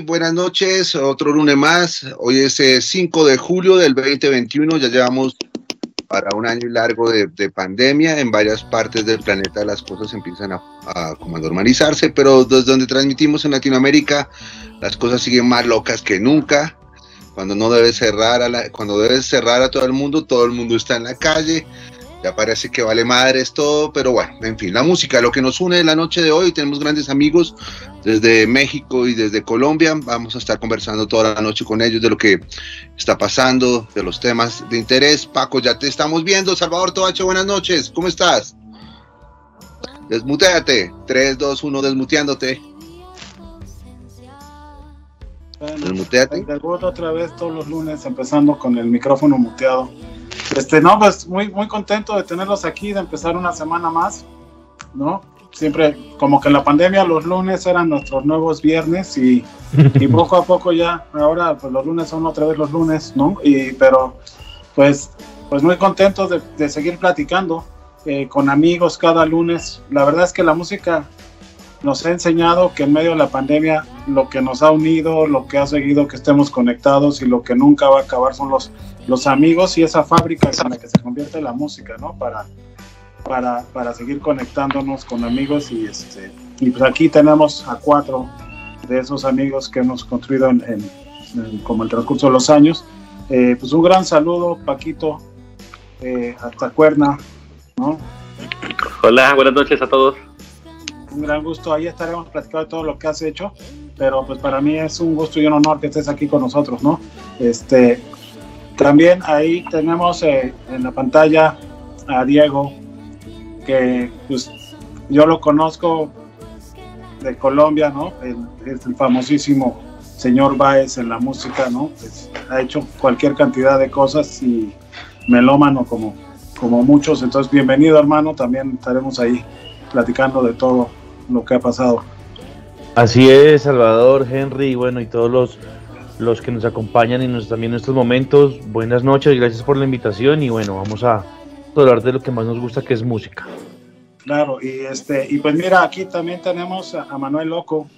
buenas noches, otro lunes más. Hoy es 5 eh, de julio del 2021, ya llevamos para un año largo de, pandemia. En varias partes del planeta las cosas empiezan a, como a normalizarse, pero desde donde transmitimos en Latinoamérica las cosas siguen más locas que nunca. Cuando no debes cerrar a cuando debes cerrar a todo el mundo, todo el mundo está en la calle ya parece que vale madres todo, pero bueno, en fin, la música, lo que nos une la noche de hoy, tenemos grandes amigos desde México y desde Colombia, vamos a estar conversando toda la noche con ellos de lo que está pasando, de los temas de interés. Paco, ya te estamos viendo, Salvador Tobache, buenas noches, ¿cómo estás? Desmuteate, 3, 2, 1, desmuteándote. desmuteate. otra vez todos los lunes empezando con el micrófono muteado. Este, no, pues muy, muy contento de tenerlos aquí, de empezar una semana más, ¿no? Siempre, como que en la pandemia los lunes eran nuestros nuevos viernes y, poco a poco ya, ahora pues los lunes son otra vez los lunes, ¿no? Y, pero pues, pues muy contentos de, seguir platicando eh, con amigos cada lunes. La verdad es que la música nos ha enseñado que en medio de la pandemia lo que nos ha unido, lo que ha seguido que estemos conectados y lo que nunca va a acabar son los los amigos y esa fábrica en la que se convierte la música, ¿no? Para, para, para seguir conectándonos con amigos y este y pues aquí tenemos a cuatro de esos amigos que hemos construido en, como el transcurso de los años. Eh, pues un gran saludo, Paquito, eh, hasta Cuerna, ¿no? Hola, buenas noches a todos. Un gran gusto, ahí estaremos platicando de todo lo que has hecho, pero pues para mí es un gusto y un honor que estés aquí con nosotros, ¿no? Este, también ahí tenemos eh, en la pantalla a Diego, que pues yo lo conozco de Colombia, ¿no? El, el famosísimo señor Baez en la música, ¿no? Pues, ha hecho cualquier cantidad de cosas y melómano como, como muchos. Entonces, bienvenido hermano, también estaremos ahí platicando de todo lo que ha pasado. Así es, Salvador, Henry, y bueno, y todos los, los que nos acompañan y nos, también en estos momentos. Buenas noches, gracias por la invitación y bueno, vamos a hablar de lo que más nos gusta, que es música. Claro, y este, y pues mira, aquí también tenemos a, Manuel Loco.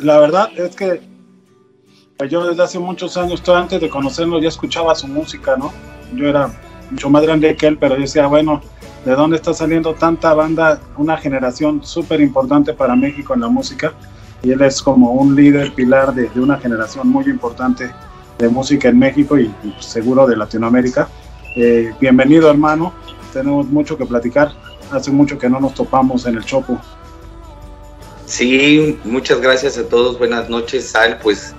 la verdad es que yo desde hace muchos años, todo antes de conocerlo, ya escuchaba su música, ¿no? Yo era mucho más grande que él, pero yo decía, bueno, ¿de dónde está saliendo tanta banda? Una generación súper importante para México en la música. Y él es como un líder, pilar de, una generación muy importante de música en México y, seguro de Latinoamérica. Eh, bienvenido, hermano. Tenemos mucho que platicar. Hace mucho que no nos topamos en el Chopo. Sí, muchas gracias a todos. Buenas noches, Sal. Pues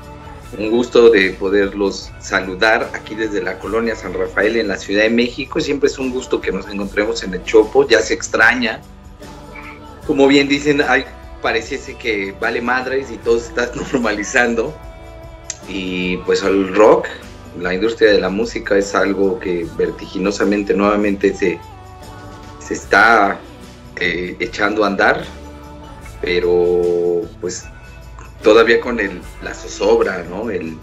un gusto de poderlos saludar aquí desde la colonia San Rafael en la Ciudad de México. Siempre es un gusto que nos encontremos en el Chopo, ya se extraña. Como bien dicen, hay, pareciese que vale madres y todo se está normalizando. Y pues el rock, la industria de la música es algo que vertiginosamente nuevamente se, se está eh, echando a andar. Pero pues todavía con el, la zozobra, ¿no? El,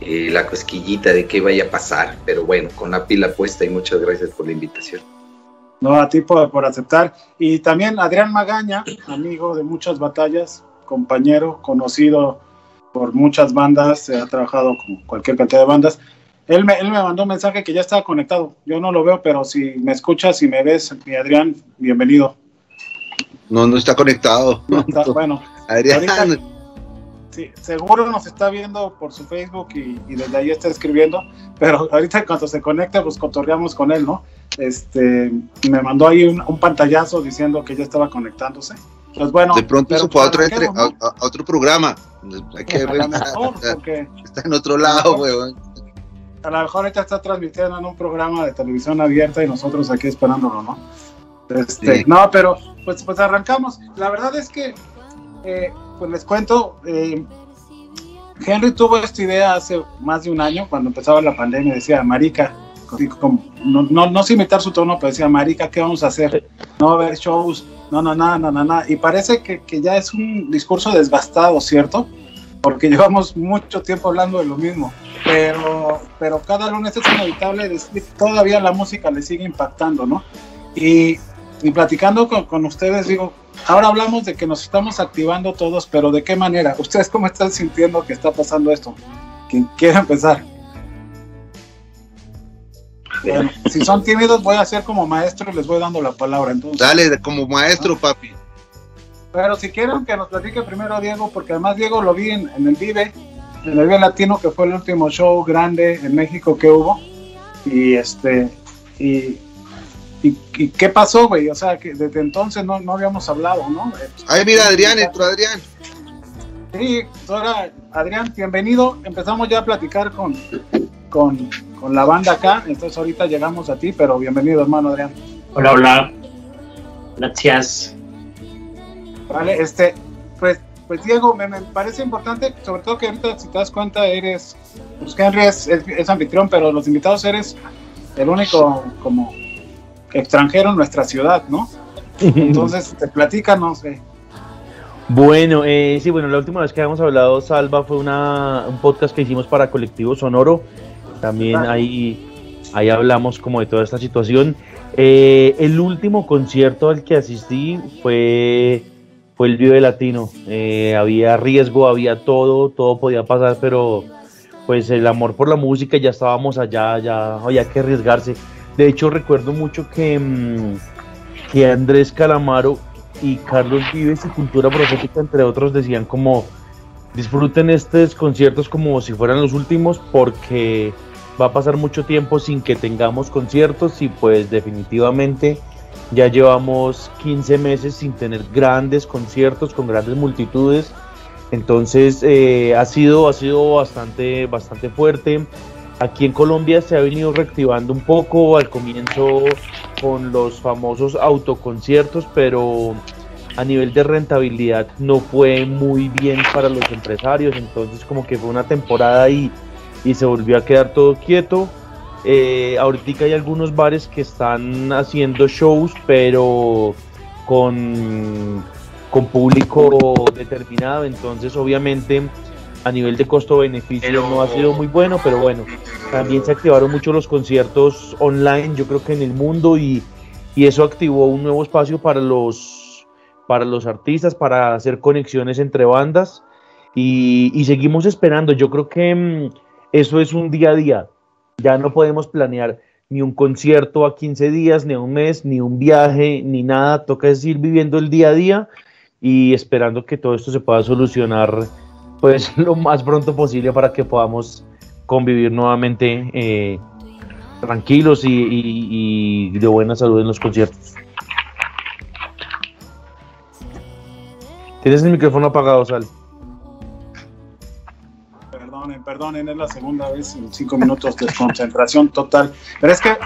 eh, la cosquillita de qué vaya a pasar, pero bueno, con la pila puesta y muchas gracias por la invitación. No, a ti por, por aceptar. Y también Adrián Magaña, amigo de muchas batallas, compañero, conocido por muchas bandas, ha trabajado con cualquier cantidad de bandas. Él me, él me mandó un mensaje que ya estaba conectado. Yo no lo veo, pero si me escuchas y me ves, mi Adrián, bienvenido. No, no está conectado. bueno, Adrián. Sí, seguro nos está viendo por su Facebook y, desde ahí está escribiendo, pero ahorita cuando se conecte, pues cotorreamos con él, ¿no? Este, me mandó ahí un, pantallazo diciendo que ya estaba conectándose. Pues bueno. De pronto eso fue a otro, a, otro programa. Hay que ver, está en otro lado, weón. A lo mejor ahorita está transmitiendo en un programa de televisión abierta y nosotros aquí esperándolo, ¿no? Este, No, pero pues, pues arrancamos. La verdad es que eh, pues les cuento, eh, Henry tuvo esta idea hace más de un año, cuando empezaba la pandemia, decía, Marica, no, no, no sin imitar su tono, pero decía, Marica, ¿qué vamos a hacer? No va a haber shows, no, no, nada, no, no, nada. Y parece que, que, ya es un discurso desgastado, ¿cierto? Porque llevamos mucho tiempo hablando de lo mismo. Pero, pero cada lunes es inevitable decir, todavía la música le sigue impactando, ¿no? Y, y platicando con, con ustedes, digo, ahora hablamos de que nos estamos activando todos, pero ¿de qué manera? ¿Ustedes cómo están sintiendo que está pasando esto? ¿Quién quiere empezar? Bueno, si son tímidos, voy a ser como maestro y les voy dando la palabra. Entonces. Dale, como maestro, papi. Pero si quieren que nos platique primero Diego, porque además Diego lo vi en, el Vive, en el Vive Latino, que fue el último show grande en México que hubo. Y este, y, ¿Y, qué pasó, güey? O sea, que desde entonces no, no habíamos hablado, ¿no? Ahí mira, Adrián, entró Adrián. Sí, ahora, Adrián, bienvenido. Empezamos ya a platicar con, con, con, la banda acá, entonces ahorita llegamos a ti, pero bienvenido, hermano Adrián. Hola, hola. Gracias. Vale, este, pues, pues Diego, me, parece importante, sobre todo que ahorita, si te das cuenta, eres, pues Henry es, es anfitrión, pero los invitados eres el único como extranjero en nuestra ciudad, ¿no? Entonces, te platícanos. Eh. Bueno, eh, sí, bueno, la última vez que habíamos hablado, Salva, fue una, un podcast que hicimos para Colectivo Sonoro. También ahí, ahí hablamos como de toda esta situación. Eh, el último concierto al que asistí fue, fue el Vive Latino. Eh, había riesgo, había todo, todo podía pasar, pero pues el amor por la música, ya estábamos allá, ya había que arriesgarse. De hecho, recuerdo mucho que, mm, que Andrés Calamaro y Carlos Vives y Cultura Profética, entre otros, decían como disfruten estos conciertos como si fueran los últimos porque va a pasar mucho tiempo sin que tengamos conciertos y pues definitivamente ya llevamos 15 meses sin tener grandes conciertos con grandes multitudes. Entonces eh, ha sido, ha sido bastante, bastante fuerte. Aquí en Colombia se ha venido reactivando un poco al comienzo con los famosos autoconciertos, pero a nivel de rentabilidad no fue muy bien para los empresarios, entonces como que fue una temporada y, y se volvió a quedar todo quieto. Eh, ahorita hay algunos bares que están haciendo shows, pero con, con público determinado, entonces obviamente a nivel de costo-beneficio no ha sido muy bueno, pero bueno, también se activaron mucho los conciertos online, yo creo que en el mundo, y, y eso activó un nuevo espacio para los, para los artistas, para hacer conexiones entre bandas, y, y seguimos esperando, yo creo que mm, eso es un día a día, ya no podemos planear ni un concierto a 15 días, ni un mes, ni un viaje, ni nada. Toca ir viviendo el día a día y esperando que todo esto se pueda solucionar pues lo más pronto posible para que podamos convivir nuevamente eh, tranquilos y, de buena salud en los conciertos. Tienes el micrófono apagado, Sal perdonen, es la segunda vez en cinco minutos de concentración total. Pero es que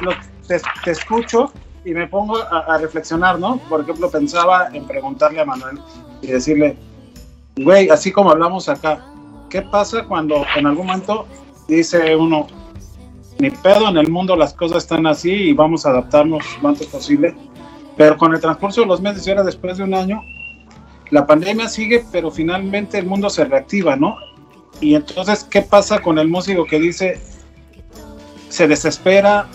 te, escucho y me pongo a, reflexionar, ¿no? Por ejemplo, pensaba en preguntarle a Manuel y decirle, güey, así como hablamos acá, ¿qué pasa cuando en algún momento dice uno, ni pedo en el mundo las cosas están así y vamos a adaptarnos lo antes posible? Pero con el transcurso de los meses y ahora después de un año, la pandemia sigue, pero finalmente el mundo se reactiva, ¿no? Y entonces, ¿qué pasa con el músico que dice, se desespera,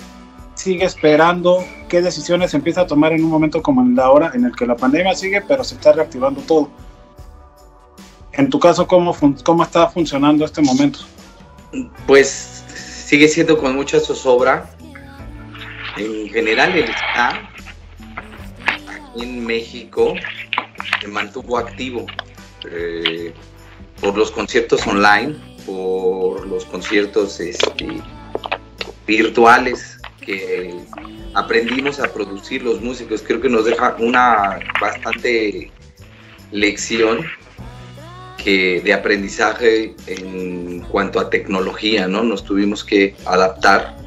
sigue esperando, qué decisiones empieza a tomar en un momento como en la hora en el que la pandemia sigue, pero se está reactivando todo? En tu caso, ¿cómo, cómo está funcionando este momento? Pues sigue siendo con mucha zozobra. En general, el está aquí en México se mantuvo activo. Eh, por los conciertos online, por los conciertos este, virtuales que aprendimos a producir los músicos. Creo que nos deja una bastante lección de aprendizaje en cuanto a tecnología, ¿no? Nos tuvimos que adaptar.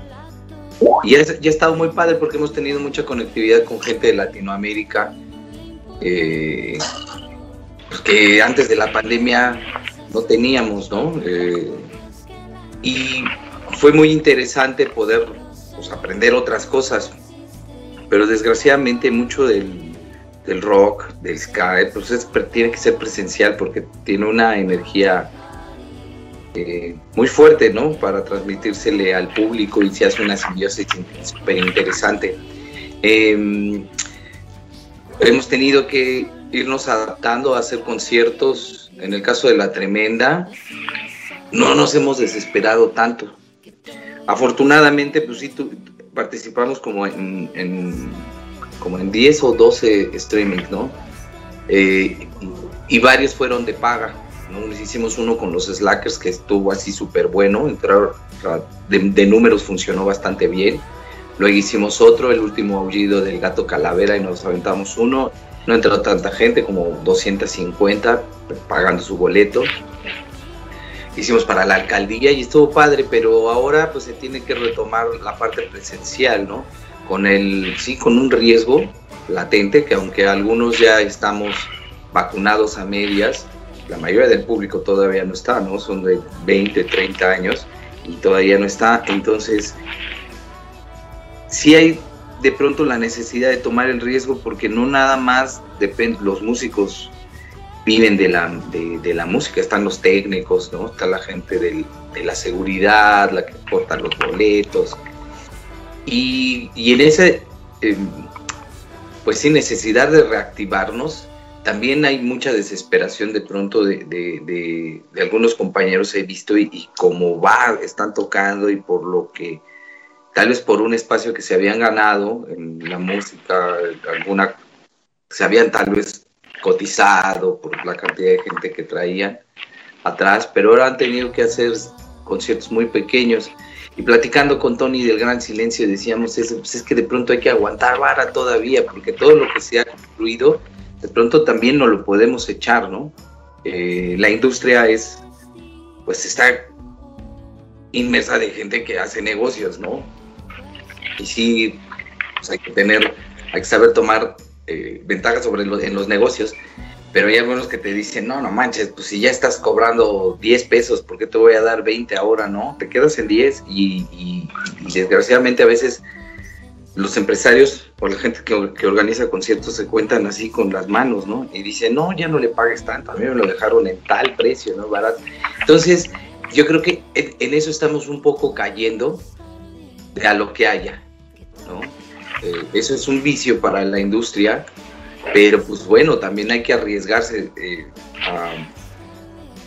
Y ya, ha estado muy padre porque hemos tenido mucha conectividad con gente de Latinoamérica. Eh, pues, que antes de la pandemia no teníamos, ¿no? Eh, y fue muy interesante poder pues, aprender otras cosas, pero desgraciadamente mucho del, del rock, del sky, pues tiene que ser presencial porque tiene una energía eh, muy fuerte, ¿no? Para transmitírsele al público y se hace una simbiosis súper interesante. Em, hemos tenido que irnos adaptando a hacer conciertos. En el caso de La Tremenda, no nos hemos desesperado tanto. Afortunadamente, pues sí, participamos como en, como en 10 o 12 streamings, ¿no? Eh, y varios fueron de paga. ¿no? Hicimos uno con los Slackers que estuvo así súper bueno, entrar de, de, números funcionó bastante bien. Luego hicimos otro, el último aullido del gato calavera y nos aventamos uno no entró tanta gente, como 250 pagando su boleto. Hicimos para la alcaldía y estuvo padre, pero ahora pues se tiene que retomar la parte presencial, ¿no? Con el, sí, con un riesgo latente, que aunque algunos ya estamos vacunados a medias, la mayoría del público todavía no está, ¿no? Son de 20, 30 años y todavía no está. Entonces, sí hay de pronto la necesidad de tomar el riesgo porque no nada más depende, los músicos viven de la, de, la música, están los técnicos, ¿no? Está la gente de la seguridad, la que corta los boletos. Y, en ese, em, pues sin necesidad de reactivarnos, también hay mucha desesperación de pronto de, algunos compañeros he visto y, y como va, están tocando y por lo que tal vez por un espacio que se habían ganado en la música, alguna, se habían tal vez cotizado por la cantidad de gente que traían atrás, pero ahora han tenido que hacer conciertos muy pequeños. Y platicando con Tony del Gran Silencio decíamos eso, pues es que de pronto hay que aguantar vara todavía, porque todo lo que se ha construido, de pronto también no lo podemos echar, ¿no? Eh, la industria es, pues está inmersa de gente que hace negocios, ¿no? y sí, pues hay que tener, hay que saber tomar eh, ventaja sobre en los negocios, pero hay algunos que te dicen, no, no manches, pues si ya estás cobrando 10 pesos, ¿por qué te voy a dar 20 ahora? No, te quedas en 10 y, desgraciadamente a veces los empresarios o la gente que, que, organiza conciertos se cuentan así con las manos, ¿no? Y dicen, no, ya no le pagues tanto, a mí me lo dejaron en tal precio, ¿no? Barato. Entonces, yo creo que en, eso estamos un poco cayendo de a lo que haya, ¿no? Eh, eso es un vicio para la industria pero pues bueno, también hay que arriesgarse. Eh,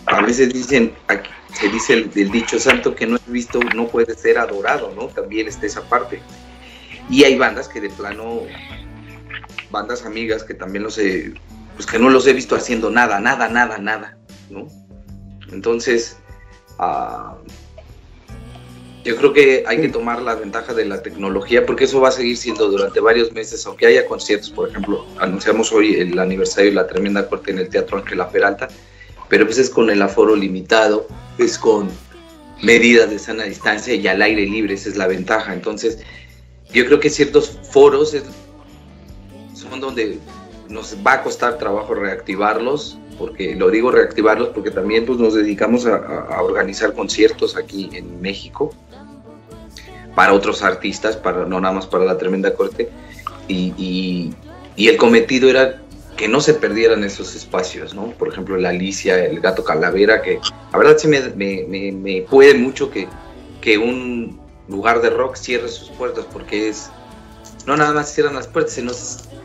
a, veces dicen, se dice el, dicho santo que no es visto, no puede ser adorado, ¿no? También está esa parte. Y hay bandas que de plano, bandas amigas que también los he, pues que no los he visto haciendo nada, nada, nada, nada, ¿no? Entonces, uh, yo creo que hay que tomar la ventaja de la tecnología porque eso va a seguir siendo durante varios meses, aunque haya conciertos, por ejemplo, anunciamos hoy el aniversario de la tremenda corte en el Teatro Ángela Peralta, pero pues es con el aforo limitado, es con medidas de sana distancia y al aire libre, esa es la ventaja. Entonces, yo creo que ciertos foros son donde nos va a costar trabajo reactivarlos, porque lo digo reactivarlos porque también pues, nos dedicamos a, a organizar conciertos aquí en México para otros artistas, para, no nada más para la tremenda corte, y, el cometido era que no se perdieran esos espacios, ¿no? Por ejemplo, la Alicia, el gato calavera, que la verdad sí me, me, me, puede mucho que, que un lugar de rock cierre sus puertas, porque es, no nada más cierran las puertas, sino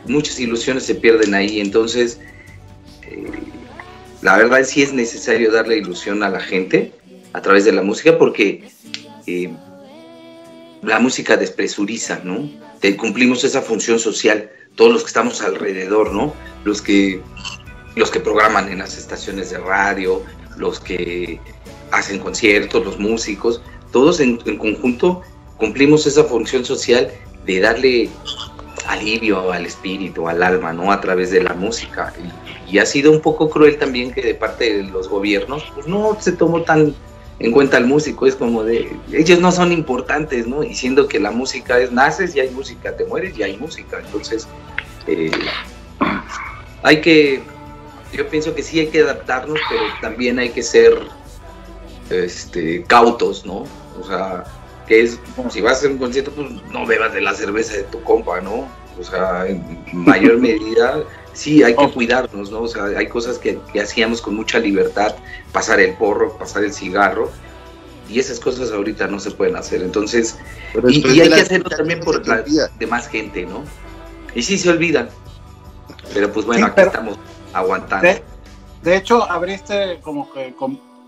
muchas ilusiones se pierden ahí, entonces, eh, la verdad sí es necesario darle ilusión a la gente a través de la música, porque... Eh, la música despresuriza, ¿no? Cumplimos esa función social, todos los que estamos alrededor, ¿no? Los que, los que programan en las estaciones de radio, los que hacen conciertos, los músicos, todos en, conjunto cumplimos esa función social de darle alivio al espíritu, al alma, ¿no? A través de la música. Y, y, ha sido un poco cruel también que de parte de los gobiernos, pues no se tomó tan en cuenta al músico, es como de, ellos no son importantes, ¿no? Y siendo que la música es, naces y hay música, te mueres y hay música, entonces eh, hay que, yo pienso que sí hay que adaptarnos, pero también hay que ser este, cautos, ¿no? O sea, que es, si vas a hacer un concierto, pues no bebas de la cerveza de tu compa, ¿no? O sea, en mayor medida sí hay que oh. cuidarnos, ¿no? O sea, hay cosas que, hacíamos con mucha libertad, pasar el porro, pasar el cigarro, y esas cosas ahorita no se pueden hacer. Entonces, y, hay que hacerlo también por la demás gente, ¿no? Y sí se olvidan. Pero pues bueno, aquí estamos aguantando. De, hecho, abriste como que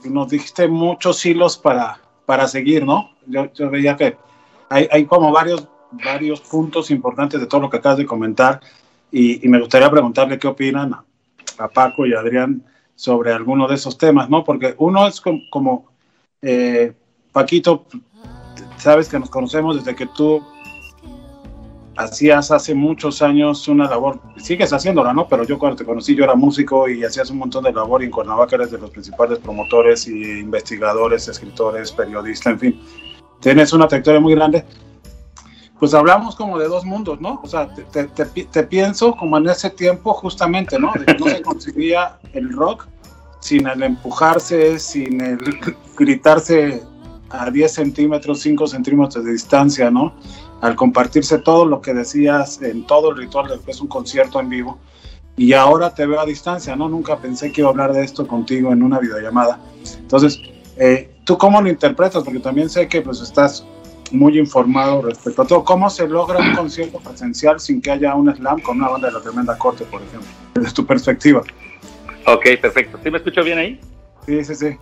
nos dijiste muchos hilos para, para seguir, ¿no? Yo, yo veía que hay, hay como varios, varios puntos importantes de todo lo que acabas de comentar y, me gustaría preguntarle qué opinan a, Paco y a Adrián sobre alguno de esos temas, ¿no? Porque uno es como, eh, Paquito, sabes que nos conocemos desde que tú hacías hace muchos años una labor, sigues haciéndola, ¿no? Pero yo cuando te conocí yo era músico y hacías un montón de labor y en Cuernavaca eres de los principales promotores y investigadores, escritores, periodistas, en fin. Tienes una trayectoria muy grande pues hablamos como de dos mundos, ¿no? O sea, te, pienso como en ese tiempo justamente, ¿no? De que no se conseguía el rock sin el empujarse, sin el gritarse a 10 centímetros, 5 centímetros de distancia, ¿no? Al compartirse todo lo que decías en todo el ritual de que es un concierto en vivo. Y ahora te veo a distancia, ¿no? Nunca pensé que iba a hablar de esto contigo en una videollamada. Entonces, eh, ¿tú cómo lo interpretas? Porque también sé que pues estás muy informado respecto a todo. ¿Cómo se logra un concierto presencial sin que haya un slam con una banda de la tremenda corte, por ejemplo? Desde tu perspectiva. Ok, perfecto. ¿Sí me escucho bien ahí? Sí, sí, sí.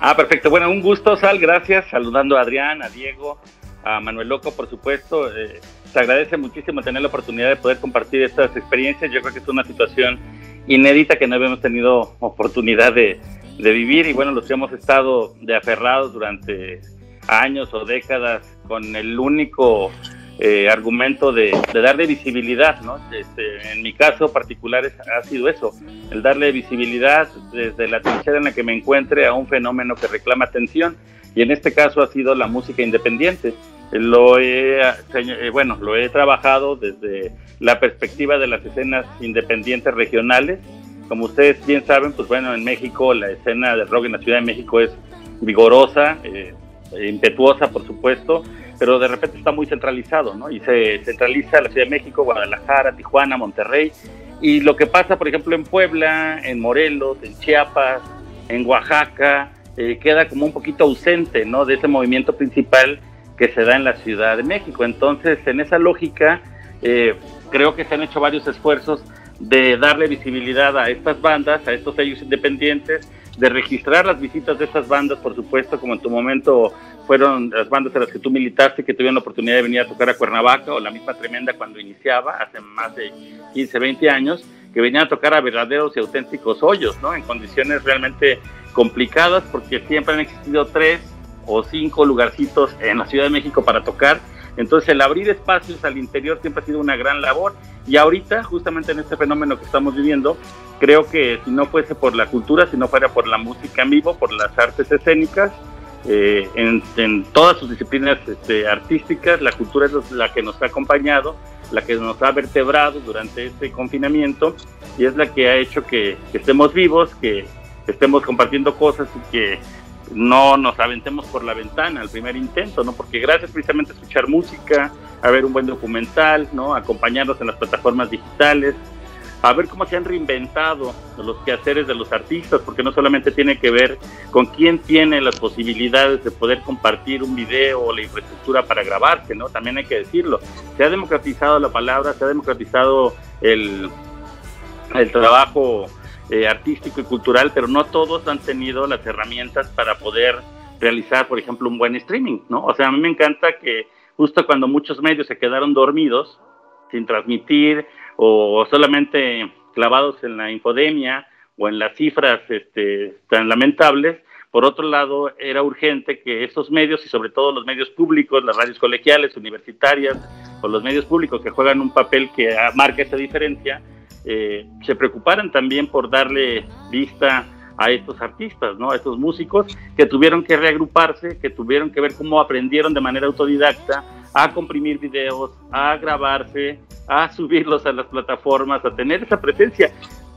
Ah, perfecto. Bueno, un gusto, Sal. Gracias. Saludando a Adrián, a Diego, a Manuel Loco, por supuesto. Eh, se agradece muchísimo tener la oportunidad de poder compartir estas experiencias. Yo creo que es una situación inédita que no habíamos tenido oportunidad de, de vivir y bueno, los que hemos estado de aferrados durante años o décadas con el único eh, argumento de, darle visibilidad, ¿no? Este, en mi caso particular ha sido eso, el darle visibilidad desde la trinchera en la que me encuentre a un fenómeno que reclama atención y en este caso ha sido la música independiente. lo he, eh, bueno, lo he trabajado desde la perspectiva de las escenas independientes regionales. Como ustedes bien saben, pues bueno, en México la escena del rock en la Ciudad de México es vigorosa, eh, impetuosa, por supuesto, pero de repente está muy centralizado, ¿no? Y se centraliza la Ciudad de México, Guadalajara, Tijuana, Monterrey. Y lo que pasa, por ejemplo, en Puebla, en Morelos, en Chiapas, en Oaxaca, eh, queda como un poquito ausente, ¿no? De ese movimiento principal que se da en la Ciudad de México. Entonces, en esa lógica, eh, creo que se han hecho varios esfuerzos de darle visibilidad a estas bandas, a estos sellos independientes, de registrar las visitas de estas bandas, por supuesto, como en tu momento fueron las bandas en las que tú militaste, que tuvieron la oportunidad de venir a tocar a Cuernavaca, o la misma Tremenda cuando iniciaba, hace más de 15, 20 años, que venían a tocar a verdaderos y auténticos hoyos, ¿no? En condiciones realmente complicadas, porque siempre han existido tres o cinco lugarcitos en la Ciudad de México para tocar. Entonces el abrir espacios al interior siempre ha sido una gran labor y ahorita justamente en este fenómeno que estamos viviendo, creo que si no fuese por la cultura, si no fuera por la música en vivo, por las artes escénicas, eh, en, todas sus disciplinas este, artísticas, la cultura es la que nos ha acompañado, la que nos ha vertebrado durante este confinamiento y es la que ha hecho que estemos vivos, que estemos compartiendo cosas y que no nos aventemos por la ventana al primer intento, ¿no? Porque gracias precisamente a escuchar música, a ver un buen documental, ¿no? acompañarnos en las plataformas digitales, a ver cómo se han reinventado los quehaceres de los artistas, porque no solamente tiene que ver con quién tiene las posibilidades de poder compartir un video o la infraestructura para grabarse, ¿no? También hay que decirlo. Se ha democratizado la palabra, se ha democratizado el, el trabajo eh, artístico y cultural, pero no todos han tenido las herramientas para poder realizar, por ejemplo, un buen streaming, ¿no? O sea, a mí me encanta que justo cuando muchos medios se quedaron dormidos, sin transmitir o solamente clavados en la infodemia o en las cifras este, tan lamentables, por otro lado, era urgente que esos medios y sobre todo los medios públicos, las radios colegiales, universitarias o los medios públicos que juegan un papel que marca esa diferencia, eh, se preocuparan también por darle vista a estos artistas, ¿no? a estos músicos que tuvieron que reagruparse, que tuvieron que ver cómo aprendieron de manera autodidacta a comprimir videos, a grabarse, a subirlos a las plataformas, a tener esa presencia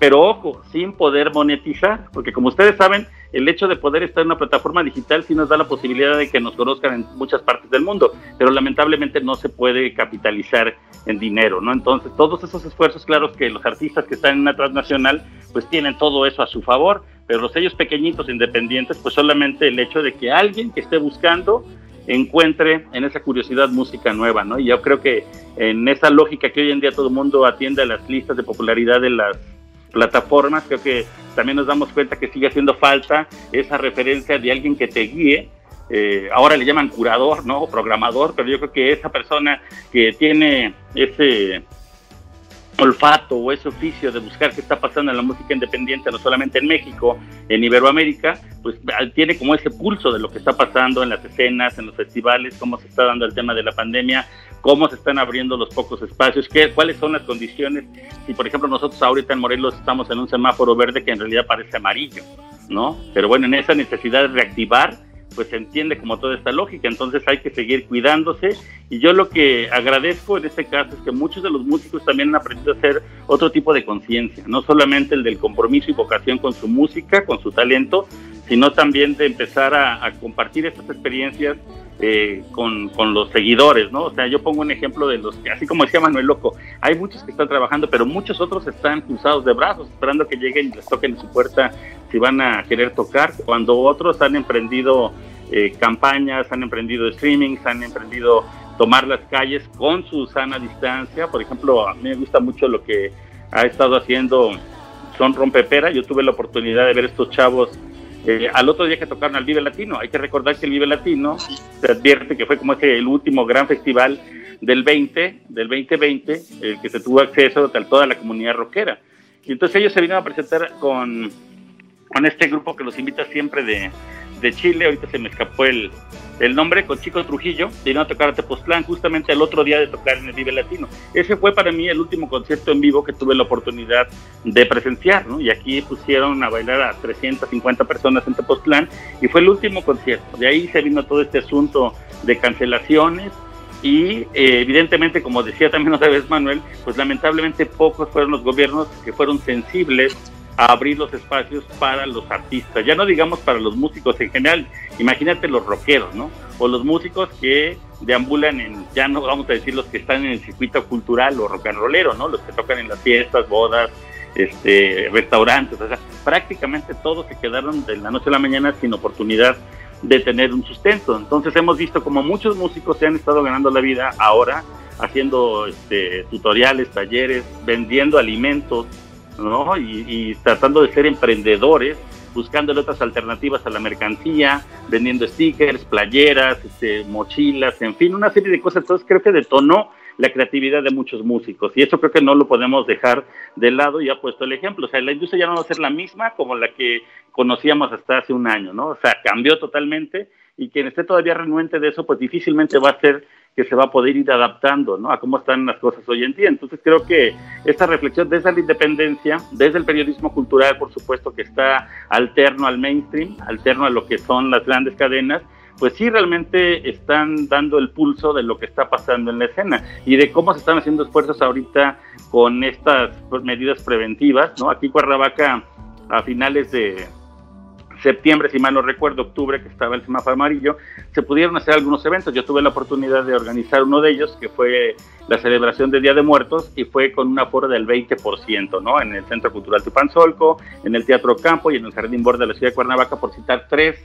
pero ojo, sin poder monetizar, porque como ustedes saben, el hecho de poder estar en una plataforma digital sí nos da la posibilidad de que nos conozcan en muchas partes del mundo, pero lamentablemente no se puede capitalizar en dinero, ¿no? Entonces, todos esos esfuerzos, claro que los artistas que están en una transnacional, pues tienen todo eso a su favor, pero los sellos pequeñitos, independientes, pues solamente el hecho de que alguien que esté buscando encuentre en esa curiosidad música nueva, ¿no? Y yo creo que en esa lógica que hoy en día todo el mundo atiende a las listas de popularidad de las plataformas, creo que también nos damos cuenta que sigue haciendo falta esa referencia de alguien que te guíe. Eh, ahora le llaman curador, ¿no? O programador, pero yo creo que esa persona que tiene ese olfato o ese oficio de buscar qué está pasando en la música independiente, no solamente en México, en Iberoamérica, pues tiene como ese pulso de lo que está pasando en las escenas, en los festivales, cómo se está dando el tema de la pandemia, cómo se están abriendo los pocos espacios, qué, cuáles son las condiciones. Si, por ejemplo, nosotros ahorita en Morelos estamos en un semáforo verde que en realidad parece amarillo, ¿no? Pero bueno, en esa necesidad de reactivar, pues se entiende como toda esta lógica, entonces hay que seguir cuidándose. Y yo lo que agradezco en este caso es que muchos de los músicos también han aprendido a hacer otro tipo de conciencia, no solamente el del compromiso y vocación con su música, con su talento, sino también de empezar a, compartir estas experiencias eh, con, con, los seguidores, ¿no? O sea, yo pongo un ejemplo de los que, así como decía Manuel Loco, hay muchos que están trabajando, pero muchos otros están cruzados de brazos, esperando que lleguen y les toquen en su puerta si van a querer tocar, cuando otros han emprendido eh, campañas, han emprendido streamings, han emprendido tomar las calles con su sana distancia. Por ejemplo, a mí me gusta mucho lo que ha estado haciendo Son Rompepera. Yo tuve la oportunidad de ver estos chavos eh, al otro día que tocaron al Vive Latino. Hay que recordar que el Vive Latino se advierte que fue como el último gran festival del 20, del 2020, el que se tuvo acceso a toda la comunidad rockera. Y entonces ellos se vinieron a presentar con, con este grupo que los invita siempre de, de Chile, ahorita se me escapó el, el nombre, con Chico Trujillo, vinieron a tocar a Tepoztlán justamente el otro día de tocar en el Vive Latino. Ese fue para mí el último concierto en vivo que tuve la oportunidad de presenciar, ¿no? Y aquí pusieron a bailar a 350 personas en Tepoztlán y fue el último concierto. De ahí se vino todo este asunto de cancelaciones y eh, evidentemente, como decía también otra vez Manuel, pues lamentablemente pocos fueron los gobiernos que fueron sensibles a abrir los espacios para los artistas, ya no digamos para los músicos en general, imagínate los rockeros, ¿no? O los músicos que deambulan en, ya no vamos a decir los que están en el circuito cultural o rock and rollero, ¿no? Los que tocan en las fiestas, bodas, este, restaurantes, o sea, prácticamente todos se quedaron de la noche a la mañana sin oportunidad de tener un sustento. Entonces hemos visto como muchos músicos se han estado ganando la vida ahora haciendo este, tutoriales, talleres, vendiendo alimentos, ¿no? Y, tratando de ser emprendedores, buscando otras alternativas a la mercancía, vendiendo stickers, playeras, este, mochilas, en fin, una serie de cosas. Entonces creo que detonó la creatividad de muchos músicos y eso creo que no lo podemos dejar de lado y ha puesto el ejemplo. O sea, la industria ya no va a ser la misma como la que conocíamos hasta hace un año, ¿no? O sea, cambió totalmente y quien esté todavía renuente de eso, pues difícilmente va a ser que se va a poder ir adaptando ¿no? a cómo están las cosas hoy en día. Entonces creo que esta reflexión desde la independencia, desde el periodismo cultural, por supuesto, que está alterno al mainstream, alterno a lo que son las grandes cadenas, pues sí realmente están dando el pulso de lo que está pasando en la escena y de cómo se están haciendo esfuerzos ahorita con estas pues, medidas preventivas, ¿no? Aquí Cuernavaca a finales de, septiembre, si mal no recuerdo, octubre, que estaba el semáforo amarillo, se pudieron hacer algunos eventos. Yo tuve la oportunidad de organizar uno de ellos, que fue la celebración del Día de Muertos, y fue con un aforo del 20%, ¿no? En el Centro Cultural Tupanzolco, en el Teatro Campo y en el Jardín Borde de la ciudad de Cuernavaca, por citar tres,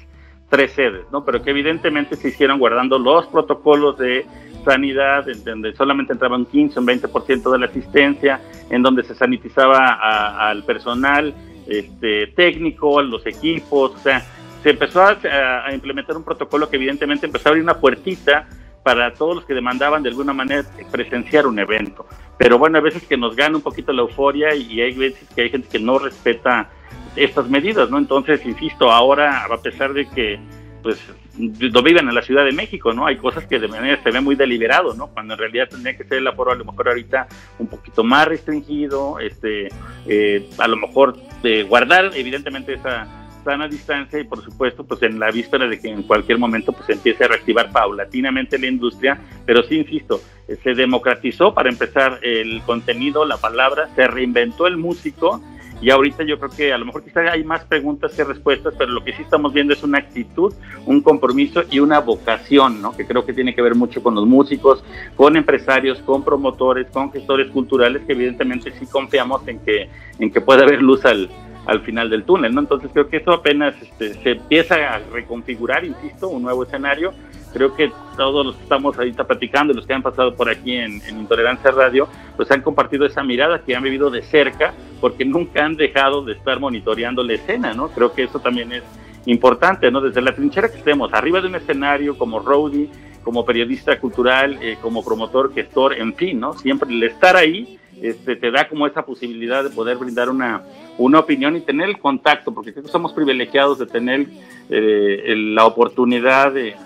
tres sedes, ¿no? Pero que evidentemente se hicieron guardando los protocolos de sanidad, en donde solamente entraba un 15, un 20% de la asistencia, en donde se sanitizaba al personal, este, técnico, los equipos, o sea, se empezó a, implementar un protocolo que evidentemente empezó a abrir una puertita para todos los que demandaban de alguna manera presenciar un evento. Pero bueno, a veces que nos gana un poquito la euforia y hay veces que hay gente que no respeta estas medidas, ¿no? Entonces, insisto, ahora, a pesar de que pues no viven en la Ciudad de México, ¿no? Hay cosas que de manera se ve muy deliberado, ¿no? Cuando en realidad tendría que ser el aforo a lo mejor ahorita un poquito más restringido, este, eh, a lo mejor de guardar evidentemente esa sana distancia y por supuesto pues en la víspera de que en cualquier momento pues empiece a reactivar paulatinamente la industria, pero sí insisto, se democratizó para empezar el contenido, la palabra, se reinventó el músico y ahorita yo creo que a lo mejor quizá hay más preguntas que respuestas, pero lo que sí estamos viendo es una actitud, un compromiso y una vocación, ¿no? Que creo que tiene que ver mucho con los músicos, con empresarios, con promotores, con gestores culturales, que evidentemente sí confiamos en que, en que pueda haber luz al, al final del túnel, ¿no? Entonces creo que eso apenas este, se empieza a reconfigurar, insisto, un nuevo escenario. Creo que todos los que estamos ahorita platicando, los que han pasado por aquí en, Intolerancia Radio, pues han compartido esa mirada que han vivido de cerca, porque nunca han dejado de estar monitoreando la escena, ¿no? Creo que eso también es importante, ¿no? Desde la trinchera que estemos, arriba de un escenario como roadie, como periodista cultural, eh, como promotor, gestor, en fin, ¿no? Siempre el estar ahí este, te da como esa posibilidad de poder brindar una, una opinión y tener el contacto, porque creo que somos privilegiados de tener eh, la oportunidad de,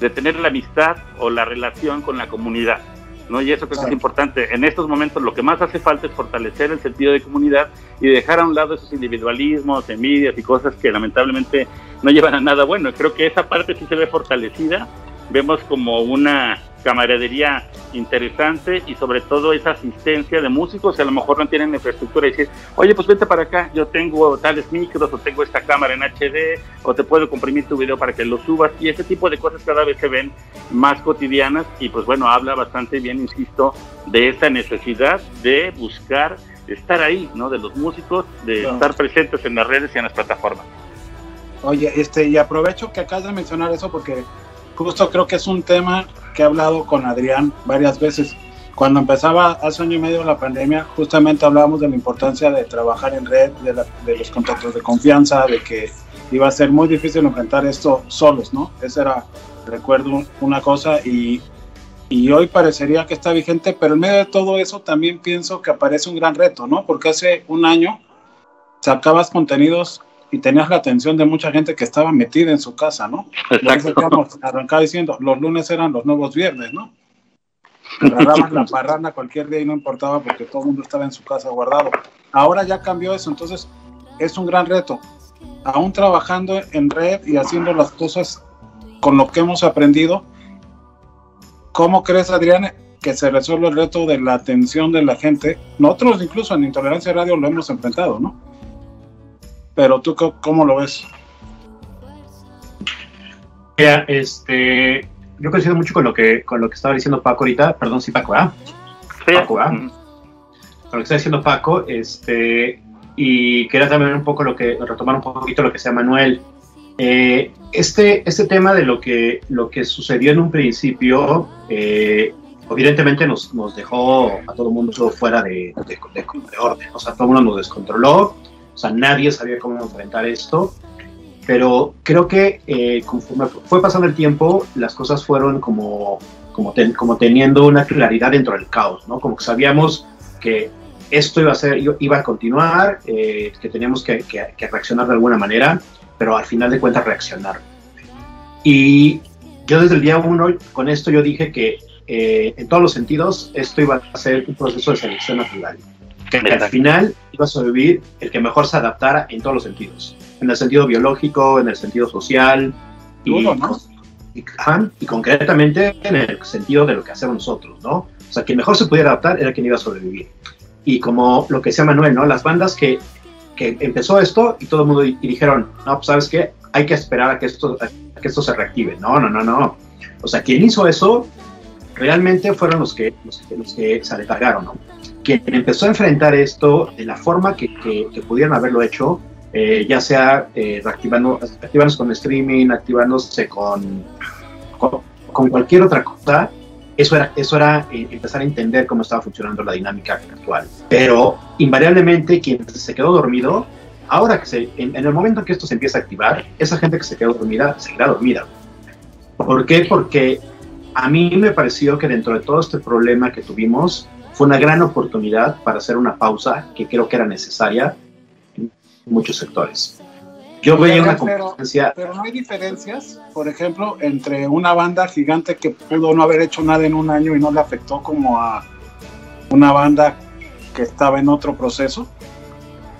de, tener la amistad o la relación con la comunidad. ¿no? Y eso creo que es importante. En estos momentos lo que más hace falta es fortalecer el sentido de comunidad y dejar a un lado esos individualismos, envidias y cosas que lamentablemente no llevan a nada bueno. Creo que esa parte sí se ve fortalecida. Vemos como una camaradería interesante y sobre todo esa asistencia de músicos que a lo mejor no tienen infraestructura y decir, oye, pues vente para acá, yo tengo tales micros o tengo esta cámara en HD o te puedo comprimir tu video para que lo subas y ese tipo de cosas cada vez se ven más cotidianas y pues bueno, habla bastante bien, insisto, de esa necesidad de buscar estar ahí, ¿no? De los músicos, de estar presentes en las redes y en las plataformas. Oye, este, y aprovecho que acabas de mencionar eso porque justo creo que es un tema que he hablado con Adrián varias veces. Cuando empezaba hace año y medio la pandemia, justamente hablábamos de la importancia de trabajar en red, de, los contactos de confianza, de que iba a ser muy difícil enfrentar esto solos, ¿no? Esa era, recuerdo, una cosa y, y hoy parecería que está vigente, pero en medio de todo eso también pienso que aparece un gran reto, ¿no? Porque hace un año sacabas contenidos y tenías la atención de mucha gente que estaba metida en su casa, ¿no? Exacto. Arrancaba diciendo, los lunes eran los nuevos viernes, ¿no? Agarraban la parranda cualquier día y no importaba porque todo el mundo estaba en su casa guardado. Ahora ya cambió eso, entonces es un gran reto. Aún trabajando en red y haciendo las cosas con lo que hemos aprendido, ¿cómo crees, Adrián, que se resuelve el reto de la atención de la gente? Nosotros incluso en Intolerancia Radio lo hemos enfrentado, ¿no? Pero tú, ¿cómo lo ves? este, yo coincido mucho con lo que con lo que estaba diciendo Paco ahorita, perdón, sí Paco, ¿ah? Paco, ¿ah? Con lo que está diciendo Paco, este, y quería también un poco lo que, retomar un poquito lo que sea Manuel. Eh, este, este tema de lo que, lo que sucedió en un principio, eh, evidentemente nos, nos, dejó a todo el mundo fuera de, de, de, orden, o sea, todo el mundo nos descontroló, o sea, nadie sabía cómo enfrentar esto, pero creo que eh, conforme fue pasando el tiempo, las cosas fueron como, como, teniendo una claridad dentro del caos, ¿no? Como que sabíamos que esto iba a, ser, iba a continuar, eh, que teníamos que, que, reaccionar de alguna manera, pero al final de cuentas reaccionar. Y yo desde el día uno con esto yo dije que eh, en todos los sentidos esto iba a ser un proceso de selección natural, que al final iba a sobrevivir el que mejor se adaptara en todos los sentidos en el sentido biológico, en el sentido social y, y, concretamente en el sentido de lo que hacemos nosotros, ¿no? O sea, quien mejor se pudiera adaptar era quien iba a sobrevivir. Y como lo que decía Manuel, ¿no? Las bandas que, que empezó esto y todo el mundo y dijeron, no, pues sabes qué, hay que esperar a que esto, a que esto se reactive. No, no, no, no. O sea, quien hizo eso realmente fueron los que, los que, los que se aletargaron, ¿no? Quien empezó a enfrentar esto de la forma que, que, que pudieran haberlo hecho eh, ya sea eh, activándose con streaming, activándose con, con, cualquier otra cosa, eso era, eso era eh, empezar a entender cómo estaba funcionando la dinámica actual. Pero invariablemente quien se quedó dormido, ahora que se, en, el momento que esto se empieza a activar, esa gente que se quedó dormida seguirá dormida. ¿Por qué? Porque a mí me pareció que dentro de todo este problema que tuvimos, fue una gran oportunidad para hacer una pausa que creo que era necesaria muchos sectores. Yo veía una competencia. Pero, no hay diferencias, por ejemplo, entre una banda gigante que pudo no haber hecho nada en un año y no le afectó como a una banda que estaba en otro proceso.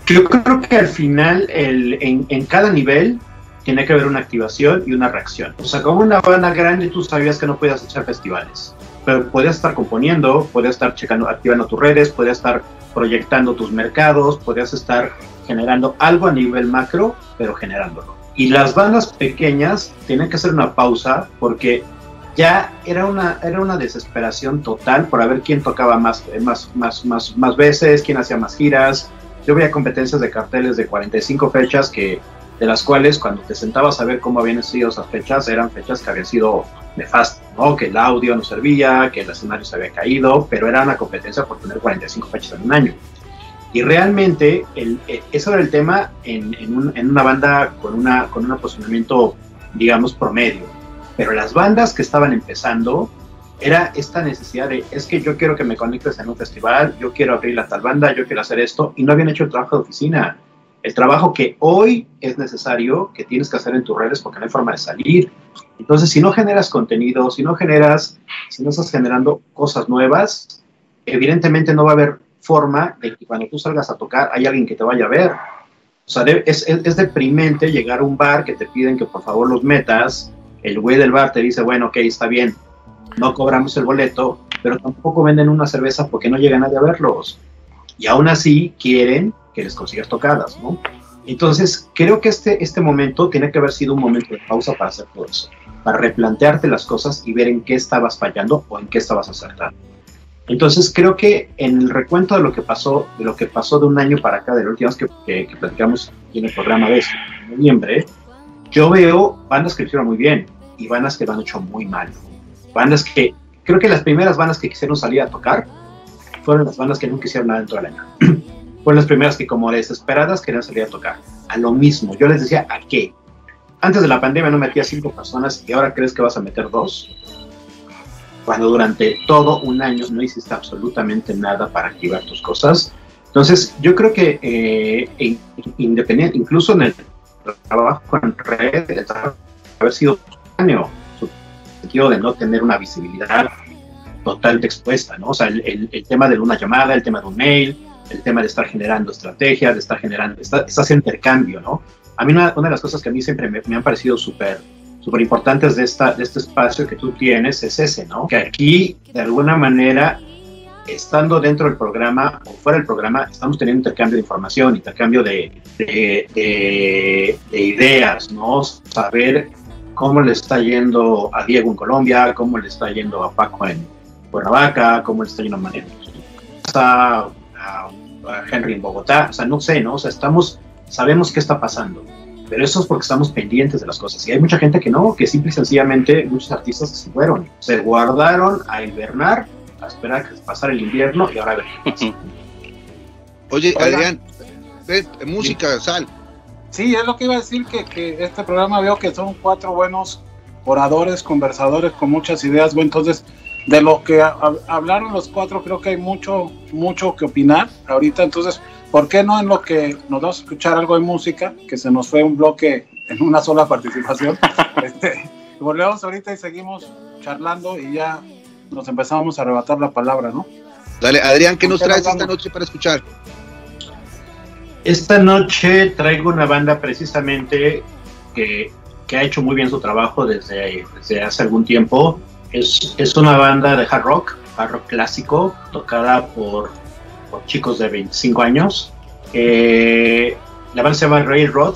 Yo creo que al final, el, en, en, cada nivel, tiene que haber una activación y una reacción. O sea, como una banda grande, tú sabías que no podías hacer festivales, pero podías estar componiendo, podías estar checando, activando tus redes, podías estar proyectando tus mercados, podías estar generando algo a nivel macro, pero generándolo. Y las bandas pequeñas tienen que hacer una pausa porque ya era una, era una desesperación total por ver quién tocaba más, más, más, más, más veces, quién hacía más giras. Yo veía competencias de carteles de 45 fechas que, de las cuales cuando te sentabas a ver cómo habían sido esas fechas, eran fechas que habían sido nefastas, ¿no? Que el audio no servía, que el escenario se había caído, pero era una competencia por tener 45 fechas en un año. Y realmente el, eh, eso era el tema en, en, una banda con, una, con un posicionamiento, digamos, promedio. Pero las bandas que estaban empezando, era esta necesidad de, es que yo quiero que me conectes en un festival, yo quiero abrir la tal banda, yo quiero hacer esto, y no habían hecho el trabajo de oficina. El trabajo que hoy es necesario, que tienes que hacer en tus redes porque no hay forma de salir. Entonces, si no generas contenido, si no generas, si no estás generando cosas nuevas, evidentemente no va a haber forma de que cuando tú salgas a tocar hay alguien que te vaya a ver. O sea, es, es, deprimente llegar a un bar que te piden que por favor los metas, el güey del bar te dice, bueno, ok, está bien, no cobramos el boleto, pero tampoco venden una cerveza porque no llega nadie a verlos. Y aún así quieren que les consigas tocadas, ¿no? Entonces, creo que este, este momento tiene que haber sido un momento de pausa para hacer todo eso, para replantearte las cosas y ver en qué estabas fallando o en qué estabas acertando. Entonces creo que en el recuento de lo que pasó, de lo que pasó de un año para acá, de la última vez que, que, platicamos en el programa de este, noviembre, yo veo bandas que lo hicieron muy bien y bandas que lo han hecho muy mal. Bandas que, creo que las primeras bandas que quisieron salir a tocar fueron las bandas que nunca hicieron nada dentro del año. Fueron las primeras que como desesperadas querían salir a tocar. A lo mismo, yo les decía, ¿a qué? Antes de la pandemia no metía cinco personas y ahora crees que vas a meter dos cuando durante todo un año no hiciste absolutamente nada para activar tus cosas. Entonces, yo creo que eh, independiente, incluso en el trabajo en red, el trabajo haber sido año, sentido de no tener una visibilidad totalmente expuesta, ¿no? O sea, el, el, tema de una llamada, el tema de un mail, el tema de estar generando estrategias, de estar generando, está, ese intercambio, ¿no? A mí una, una, de las cosas que a mí siempre me, me han parecido súper súper importantes de, esta, de este espacio que tú tienes es ese, ¿no? Que aquí, de alguna manera, estando dentro del programa o fuera del programa, estamos teniendo intercambio de información, intercambio de, de, ideas, ¿no? Saber cómo le está yendo a Diego en Colombia, cómo le está yendo a Paco en Cuernavaca, cómo le está yendo a Manuel a, a Henry en Bogotá, o sea, no sé, ¿no? O sea, estamos, sabemos qué está pasando, pero eso es porque estamos pendientes de las cosas. Y hay mucha gente que no, que simple y sencillamente, muchos artistas que se fueron, se guardaron a invernar a esperar que pasara el invierno y ahora ver Oye, Adrián, música, sal. Sí, es lo que iba a decir, que, que, este programa veo que son cuatro buenos oradores, conversadores con muchas ideas. Bueno, entonces, de lo que hablaron los cuatro, creo que hay mucho, mucho que opinar ahorita. Entonces, ¿por qué no en lo que nos vamos a escuchar algo de música? Que se nos fue un bloque en una sola participación. este, volvemos ahorita y seguimos charlando y ya nos empezamos a arrebatar la palabra, ¿no? Dale, Adrián, ¿qué nos traes esta noche para escuchar? Esta noche traigo una banda precisamente que, que ha hecho muy bien su trabajo desde, desde hace algún tiempo. Es, es, una banda de hard rock, hard rock clásico, tocada por, por chicos de 25 años. Eh, la banda se llama Railroad.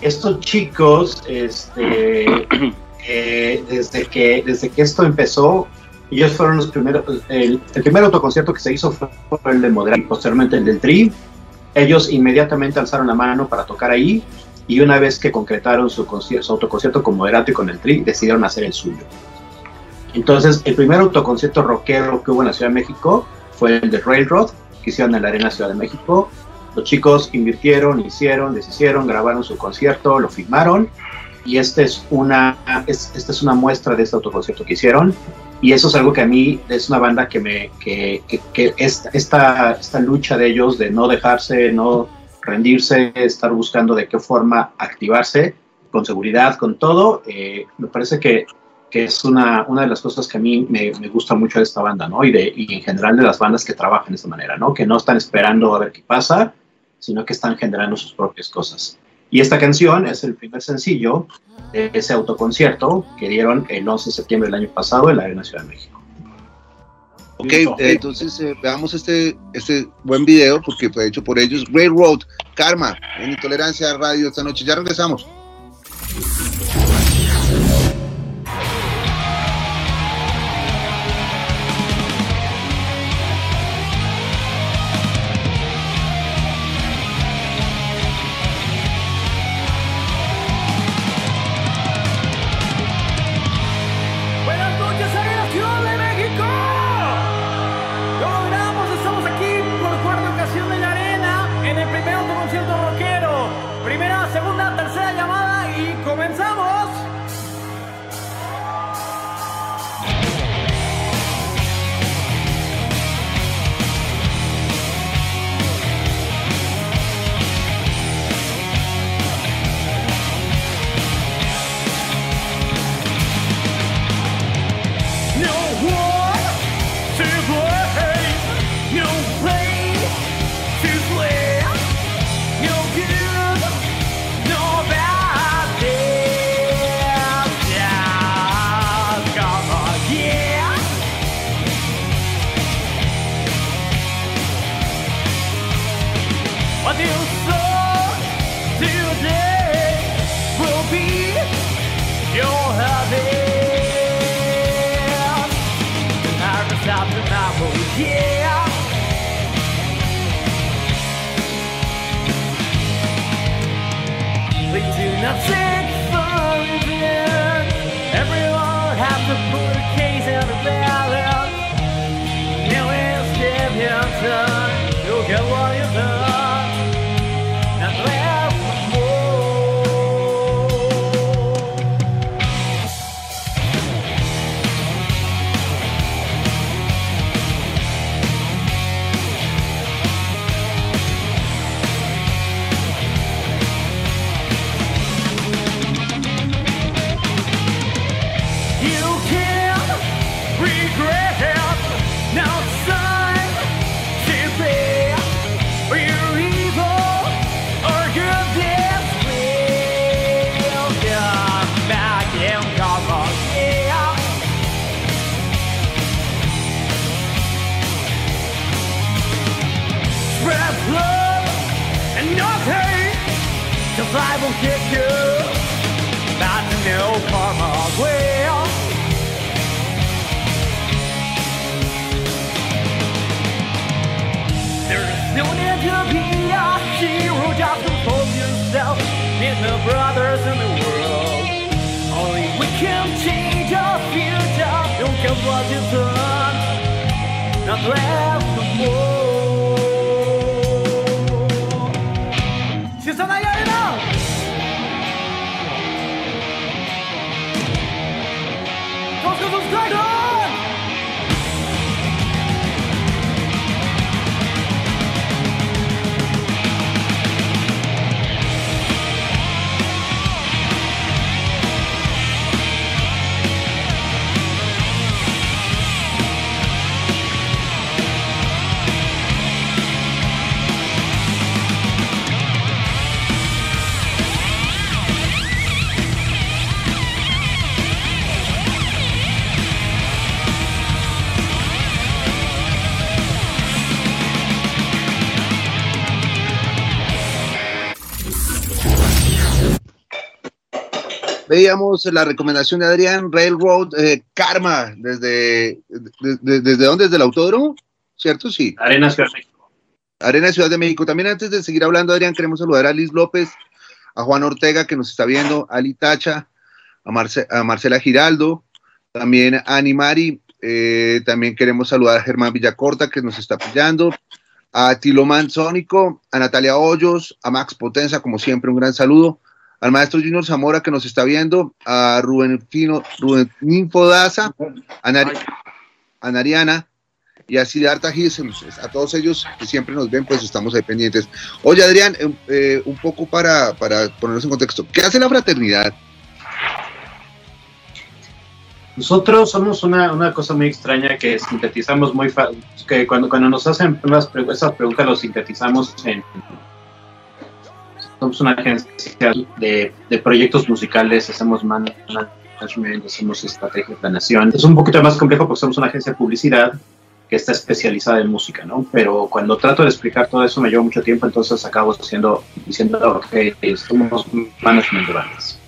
Estos chicos, este, eh, desde, que, desde que esto empezó, ellos fueron los primeros, el, primer autoconcierto que se hizo fue el de Moderato y posteriormente el del Tri. Ellos inmediatamente alzaron la mano para tocar ahí y una vez que concretaron su, su autoconcierto con Moderato y con el Tri, decidieron hacer el suyo. Entonces, el primer autoconcierto rockero que hubo en la Ciudad de México fue el de Railroad, que hicieron en la Arena Ciudad de México. Los chicos invirtieron, hicieron, deshicieron, grabaron su concierto, lo filmaron y esta es una, esta es una muestra de este autoconcierto que hicieron y eso es algo que a mí es una banda que me que, que, esta, esta, lucha de ellos de no dejarse no rendirse estar buscando de qué forma activarse con seguridad con todo eh, me parece que, que, es una, una de las cosas que a mí me, me, gusta mucho de esta banda no y de y en general de las bandas que trabajan de esta manera no que no están esperando a ver qué pasa sino que están generando sus propias cosas y esta canción es el primer sencillo de ese autoconcierto que dieron el 11 de septiembre del año pasado en la Arena Ciudad de México. Ok, eh, entonces eh, veamos este, este buen video porque fue hecho por ellos. Railroad, Karma, en Intolerancia Radio esta noche. Ya regresamos. Veíamos la recomendación de Adrián, Railroad eh, Karma, desde, de- de- ¿desde dónde? ¿Desde el autódromo? ¿Cierto? Sí. Arena Ciudad de México. Arena Ciudad de México. También antes de seguir hablando, Adrián, queremos saludar a Liz López, a Juan Ortega, que nos está viendo, a Ali Tacha, a, Marce- a Marcela Giraldo, también a Ani Mari, eh, también queremos saludar a Germán Villacorta, que nos está apoyando, a Tiloman Sónico, a Natalia Hoyos, a Max Potenza, como siempre, un gran saludo, al maestro Junior Zamora, que nos está viendo, a Rubén Fino, Rubén a, a Nariana, y así de harta a todos ellos que siempre nos ven, pues estamos ahí pendientes. Oye, Adrián, eh, eh, un poco para, para ponernos en contexto, ¿qué hace la fraternidad? Nosotros somos una, una cosa muy extraña que sintetizamos muy fácil, que cuando, cuando nos hacen esas preguntas lo sintetizamos en... Somos una agencia de, de proyectos musicales, hacemos man- management, hacemos estrategia de planeación. Es un poquito más complejo porque somos una agencia de publicidad que está especializada en música, ¿no? Pero cuando trato de explicar todo eso me lleva mucho tiempo, entonces acabo haciendo, diciendo, ok, somos management de bandas.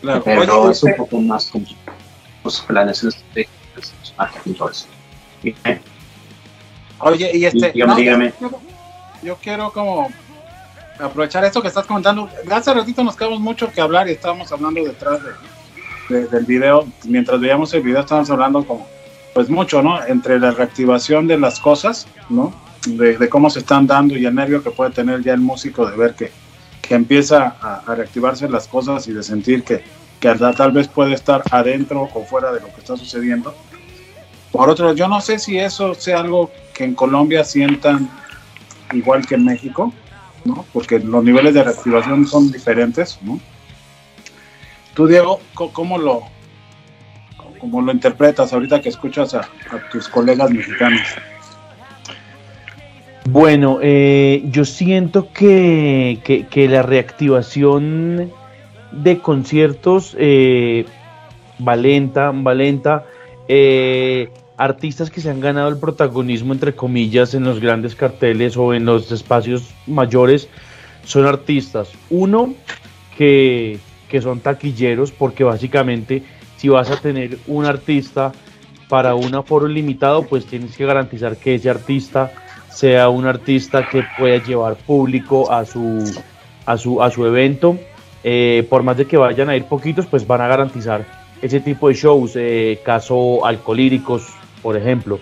Claro. Pero Oye, es un poco más como los planes estratégicos, marketing, todo eso. Y, Oye, y este. Dígame, no, dígame. Yo quiero como aprovechar esto que estás comentando. Hace ratito nos quedamos mucho que hablar y estábamos hablando detrás de, de- del video. Mientras veíamos el video, estábamos hablando como, pues mucho, ¿no? Entre la reactivación de las cosas, ¿no? De, de cómo se están dando y el nervio que puede tener ya el músico de ver que, que empieza a, a reactivarse las cosas y de sentir que, que tal vez puede estar adentro o fuera de lo que está sucediendo. Por otro, yo no sé si eso sea algo que en Colombia sientan igual que en México, ¿no? Porque los niveles de reactivación son diferentes, ¿no? Tú, Diego, ¿cómo lo, cómo lo interpretas ahorita que escuchas a, tus colegas mexicanos? Bueno, eh, yo siento que, que- que la reactivación de conciertos eh, va lenta, va lenta. Eh, artistas que se han ganado el protagonismo, entre comillas, en los grandes carteles o en los espacios mayores, son artistas. Uno, que, que son taquilleros, porque básicamente si vas a tener un artista para un aforo limitado, pues tienes que garantizar que ese artista sea un artista que pueda llevar público a su, a su, a su evento. Eh, por más de que vayan a ir poquitos, pues van a garantizar ese tipo de shows. eh, caso Alcolíricos, por ejemplo.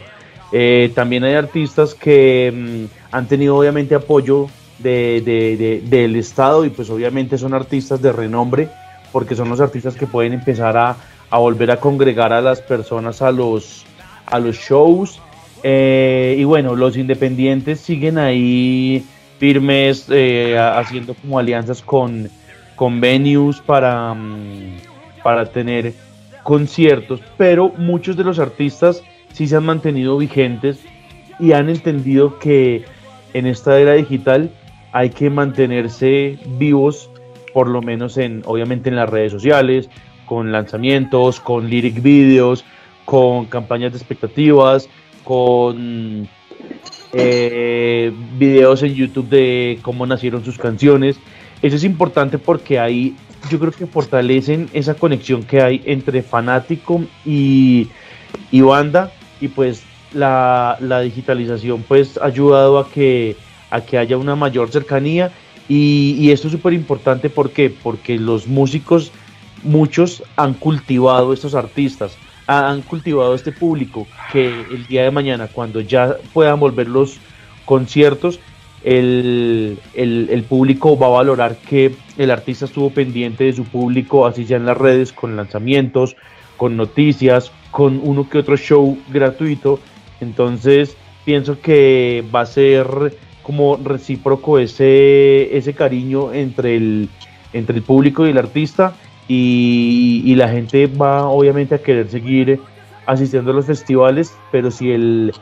Eh, también hay artistas que mm, han tenido obviamente apoyo de, de- de- del Estado y pues obviamente son artistas de renombre porque son los artistas que pueden empezar a, volver a congregar a las personas a los, a los shows. Eh, y bueno, los independientes siguen ahí firmes, eh, haciendo como alianzas con, con venues para, mm, para tener conciertos, pero muchos de los artistas sí se han mantenido vigentes y han entendido que en esta era digital hay que mantenerse vivos, por lo menos en, obviamente en las redes sociales, con lanzamientos, con lyric videos, con campañas de expectativas, con eh, videos en YouTube de cómo nacieron sus canciones. eso es importante porque ahí yo creo que fortalecen esa conexión que hay entre fanático y, y banda y pues la, digitalización pues ha ayudado a que, a que haya una mayor cercanía y, esto es súper importante porque porque los músicos muchos han cultivado estos artistas han cultivado este público que el día de mañana cuando ya puedan volver los conciertos el, el, público va a valorar que el artista estuvo pendiente de su público, así sea en las redes, con lanzamientos, con noticias, con uno que otro show gratuito. Entonces, pienso que va a ser como recíproco ese, ese cariño entre el, entre el público y el artista y, y la gente va obviamente a querer seguir asistiendo a los festivales, pero si el,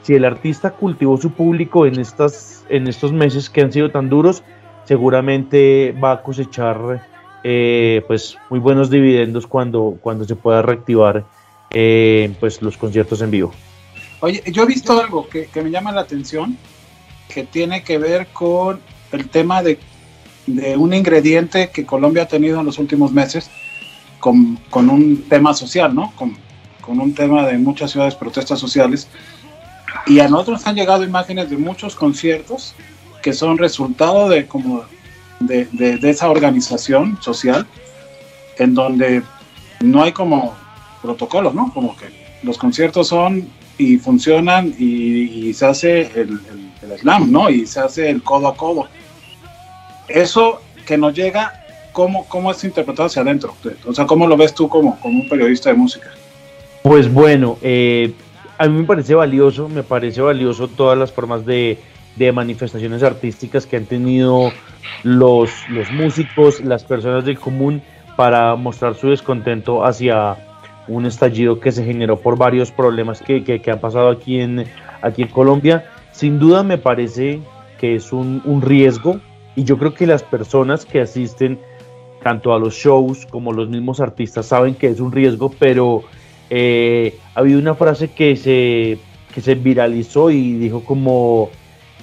si el artista cultivó su público en, estas, en estos meses que han sido tan duros, seguramente va a cosechar eh, pues muy buenos dividendos cuando, cuando se pueda reactivar eh, pues los conciertos en vivo. Oye, yo he visto algo que, me llama la atención, que tiene que ver con el tema de, de un ingrediente que Colombia ha tenido en los últimos meses con, con un tema social, ¿no? Con, con un tema de muchas ciudades protestas sociales y a nosotros han llegado imágenes de muchos conciertos que son resultado de como de, de, esa organización social en donde no hay como protocolos, ¿no? Como que los conciertos son y funcionan y, se hace el, el, slam, ¿no? Y se hace el codo a codo. Eso que nos llega, ¿cómo, cómo es interpretado hacia adentro? O sea, ¿cómo lo ves tú como, como un periodista de música? Pues bueno, eh, a mí me parece valioso, me parece valioso todas las formas de, manifestaciones artísticas que han tenido los, los músicos, las personas del común para mostrar su descontento hacia un estallido que se generó por varios problemas que, que, han pasado aquí en, aquí en Colombia. Sin duda me parece que es un, un riesgo y yo creo que las personas que asisten tanto a los shows como los mismos artistas saben que es un riesgo, pero eh, ha habido una frase que se, que se viralizó y dijo como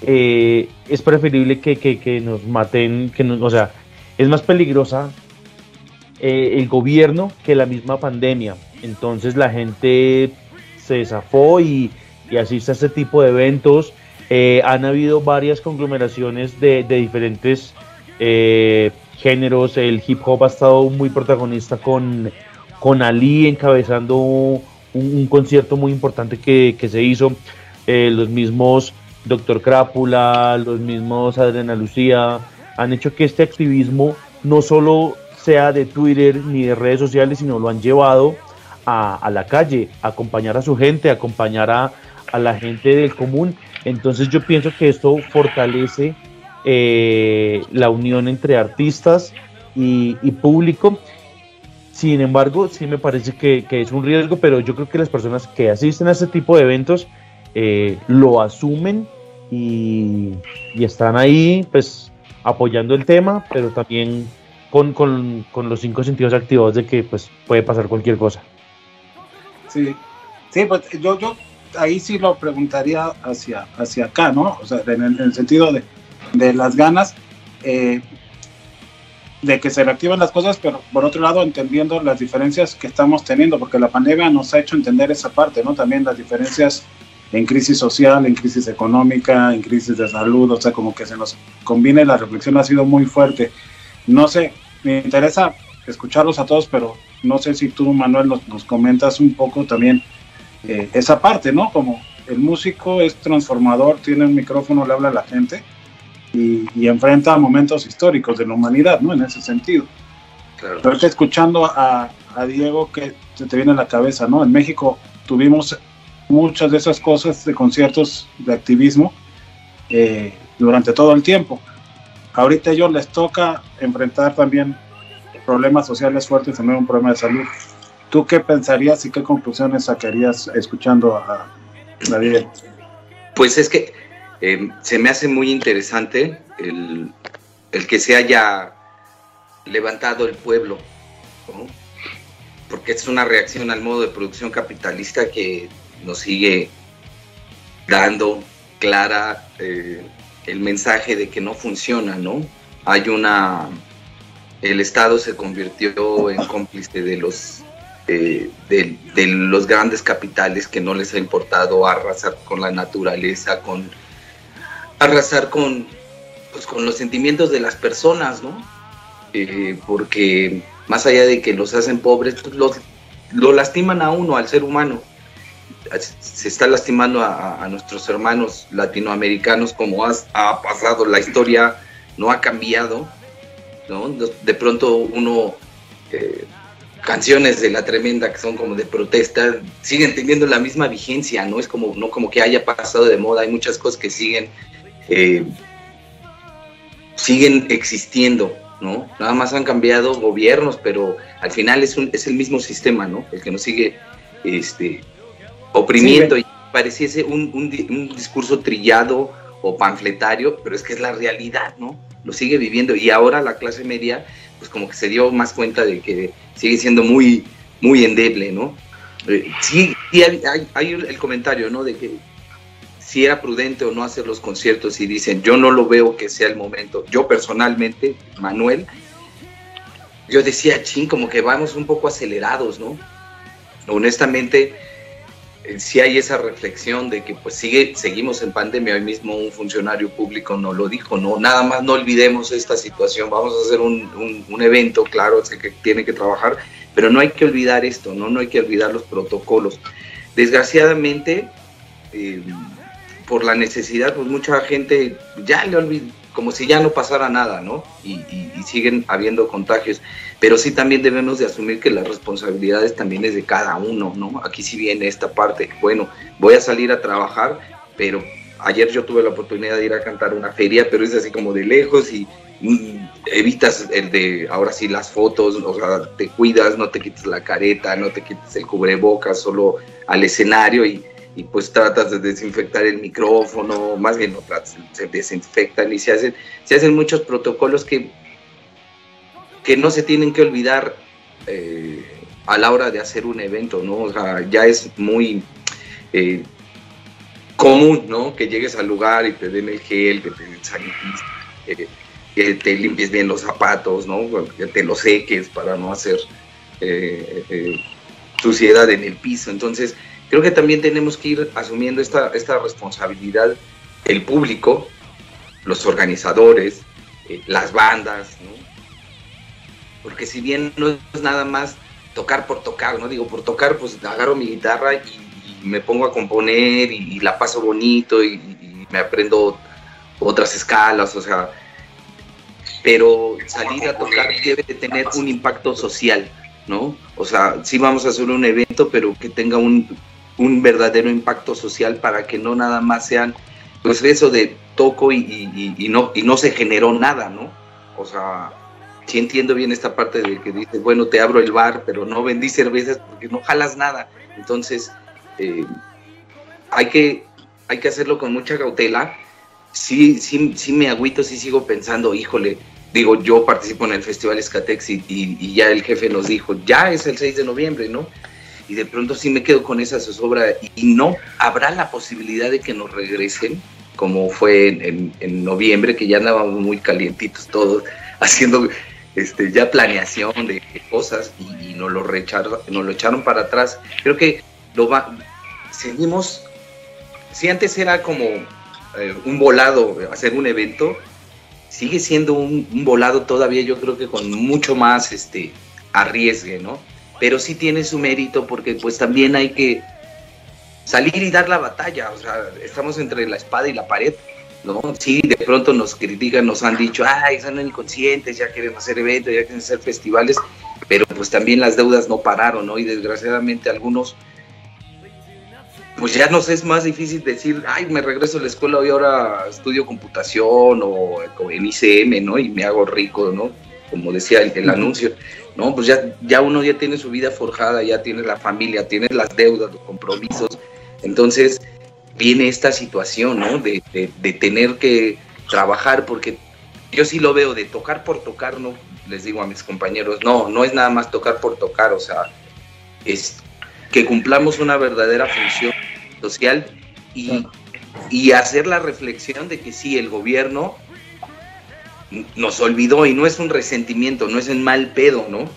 eh, es preferible que, nos maten, que o sea, es más peligrosa eh, el gobierno que la misma pandemia. Entonces la gente se desafó y, y asiste a este tipo de eventos. han habido varias conglomeraciones de, de diferentes géneros. El hip hop ha estado muy protagonista con con Ali encabezando un, concierto muy importante que, se hizo, eh, los mismos Doctor Crápula, los mismos Adriana Lucía, han hecho que este activismo no solo sea de Twitter ni de redes sociales, sino lo han llevado a, la calle, a acompañar a su gente, a acompañar a, la gente del común. Entonces yo pienso que esto fortalece eh, la unión entre artistas y, público sin embargo, sí me parece que, es un riesgo, pero yo creo que las personas que asisten a este tipo de eventos eh, lo asumen y, están ahí pues apoyando el tema, pero también con, los cinco sentidos activados de que pues puede pasar cualquier cosa. Sí, sí, pues yo, yo ahí sí lo preguntaría hacia, hacia acá, ¿no? O sea, en el, sentido de, de las ganas. Eh, de que se reactiven las cosas, pero por otro lado entendiendo las diferencias que estamos teniendo, porque la pandemia nos ha hecho entender esa parte, ¿no? También las diferencias en crisis social, en crisis económica, en crisis de salud, o sea, como que se nos combine, la reflexión ha sido muy fuerte. No sé, me interesa escucharlos a todos, pero no sé si tú, Manuel, nos, comentas un poco también eh, esa parte, ¿no? Como el músico es transformador, tiene un micrófono, le habla a la gente, y, enfrenta momentos históricos de la humanidad, ¿no? En ese sentido. Claro. Pero escuchando a, a, Diego, que se te viene a la cabeza, ¿no? En México tuvimos muchas de esas cosas de conciertos de activismo eh, durante todo el tiempo. Ahorita a ellos les toca enfrentar también problemas sociales fuertes, también un problema de salud. ¿Tú qué pensarías y qué conclusiones sacarías escuchando a, Diego? Pues es que Em, se me hace muy interesante el, que se haya levantado el pueblo, porque es una reacción al modo de producción capitalista que nos sigue dando clara eh, el mensaje de que no funciona, ¿no? hay una, el Estado se convirtió en cómplice de los, eh, de, los grandes capitales que no les ha importado arrasar con la naturaleza, con arrasar con, pues, con los sentimientos de las personas, ¿no? Eh, porque más allá de que los hacen pobres, pues, los, lo lastiman a uno, al ser humano. Se está lastimando a, nuestros hermanos latinoamericanos como ha pasado la historia no ha cambiado, ¿no? De pronto uno, eh, canciones de La Tremenda que son como de protesta, siguen teniendo la misma vigencia, ¿no? Es como, no como que haya pasado de moda, hay muchas cosas que siguen, eh, siguen existiendo, ¿no? Nada más han cambiado gobiernos, pero al final es, un, es el mismo sistema, ¿no? El que nos sigue este, oprimiendo sí, y pareciese un, un, un discurso trillado o panfletario, pero es que es la realidad, ¿no? Lo sigue viviendo y ahora la clase media, pues como que se dio más cuenta de que sigue siendo muy, muy endeble, ¿no? Eh, sí, sí hay, hay, hay, el comentario, ¿no? De que si era prudente o no hacer los conciertos y dicen, yo no lo veo que sea el momento. Yo personalmente, Manuel, yo decía, ching, como que vamos un poco acelerados, ¿no? Honestamente, sí hay esa reflexión de que pues sigue, seguimos en pandemia, hoy mismo un funcionario público nos lo dijo, no, nada más no olvidemos esta situación, vamos a hacer un, un, evento, claro, es que, que, tiene que trabajar, pero no hay que olvidar esto, no, no hay que olvidar los protocolos. Desgraciadamente, eh, por la necesidad, pues mucha gente ya le olvidó, como si ya no pasara nada, ¿no? Y, siguen habiendo contagios. Pero sí también debemos de asumir que las responsabilidades también es de cada uno, ¿no? Aquí sí viene esta parte. Bueno, voy a salir a trabajar, pero ayer yo tuve la oportunidad de ir a cantar una feria, pero es así como de lejos y evitas el de, ahora sí, las fotos, o sea, te cuidas, no te quites la careta, no te quites el cubrebocas, solo al escenario y y pues tratas de desinfectar el micrófono, más bien no tratas, se desinfectan y se hacen, se hacen muchos protocolos que, que no se tienen que olvidar eh, a la hora de hacer un evento, ¿no? O sea, ya es muy eh, común, ¿no? Que llegues al lugar y te den el gel, que te sanitices, eh, que te limpies bien los zapatos, ¿no? Que te los seques para no hacer suciedad en el piso. Entonces, creo que también tenemos que ir asumiendo esta, esta responsabilidad el público, los organizadores, eh, las bandas, ¿no? Porque si bien no es nada más tocar por tocar, ¿no? Digo, por tocar, pues agarro mi guitarra y, me pongo a componer y, la paso bonito y, y, me aprendo otras escalas, o sea, pero salir a tocar debe de tener un impacto social, ¿no? O sea, sí vamos a hacer un evento, pero que tenga un, un verdadero impacto social para que no nada más sean, pues eso de toco y, y, y, no, y no se generó nada, ¿no? O sea, sí entiendo bien esta parte de que dices, bueno, te abro el bar, pero no vendí cervezas porque no jalas nada. Entonces, eh, hay, que, hay que hacerlo con mucha cautela. Sí, sí, sí me agüito, sí sigo pensando, híjole, digo, yo participo en el Festival Escatex y, y, y, ya el jefe nos dijo, ya es el 6 de noviembre, ¿no? Y de pronto sí me quedo con esa zozobra y no habrá la posibilidad de que nos regresen, como fue en, noviembre, que ya andábamos muy calientitos todos, haciendo este, ya planeación de cosas y, y nos, lo recharon, nos lo echaron para atrás. Creo que lo va, seguimos, si antes era como eh, un volado hacer un evento, sigue siendo un, un, volado todavía, yo creo que con mucho más este, arriesgue, ¿no? Pero sí tiene su mérito porque pues también hay que salir y dar la batalla, o sea, estamos entre la espada y la pared, ¿no? Sí, de pronto nos critican, nos han dicho, ay, son inconscientes, ya quieren hacer eventos, ya quieren hacer festivales, pero pues también las deudas no pararon, ¿no? Y desgraciadamente algunos pues ya nos es más difícil decir, ay, me regreso a la escuela y ahora estudio computación o, o en ICM, ¿no? Y me hago rico, ¿no? Como decía el, el, anuncio, ¿no? Pues ya, ya uno ya tiene su vida forjada, ya tiene la familia, tiene las deudas, los compromisos. Entonces viene esta situación, ¿no? De, de, de tener que trabajar, porque yo sí lo veo, de tocar por tocar, ¿no? Les digo a mis compañeros, no, no es nada más tocar por tocar, o sea, es que cumplamos una verdadera función social y, y, hacer la reflexión de que sí, el gobierno nos olvidó y no es un resentimiento, no es en mal pedo, ¿no?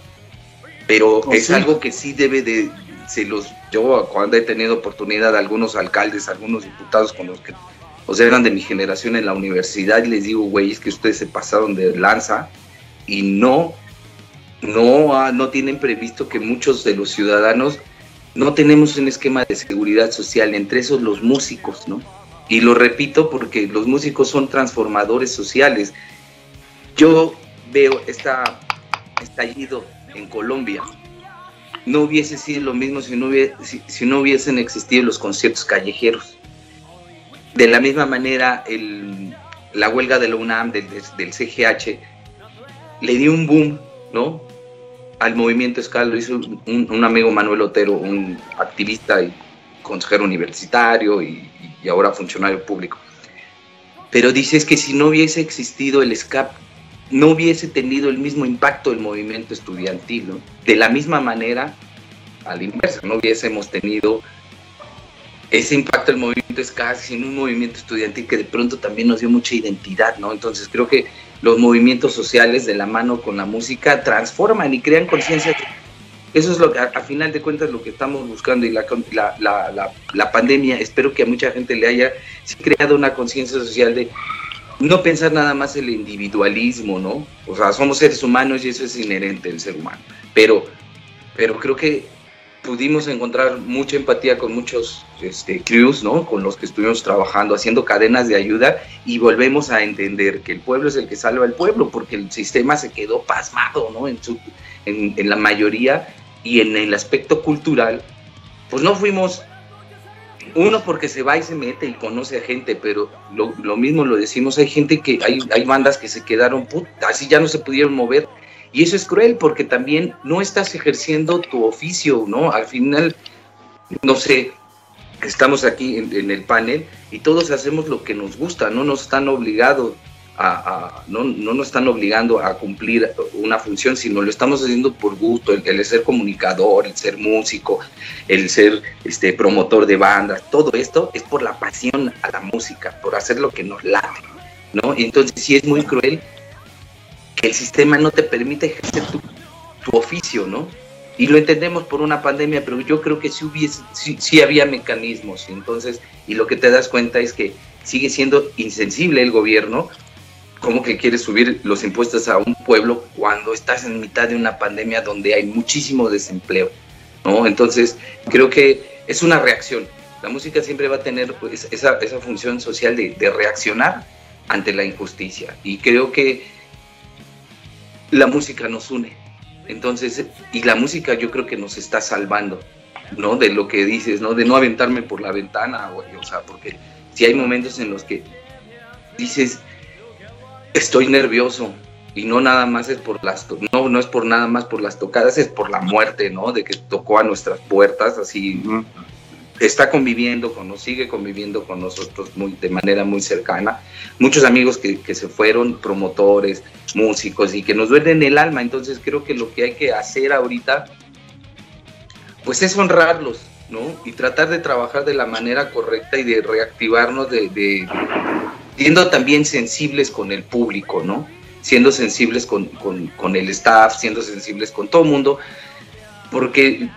Pero Oh, es sí. algo que sí debe de, se los, yo cuando he tenido oportunidad, algunos alcaldes, algunos diputados con los que, o sea, eran de mi generación en la universidad y les digo, güey, es que ustedes se pasaron de lanza y no, no, ah, no tienen previsto que muchos de los ciudadanos no tenemos un esquema de seguridad social, entre esos los músicos, ¿no? Y lo repito porque los músicos son transformadores sociales. Yo veo esta estallido en Colombia. No hubiese sido lo mismo si no, hubie- si, no hubiesen existido los conciertos callejeros. De la misma manera, la huelga de la UNAM, del, del CGH, le dio un boom, ¿no? Al movimiento ska, lo hizo un, un amigo Manuel Otero, un activista y consejero universitario y, y ahora funcionario público. Pero dices que si no hubiese existido el SCAP, no hubiese tenido el mismo impacto el movimiento estudiantil. ¿no? De la misma manera, a la inversa, no hubiésemos tenido ese impacto del movimiento SCA sin un movimiento estudiantil que de pronto también nos dio mucha identidad, ¿no? Entonces creo que los movimientos sociales de la mano con la música transforman y crean conciencia. Eso es lo que, a, final de cuentas, lo que estamos buscando y la, la, la, la, pandemia, espero que a mucha gente le haya creado una conciencia social de no pensar nada más el individualismo, ¿no? O sea, somos seres humanos y eso es inherente del ser humano. Pero, pero creo que pudimos encontrar mucha empatía con muchos este, crews, ¿no? Con los que estuvimos trabajando, haciendo cadenas de ayuda y volvemos a entender que el pueblo es el que salva al pueblo porque el sistema se quedó pasmado, ¿no? En, su, en la mayoría y en el aspecto cultural, pues no fuimos uno porque se va y se mete y conoce a gente, pero lo, mismo lo decimos, hay gente que, hay, hay bandas que se quedaron, put, así ya no se pudieron mover, y eso es cruel porque también no estás ejerciendo tu oficio, ¿no? Al final, no sé, estamos aquí en, en el panel y todos hacemos lo que nos gusta, no nos están obligados no, no nos están obligando a cumplir una función, sino lo estamos haciendo por gusto, el, ser comunicador, el ser músico, el ser este, promotor de bandas, todo esto es por la pasión a la música, por hacer lo que nos late, ¿no? Entonces sí es muy cruel que el sistema no te permite ejercer tu, tu oficio, ¿no? Y lo entendemos por una pandemia, pero yo creo que sí, hubiese, sí, sí había mecanismos, entonces, y lo que te das cuenta es que sigue siendo insensible el gobierno, como que quiere subir los impuestos a un pueblo cuando estás en mitad de una pandemia donde hay muchísimo desempleo, ¿no? Entonces, creo que es una reacción. La música siempre va a tener pues, esa, esa función social de, de reaccionar ante la injusticia. Y creo que la música nos une. Entonces, y la música yo creo que nos está salvando, ¿no? De lo que dices, ¿no? De no aventarme por la ventana, güey. O sea, porque si hay momentos en los que dices, estoy nervioso, y no nada más es por las no no es por nada más por las tocadas es por la muerte no de que tocó a nuestras puertas así está conviviendo con nos sigue conviviendo con nosotros muy de manera muy cercana. Muchos amigos que, que se fueron promotores músicos y que nos duelen el alma. Entonces creo que lo que hay que hacer ahorita pues es honrarlos no y tratar de trabajar de la manera correcta y de reactivarnos de, de siendo también sensibles con el público no siendo sensibles con, con, el staff, siendo sensibles con todo el mundo, porque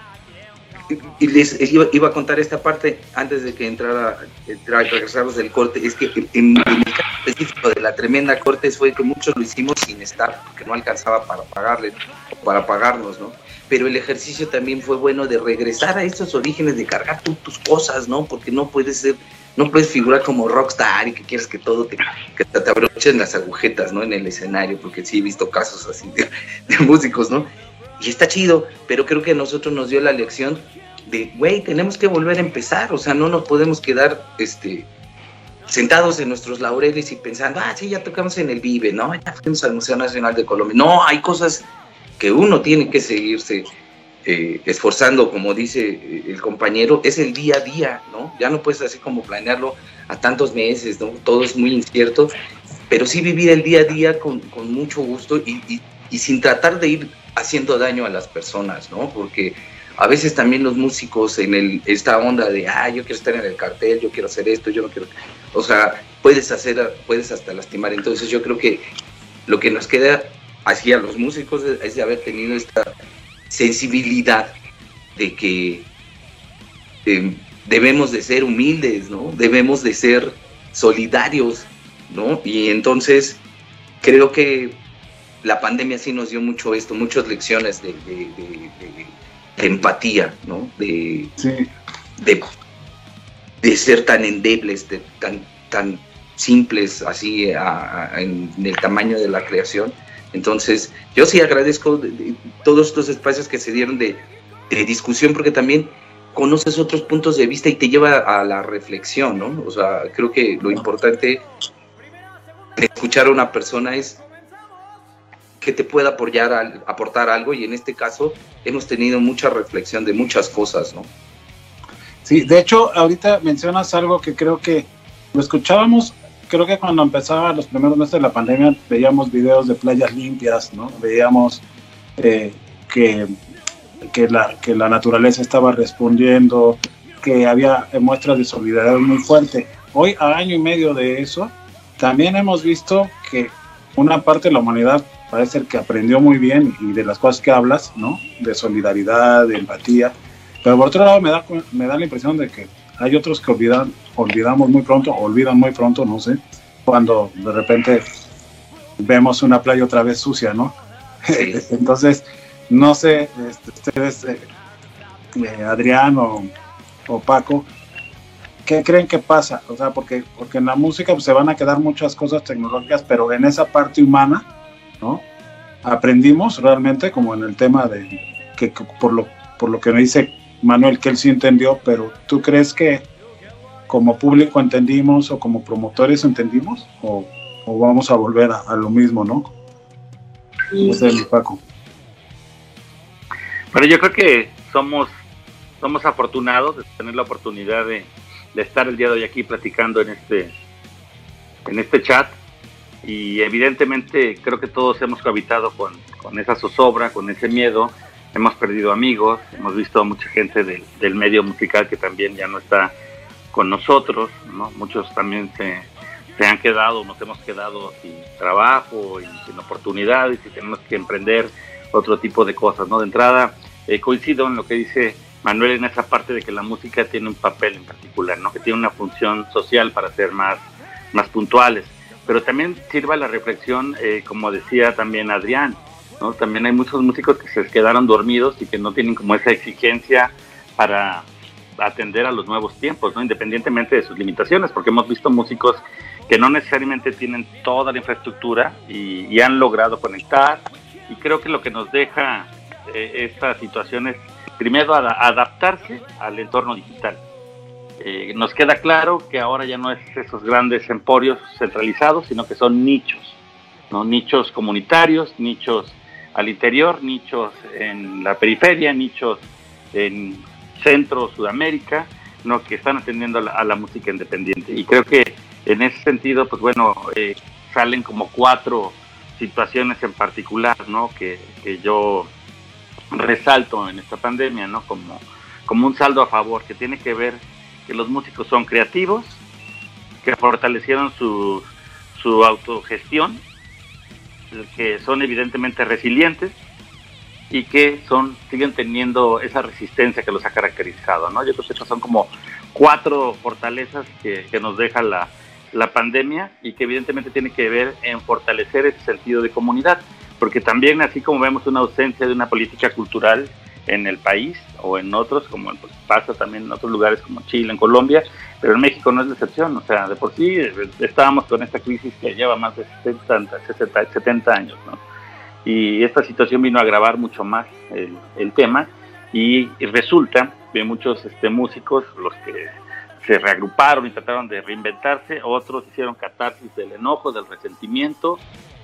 y les iba, a contar esta parte antes de que entrara, entrara regresarnos del corte, es que en, el caso específico de la tremenda corte fue que muchos lo hicimos sin estar, porque no alcanzaba para pagarle, para pagarnos, ¿no? Pero el ejercicio también fue bueno de regresar a esos orígenes, de cargar tus cosas, ¿no? Porque no puedes ser no puedes figurar como rockstar y que quieres que todo te, que te abrochen las agujetas, ¿no? En el escenario, porque sí he visto casos así de, músicos, ¿no? Y está chido, pero creo que a nosotros nos dio la lección de, güey, tenemos que volver a empezar, o sea, no nos podemos quedar, este, sentados en nuestros laureles y pensando, ah, sí, ya tocamos en el Vive, ¿no? Ya fuimos al Museo Nacional de Colombia. No, hay cosas que uno tiene que seguirse eh, esforzando, como dice el compañero, es el día a día, ¿no? Ya no puedes así como planearlo a tantos meses, ¿no? Todo es muy incierto, pero sí vivir el día a día con, con mucho gusto y, y, y, sin tratar de ir haciendo daño a las personas, ¿no? Porque a veces también los músicos en el, esta onda de, ah, yo quiero estar en el cartel, yo quiero hacer esto, yo no quiero, o sea, puedes hacer, puedes hasta lastimar, entonces yo creo que lo que nos queda así a los músicos es de haber tenido esta sensibilidad de que eh, debemos de ser humildes, ¿no? Debemos de ser solidarios, ¿no? Y entonces creo que la pandemia sí nos dio mucho esto, muchas lecciones de, empatía, ¿no? De, de, ser tan endebles, de, tan, tan simples así en el tamaño de la creación. Entonces, yo sí agradezco todos estos espacios que se dieron de, discusión, porque también conoces otros puntos de vista y te lleva a la reflexión, ¿no? O sea, creo que lo importante de escuchar a una persona es que te pueda apoyar, aportar algo y en este caso hemos tenido mucha reflexión de muchas cosas, ¿no? Sí, de hecho, ahorita mencionas algo que creo que lo escuchábamos, creo que cuando empezaba los primeros meses de la pandemia veíamos videos de playas limpias, ¿no? Veíamos eh, que, que, la, que la naturaleza estaba respondiendo, que había muestras de solidaridad muy fuerte. Hoy, a año y medio de eso, también hemos visto que una parte de la humanidad parece que aprendió muy bien y de las cosas que hablas, ¿no? De solidaridad, de empatía. Pero por otro lado me da, me da la impresión de que hay otros que olvidan, olvidamos muy pronto, olvidan muy pronto, no sé, cuando de repente vemos una playa otra vez sucia, ¿no? Entonces, no sé, este, ustedes, eh, eh, Adrián o, o, Paco, ¿qué creen que pasa? O sea, porque, porque en la música pues, se van a quedar muchas cosas tecnológicas, pero en esa parte humana, ¿no? Aprendimos realmente, como en el tema de que por lo, por lo que me dice Manuel, que él sí entendió, pero ¿tú crees que como público entendimos o como promotores entendimos? ¿O, vamos a volver a, lo mismo, no? Sé, Paco. Pero yo creo que somos, somos afortunados de tener la oportunidad de, de estar el día de hoy aquí platicando en este, en este chat y evidentemente creo que todos hemos cohabitado con, con esa zozobra, con ese miedo, hemos perdido amigos, hemos visto a mucha gente del, medio musical que también ya no está con nosotros, ¿no? muchos también se, se, han quedado, nos hemos quedado sin trabajo y sin oportunidades y tenemos que emprender otro tipo de cosas, ¿no? De entrada, eh, coincido en lo que dice Manuel en esa parte de que la música tiene un papel en particular, ¿no? Que tiene una función social para ser más, más puntuales pero también sirva la reflexión, eh, como decía también Adrián, ¿no? También hay muchos músicos que se quedaron dormidos y que no tienen como esa exigencia para atender a los nuevos tiempos, ¿no? Independientemente de sus limitaciones, porque hemos visto músicos que no necesariamente tienen toda la infraestructura y, han logrado conectar y creo que lo que nos deja eh, esta situación es primero adaptarse al entorno digital eh, nos queda claro que ahora ya no es esos grandes emporios centralizados, sino que son nichos, ¿no? nichos comunitarios, nichos al interior, nichos en la periferia, nichos en Centro, Sudamérica, ¿no? que están atendiendo a la, música independiente. Y creo que en ese sentido, pues bueno, eh, salen como cuatro situaciones en particular, ¿no? Que, que, yo resalto en esta pandemia, ¿no? Como, como un saldo a favor, que tiene que ver que los músicos son creativos, que fortalecieron su, su autogestión, que son evidentemente resilientes y que son siguen teniendo esa resistencia que los ha caracterizado. ¿no? Yo creo que estas son como cuatro fortalezas que, nos deja la, la pandemia y que evidentemente tiene que ver en fortalecer ese sentido de comunidad, porque también así como vemos una ausencia de una política cultural en el país o en otros, como pues, pasa también en otros lugares como Chile, en Colombia, pero en México no es la excepción, o sea, de por sí eh, estábamos con esta crisis que lleva más de 70, 70 años, ¿no? Y esta situación vino a agravar mucho más el, tema y, resulta que muchos este, músicos, los que se reagruparon y trataron de reinventarse, otros hicieron catarsis del enojo, del resentimiento,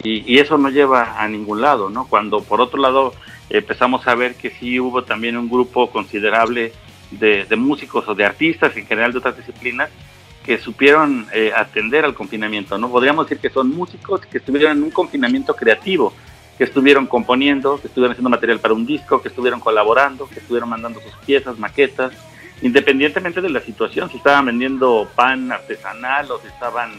y, eso no lleva a ningún lado, ¿no? Cuando por otro lado empezamos a ver que sí hubo también un grupo considerable de, músicos o de artistas, en general de otras disciplinas, que supieron eh, atender al confinamiento, ¿no? Podríamos decir que son músicos que estuvieron en un confinamiento creativo, que estuvieron componiendo, que estuvieron haciendo material para un disco, que estuvieron colaborando, que estuvieron mandando sus piezas, maquetas, independientemente de la situación, si estaban vendiendo pan artesanal o si estaban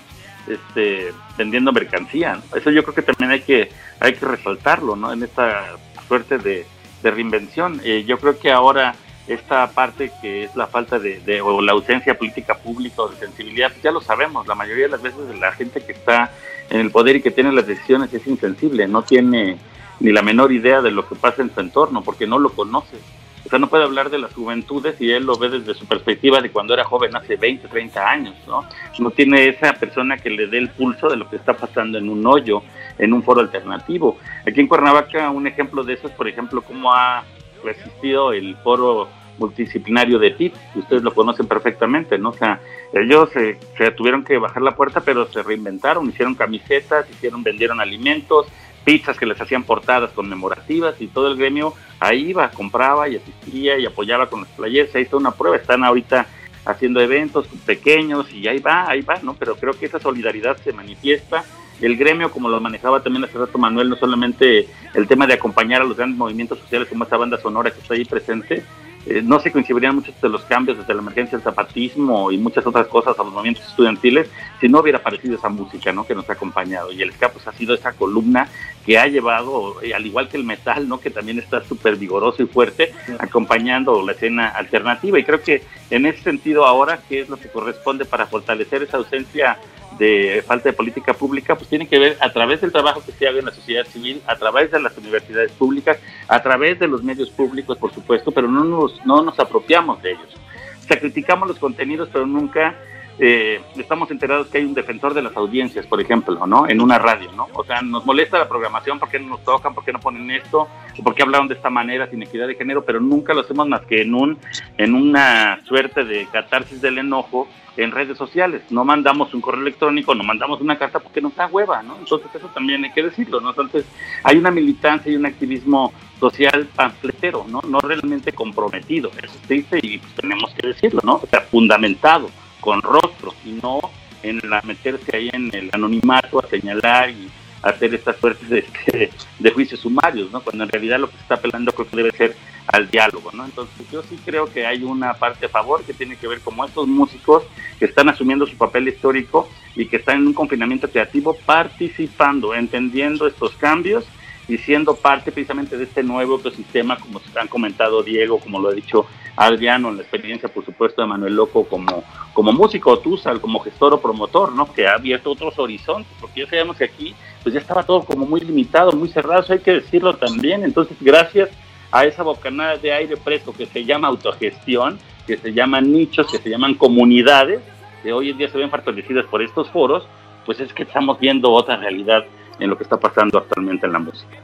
este, vendiendo mercancía. Eso yo creo que también hay que, hay que resaltarlo, ¿no? En esta suerte de, reinvención. Eh, yo creo que ahora esta parte que es la falta de, o la ausencia política pública o de sensibilidad, pues ya lo sabemos, la mayoría de las veces la gente que está en el poder y que tiene las decisiones es insensible, no tiene ni la menor idea de lo que pasa en su entorno, porque no lo conoce. O sea, no puede hablar de las juventudes y él lo ve desde su perspectiva de cuando era joven hace 20, 30 años, ¿no? No tiene esa persona que le dé el pulso de lo que está pasando en un hoyo, en un foro alternativo. Aquí en Cuernavaca un ejemplo de eso es, por ejemplo, cómo ha resistido el foro multidisciplinario de TIP, ustedes lo conocen perfectamente, ¿no? O sea, ellos se, tuvieron que bajar la puerta, pero se reinventaron, hicieron camisetas, hicieron, vendieron alimentos, pizzas que les hacían portadas conmemorativas y todo el gremio ahí iba, compraba y asistía y apoyaba con los players, se hizo una prueba, están ahorita haciendo eventos pequeños y ahí va, ahí va, ¿no? Pero creo que esa solidaridad se manifiesta. El gremio, como lo manejaba también hace rato Manuel, no solamente el tema de acompañar a los grandes movimientos sociales como esta banda sonora que está ahí presente, eh, no se coincidirían muchos de los cambios desde la emergencia del zapatismo y muchas otras cosas a los movimientos estudiantiles si no hubiera aparecido esa música ¿no? que nos ha acompañado. Y el ska pues, ha sido esa columna que ha llevado, eh, al igual que el metal, ¿no? que también está súper vigoroso y fuerte, acompañando la escena alternativa. Y creo que en ese sentido ahora, ¿qué es lo que corresponde para fortalecer esa ausencia de falta de política pública, pues tiene que ver a través del trabajo que se haga en la sociedad civil, a través de las universidades públicas, a través de los medios públicos, por supuesto, pero no nos, no nos apropiamos de ellos. O sea, criticamos los contenidos, pero nunca eh, estamos enterados que hay un defensor de las audiencias, por ejemplo, ¿no? En una radio, ¿no? O sea, nos molesta la programación, ¿por qué no nos tocan? ¿Por qué no ponen esto? ¿Por qué hablaron de esta manera sin equidad de género? Pero nunca lo hacemos más que en, un, en una suerte de catarsis del enojo en redes sociales. No mandamos un correo electrónico, no mandamos una carta porque nos da hueva, ¿no? Entonces eso también hay que decirlo, ¿no? Entonces hay una militancia y un activismo social panfletero, ¿no? No realmente comprometido, eso se dice y pues, tenemos que decirlo, ¿no? O sea, fundamentado, con rostro y no en la meterse ahí en el anonimato a señalar y hacer estas suertes de, este, de juicios sumarios, ¿no? Cuando en realidad lo que está apelando creo que debe ser al diálogo, ¿no? Entonces yo sí creo que hay una parte a favor que tiene que ver como estos músicos que están asumiendo su papel histórico y que están en un confinamiento creativo participando, entendiendo estos cambios y siendo parte precisamente de este nuevo ecosistema, como se han comentado Diego, como lo ha dicho Adriano, en la experiencia, por supuesto, de Manuel Loco como, como músico, Tuzal, como gestor o promotor, ¿no? Que ha abierto otros horizontes, porque ya sabemos que aquí pues ya estaba todo como muy limitado, muy cerrado, eso hay que decirlo también. Entonces, gracias a esa bocanada de aire fresco que se llama autogestión, que se llaman nichos, que se llaman comunidades, que hoy en día se ven fortalecidas por estos foros, pues es que estamos viendo otra realidad en lo que está pasando actualmente en la música.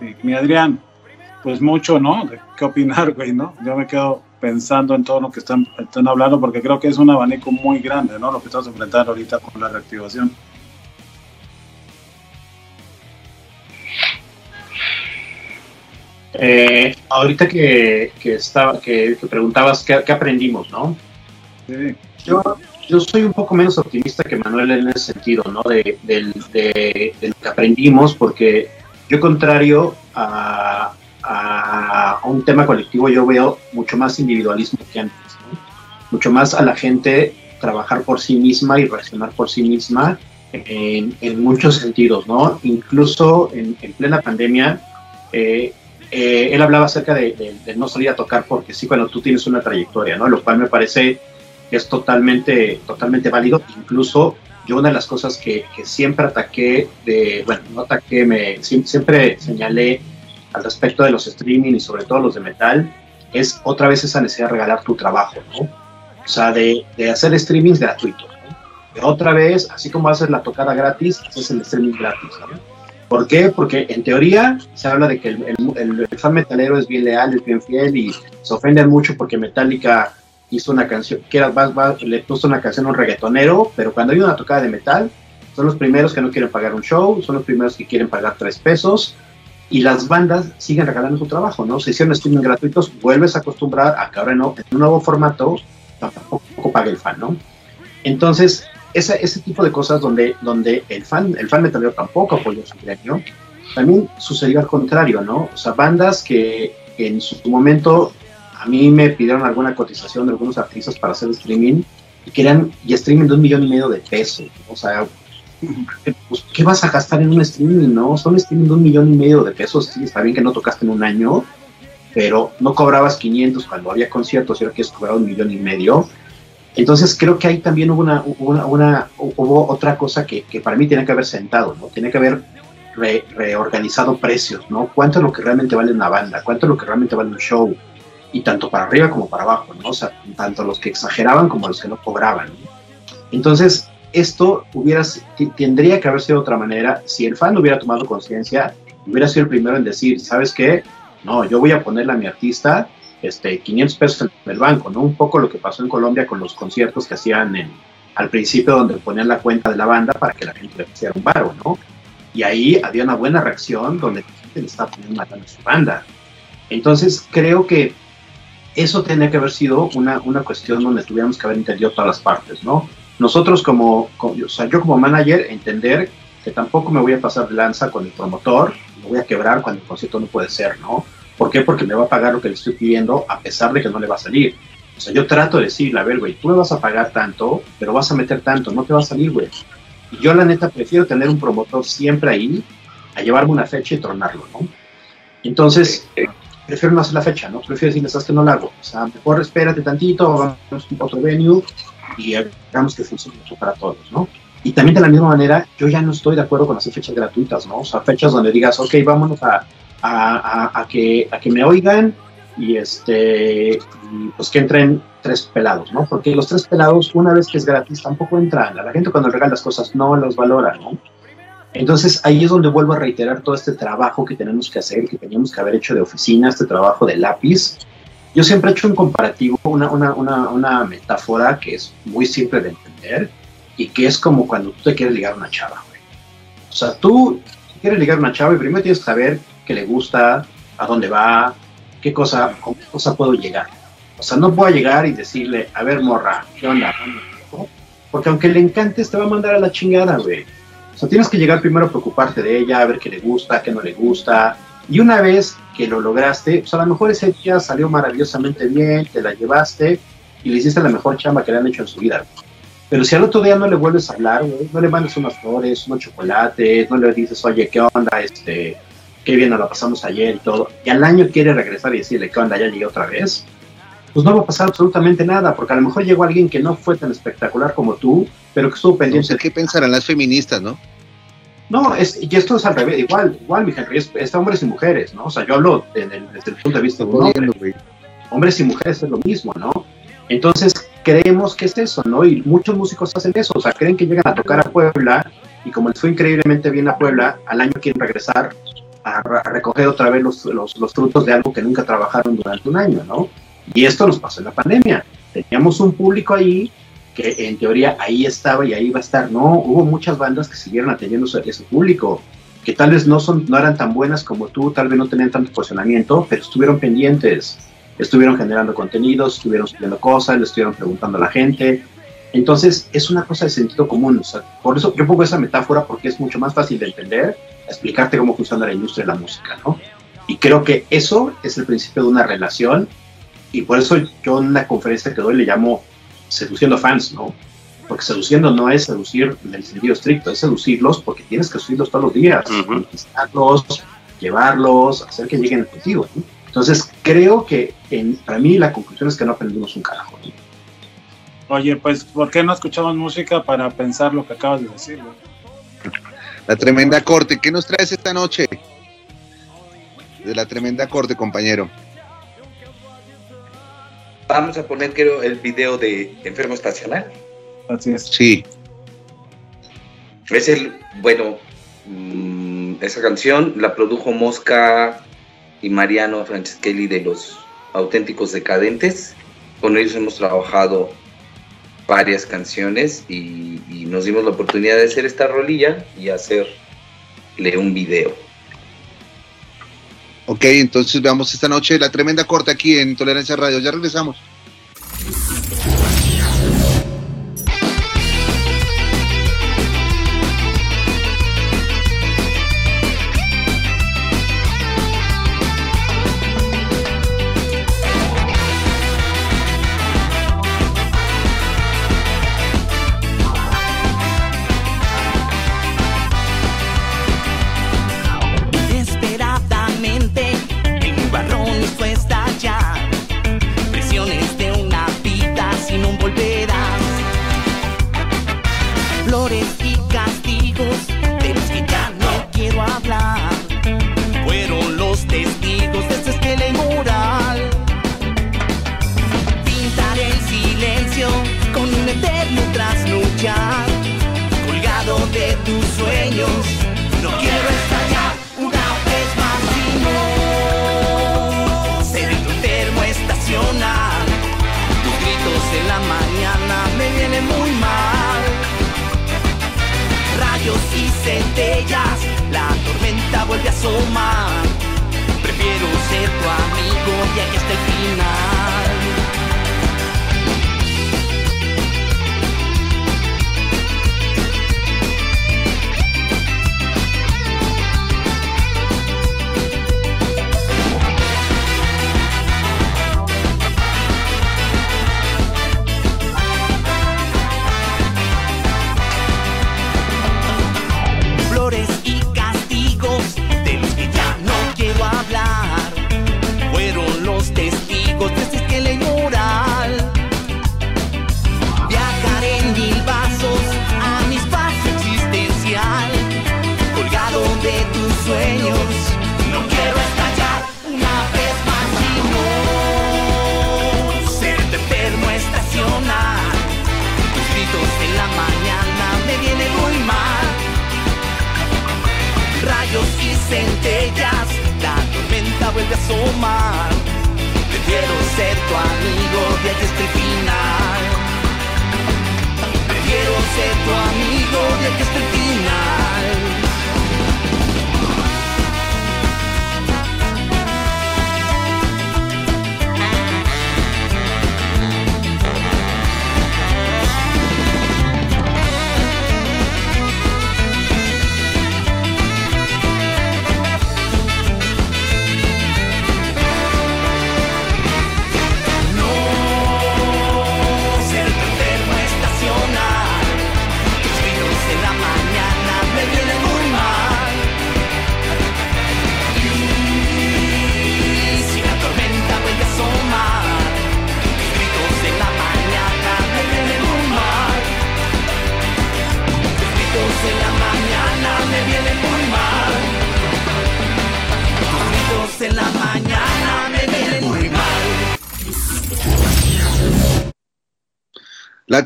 Sí, mi Adrián, pues mucho, ¿no? ¿Qué opinar, güey, no? Yo me quedo pensando en todo lo que están, están hablando porque creo que es un abanico muy grande, ¿no? Lo que estamos enfrentando ahorita con la reactivación. Eh, ahorita que, que, estaba, que, preguntabas qué, aprendimos, ¿no? Yo, yo soy un poco menos optimista que Manuel en ese sentido, ¿no? De, de, lo que aprendimos, porque yo contrario a, a, un tema colectivo, yo veo mucho más individualismo que antes, mucho más a la gente trabajar por sí misma y reaccionar por sí misma en, en muchos sentidos, ¿no? Incluso en, en plena pandemia, eh, eh, él hablaba acerca de, no salir a tocar porque sí, cuando tú tienes una trayectoria, ¿no? Lo cual me parece es totalmente, totalmente válido. Incluso yo una de las cosas que, siempre ataqué, de, bueno, no ataqué, me, siempre señalé al respecto de los streaming y sobre todo los de metal, es otra vez esa necesidad de regalar tu trabajo, ¿no? O sea, de, de hacer streamings gratuitos, ¿no? otra vez, así como haces la tocada gratis, haces el streaming gratis, ¿no? ¿Por qué? Porque en teoría se habla de que el, fan metalero es bien leal, es bien fiel y se ofenden mucho porque Metallica hizo una canción, que era, le puso una canción a un reggaetonero, pero cuando hay una tocada de metal, son los primeros que no quieren pagar un show, son los primeros que quieren pagar tres pesos y las bandas siguen regalando su trabajo, ¿no? Se hicieron streaming gratuitos, vuelves a acostumbrar a que ahora no, en un nuevo formato tampoco pague el fan, ¿no? Entonces, ese, ese tipo de cosas donde, donde el fan, el fan metalero tampoco apoyó su gremio, también sucedió al contrario, ¿no? O sea, bandas que en su momento a mí me pidieron alguna cotización de algunos artistas para hacer streaming y querían y streaming de un millón y medio de pesos. O sea, pues, ¿qué vas a gastar en un streaming? No, son streaming de un millón y medio de pesos. Sí, está bien que no tocaste en un año, pero no cobrabas 500 cuando había conciertos y ahora quieres cobrar un millón y medio. Entonces creo que ahí también hubo una, hubo otra cosa que, para mí tiene que haber sentado, ¿no? Tiene que haber re, reorganizado precios, ¿no? ¿Cuánto es lo que realmente vale una banda? ¿Cuánto es lo que realmente vale un show? Y tanto para arriba como para abajo, ¿no? O sea, tanto los que exageraban como los que no cobraban. Entonces, esto hubiera, tendría que haber sido de otra manera. Si el fan hubiera tomado conciencia, hubiera sido el primero en decir, ¿sabes qué? No, yo voy a ponerle a mi artista este, 500 pesos en el banco, ¿no? Un poco lo que pasó en Colombia con los conciertos que hacían en, al principio donde ponían la cuenta de la banda para que la gente le pusiera un baro, ¿no? Y ahí había una buena reacción donde la gente le estaba poniendo una a su banda. Entonces creo que eso tenía que haber sido una, una cuestión donde tuviéramos que haber entendido todas las partes, ¿no? Nosotros como, yo como manager, entender que tampoco me voy a pasar de lanza con el promotor, me voy a quebrar cuando el concierto no puede ser, ¿no? ¿Por qué? Porque me va a pagar lo que le estoy pidiendo a pesar de que no le va a salir. O sea, yo trato de decirle, a ver, güey, tú me vas a pagar tanto, pero vas a meter tanto, no te va a salir, güey. Y yo la neta prefiero tener un promotor siempre ahí a llevarme una fecha y tronarlo, ¿no? Entonces, prefiero no hacer la fecha, ¿no? Prefiero decirle, sabes que no la hago. O sea, mejor espérate tantito, vamos a otro venue y hagamos que funcione para todos, ¿no? Y también de la misma manera, yo ya no estoy de acuerdo con hacer fechas gratuitas, ¿no? O sea, fechas donde digas, ok, vámonos a, a, a, que, a que me oigan y este pues que entren tres pelados, ¿no? Porque los tres pelados, una vez que es gratis, tampoco entran. A la gente cuando regala las cosas no los valora, ¿no? Entonces ahí es donde vuelvo a reiterar todo este trabajo que tenemos que hacer, que teníamos que haber hecho de oficina, este trabajo de lápiz. Yo siempre he hecho un comparativo, una, una, una, una metáfora que es muy simple de entender y que es como cuando tú te quieres ligar a una chava, güey. O sea, tú quieres ligar una chava y primero tienes que saber qué le gusta, a dónde va, qué cosa, con qué cosa puedo llegar. O sea, no puedo llegar y decirle, a ver, morra, ¿qué onda? Porque aunque le encantes, te va a mandar a la chingada, güey. Tienes que llegar primero a preocuparte de ella, a ver qué le gusta, qué no le gusta. Y una vez que lo lograste, pues a lo mejor ese día salió maravillosamente bien, te la llevaste y le hiciste la mejor chamba que le han hecho en su vida. Pero si al otro día no le vuelves a hablar, no le mandas unas flores, unos chocolates, no le dices, oye, ¿qué onda? Este, qué bien nos la pasamos ayer y todo, y al año quiere regresar y decirle, ¿qué onda? Ya llegué otra vez. Pues no va a pasar absolutamente nada, porque a lo mejor llegó alguien que no fue tan espectacular como tú, pero que estuvo pendiente. Qué pensarán las feministas, ¿no? No, es, y esto es al revés, igual, igual, mi Henry, es, es hombres y mujeres, ¿no? O sea, yo hablo desde el, desde el punto de vista de un hombre. Hombres y mujeres es lo mismo, ¿no? Entonces, creemos que es eso, ¿no? Y muchos músicos hacen eso, o sea, creen que llegan a tocar a Puebla y como les fue increíblemente bien a Puebla, al año quieren regresar a, a recoger otra vez los, los, los, frutos de algo que nunca trabajaron durante un año, ¿no? Y esto nos pasó en la pandemia. Teníamos un público ahí que en teoría ahí estaba y ahí va a estar. No, hubo muchas bandas que siguieron atendiendo ese público, que tal vez no, son, no eran tan buenas como tú, tal vez no tenían tanto posicionamiento, pero estuvieron pendientes, estuvieron generando contenidos, estuvieron subiendo cosas, le estuvieron preguntando a la gente. Entonces, es una cosa de sentido común. O sea, por eso yo pongo esa metáfora porque es mucho más fácil de entender explicarte cómo funciona la industria de la música, ¿no? Y creo que eso es el principio de una relación y por eso yo en la conferencia que doy le llamo seduciendo fans, ¿no? Porque seduciendo no es seducir en el sentido estricto, es seducirlos porque tienes que seducirlos todos los días, conquistarlos, llevarlos, hacer que lleguen contigo, ¿no? Entonces creo que en, para mí la conclusión es que no aprendimos un carajo, ¿no? Oye, pues, ¿por qué no escuchamos música para pensar lo que acabas de decir, güey? La tremenda corte. ¿Qué nos traes esta noche? De la tremenda corte, compañero. Vamos a poner, creo, el video de Enfermo Estacional. Así es. Sí. Es el, bueno, mmm, esa canción la produjo Mosca y Mariano Franceschelli de los Auténticos Decadentes. Con ellos hemos trabajado varias canciones y, y, nos dimos la oportunidad de hacer esta rolilla y hacerle un video. Ok, entonces veamos esta noche la tremenda corte aquí en Tolerancia Radio. Ya regresamos.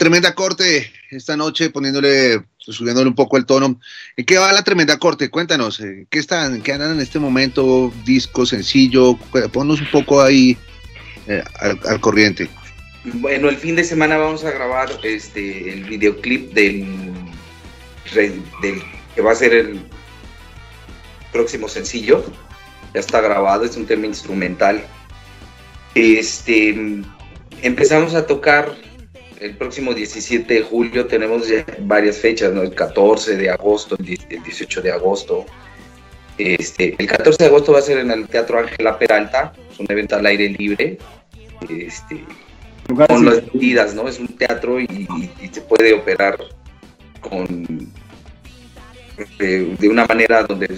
Tremenda corte esta noche poniéndole, subiéndole un poco el tono. ¿En qué va la tremenda corte? Cuéntanos, ¿en ¿qué están, qué andan en este momento? Disco, sencillo, ponnos un poco ahí eh, al, al corriente. Bueno, el fin de semana vamos a grabar este el videoclip del, del que va a ser el próximo sencillo. Ya está grabado, es un tema instrumental. Este empezamos a tocar el próximo 17 de julio, tenemos ya varias fechas, ¿no? El 14 de agosto, el 10 el 18 de agosto. Este, el 14 de agosto va a ser en el Teatro Ángela Peralta, es un evento al aire libre. Este, con las medidas, ¿no? Es un teatro y, y- y se puede operar con de, de una manera donde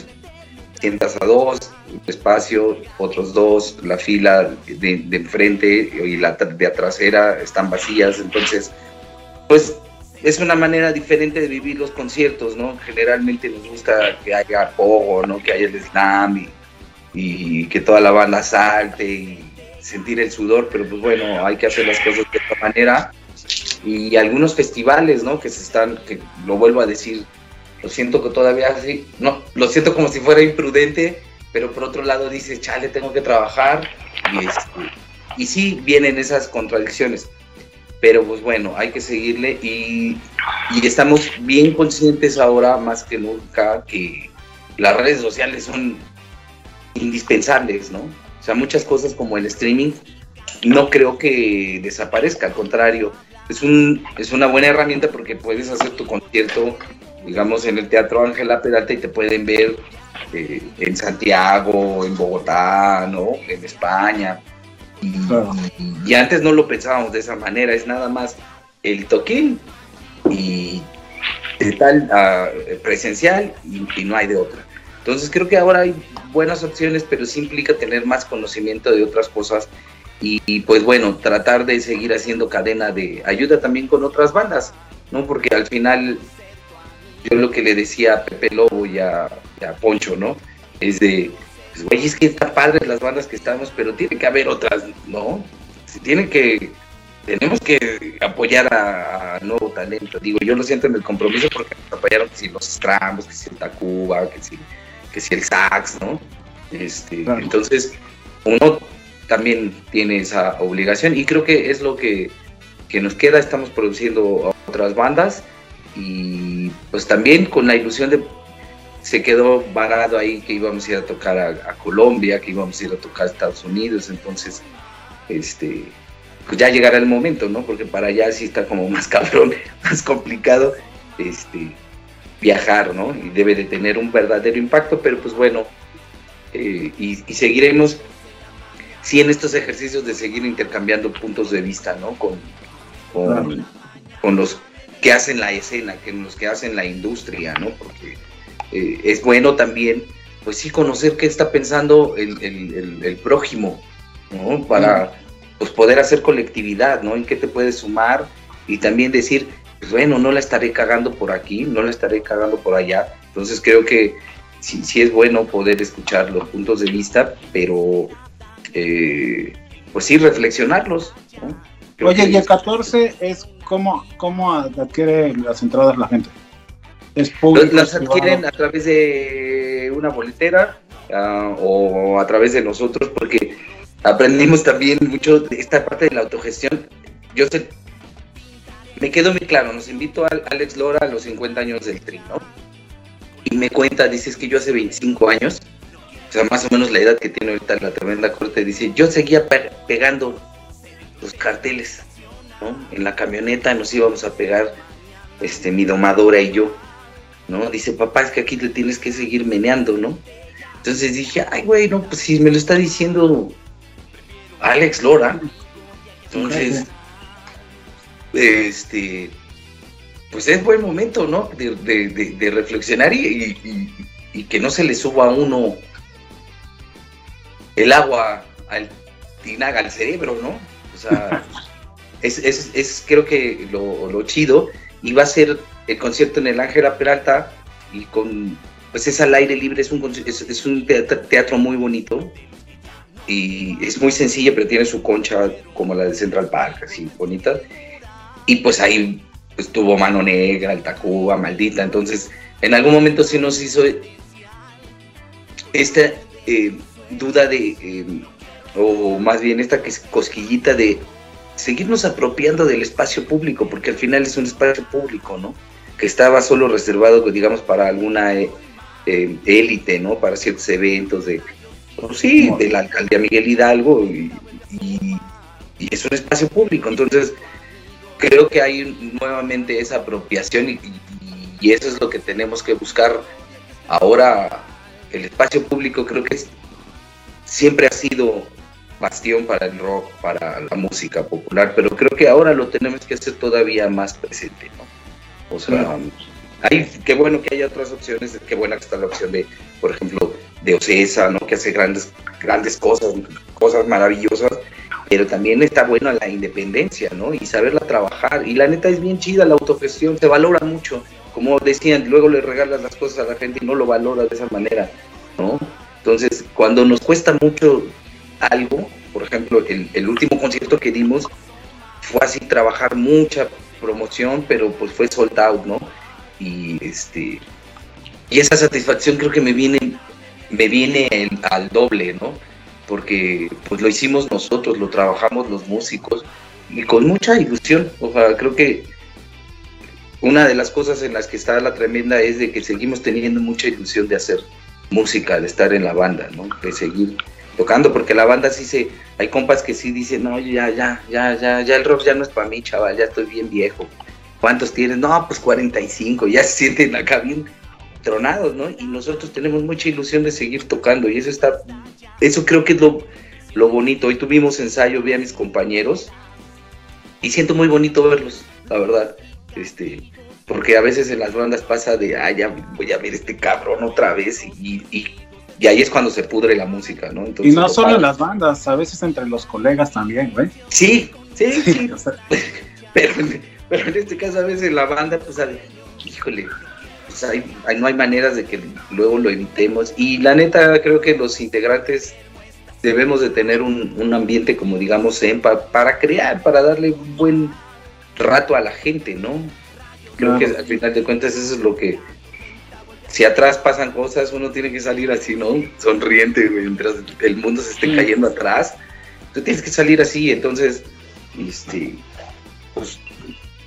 sientas a dos, espacio, otros dos, la fila de, de enfrente y la de atrasera están vacías, entonces, pues es una manera diferente de vivir los conciertos, ¿no? Generalmente nos gusta que haya pogo, ¿no? Que haya el slam y, y que toda la banda salte y sentir el sudor, pero pues bueno, hay que hacer las cosas de esta manera. Y algunos festivales, ¿no? Que se están, que lo vuelvo a decir, lo siento que todavía así, no, lo siento como si fuera imprudente, pero por otro lado dices, chale, tengo que trabajar. Y, este, y sí, vienen esas contradicciones. Pero pues bueno, hay que seguirle y, y estamos bien conscientes ahora más que nunca que las redes sociales son indispensables, ¿no? O sea, muchas cosas como el streaming no creo que desaparezca, al contrario, es, un, es una buena herramienta porque puedes hacer tu concierto, digamos, en el Teatro Ángela Peralta y te pueden ver eh, en Santiago, en Bogotá, ¿no? En España. Y, Claro. y antes no lo pensábamos de esa manera, es nada más el toquín y de tal ah, presencial y, y no hay de otra. Entonces creo que ahora hay buenas opciones, pero sí implica tener más conocimiento de otras cosas y, y, pues bueno, tratar de seguir haciendo cadena de ayuda también con otras bandas, ¿no? Porque al final yo lo que le decía a Pepe Lobo y a, a Poncho, ¿no? Es de, pues, güey, es que está padre las bandas que estamos, pero tiene que haber otras, ¿no? Se tiene que, tenemos que apoyar a, nuevo talento. Digo, yo lo siento en el compromiso porque nos apoyaron que si los Strambos, que si el Tacuba, que si, que si el Sax, ¿no? Este, Entonces, uno también tiene esa obligación y creo que es lo que, que nos queda. Estamos produciendo otras bandas y pues también con la ilusión de se quedó varado ahí que íbamos a ir a tocar a, Colombia, que íbamos a ir a tocar a Estados Unidos, entonces este pues ya llegará el momento, ¿no? Porque para allá sí está como más cabrón, más complicado este viajar, ¿no? Y debe de tener un verdadero impacto, pero pues bueno, eh, y, seguiremos sí en estos ejercicios de seguir intercambiando puntos de vista, ¿no? Con, con, con los que hacen la escena, que los que hacen la industria, ¿no? Porque eh, es bueno también, pues sí, conocer qué está pensando el, prójimo, ¿no? Para pues, poder hacer colectividad, ¿no? En qué te puedes sumar y también decir, pues bueno, no la estaré cagando por aquí, no la estaré cagando por allá. Entonces creo que sí, sí es bueno poder escuchar los puntos de vista, pero eh, pues sí, reflexionarlos. Oye, y el 14 es cómo, cómo adquiere las entradas la gente. ¿Es público, las adquieren a través de una boletera ah, o a través de nosotros, porque aprendimos también mucho de esta parte de la autogestión. Yo sé, me quedo muy claro, nos invito a Alex Lora a los 50 años del tri, ¿no? Y me cuenta, dice, es que yo hace 25 años, o sea, más o menos la edad que tiene ahorita la tremenda corte, dice, yo seguía pegando los carteles, ¿no? En la camioneta nos íbamos a pegar, este, mi domadora y yo, ¿no? Dice, papá, es que aquí le tienes que seguir meneando, ¿no? Entonces dije, ay, güey, no, pues si me lo está diciendo Alex Lora, entonces, este, pues es buen momento, ¿no? De, reflexionar y, y, que no se le suba a uno el agua al tinaga al cerebro, ¿no? O sea, es, es, es, creo que lo, lo, chido. Y va a ser el concierto en el Ángela Peralta y con, pues es al aire libre, es un, es, un teatro, muy bonito. Y es muy sencillo, pero tiene su concha como la de Central Park, así bonita. Y pues ahí pues, tuvo Mano Negra, el Tacuba, Maldita. Entonces, en algún momento sí nos hizo esta eh, duda de eh, o más bien esta cosquillita de seguirnos apropiando del espacio público, porque al final es un espacio público, ¿no? Que estaba solo reservado, digamos, para alguna eh, eh, élite, ¿no? Para ciertos eventos de, pues sí, de la alcaldía Miguel Hidalgo y, es un espacio público. Entonces, creo que hay nuevamente esa apropiación y, y eso es lo que tenemos que buscar ahora. El espacio público creo que siempre ha sido bastión para el rock, para la música popular, pero creo que ahora lo tenemos que hacer todavía más presente, ¿no? O sea, hay, qué bueno que haya otras opciones, qué buena que está la opción de, por ejemplo, de Ocesa, ¿no? Que hace grandes, grandes cosas, cosas maravillosas, pero también está buena la independencia, ¿no? Y saberla trabajar, y la neta es bien chida la autogestión, se valora mucho, como decían, luego le regalas las cosas a la gente y no lo valora de esa manera, ¿no? Entonces, cuando nos cuesta mucho algo, por ejemplo, el, último concierto que dimos fue así trabajar mucha promoción, pero pues fue sold out, ¿no? Y este y esa satisfacción creo que me viene me viene al doble, ¿no? Porque pues lo hicimos nosotros, lo trabajamos los músicos y con mucha ilusión, o sea, creo que una de las cosas en las que está la tremenda es de que seguimos teniendo mucha ilusión de hacer música, de estar en la banda, ¿no? De seguir tocando, porque la banda sí se, hay compas que sí dicen, no, ya, ya, ya, ya, ya el rock ya no es para mí, chaval, ya estoy bien viejo. ¿Cuántos tienes? No, pues 45, ya se sienten acá bien tronados, ¿no? Y nosotros tenemos mucha ilusión de seguir tocando y eso está, eso creo que es lo, lo bonito. Hoy tuvimos ensayo, vi a mis compañeros y siento muy bonito verlos, la verdad. Este, porque a veces en las bandas pasa de, ah, ya voy a ver este cabrón otra vez y, y ahí es cuando se pudre la música, ¿no? y no solo en las bandas, a veces entre los colegas también, güey. Sí, sí, sí. pero, en este caso a veces la banda, pues, híjole, pues no hay maneras de que luego lo evitemos. Y la neta, creo que los integrantes debemos de tener un, ambiente, como digamos, en, para crear, para darle un buen rato a la gente, ¿no? Creo que al final de cuentas eso es lo que, si atrás pasan cosas, uno tiene que salir así, ¿no? Sonriente, mientras el mundo se esté cayendo atrás. Tú tienes que salir así, entonces, este, pues,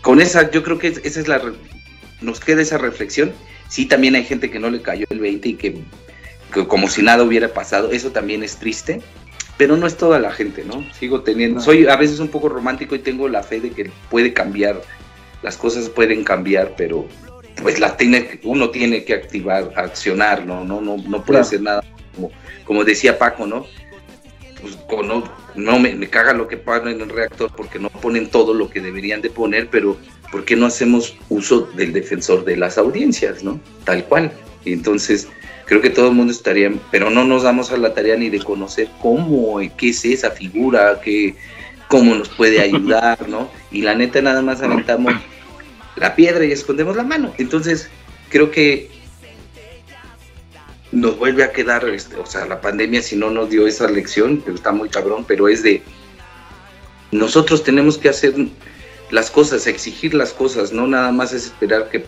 con esa, yo creo que esa es la, nos queda esa reflexión. Sí, también hay gente que no le cayó el 20 y que, como si nada hubiera pasado, eso también es triste, pero no es toda la gente, ¿no? Sigo teniendo, soy a veces un poco romántico y tengo la fe de que puede cambiar, las cosas pueden cambiar, pero pues la tiene, uno tiene que activar, accionar, ¿no? No, no, no puede hacer nada, como, como decía Paco, ¿no? Pues no, no me, me, caga lo que ponen en el reactor porque no ponen todo lo que deberían de poner, pero ¿por qué no hacemos uso del defensor de las audiencias, ¿no? Tal cual. Y entonces, creo que todo el mundo estaría, pero no nos damos a la tarea ni de conocer cómo, qué es esa figura, qué, cómo nos puede ayudar, ¿no? Y la neta nada más aventamos la piedra y escondemos la mano. Entonces, creo que nos vuelve a quedar, este, o sea, la pandemia si no nos dio esa lección, pero está muy cabrón, pero es de, nosotros tenemos que hacer las cosas, exigir las cosas, no nada más es esperar que,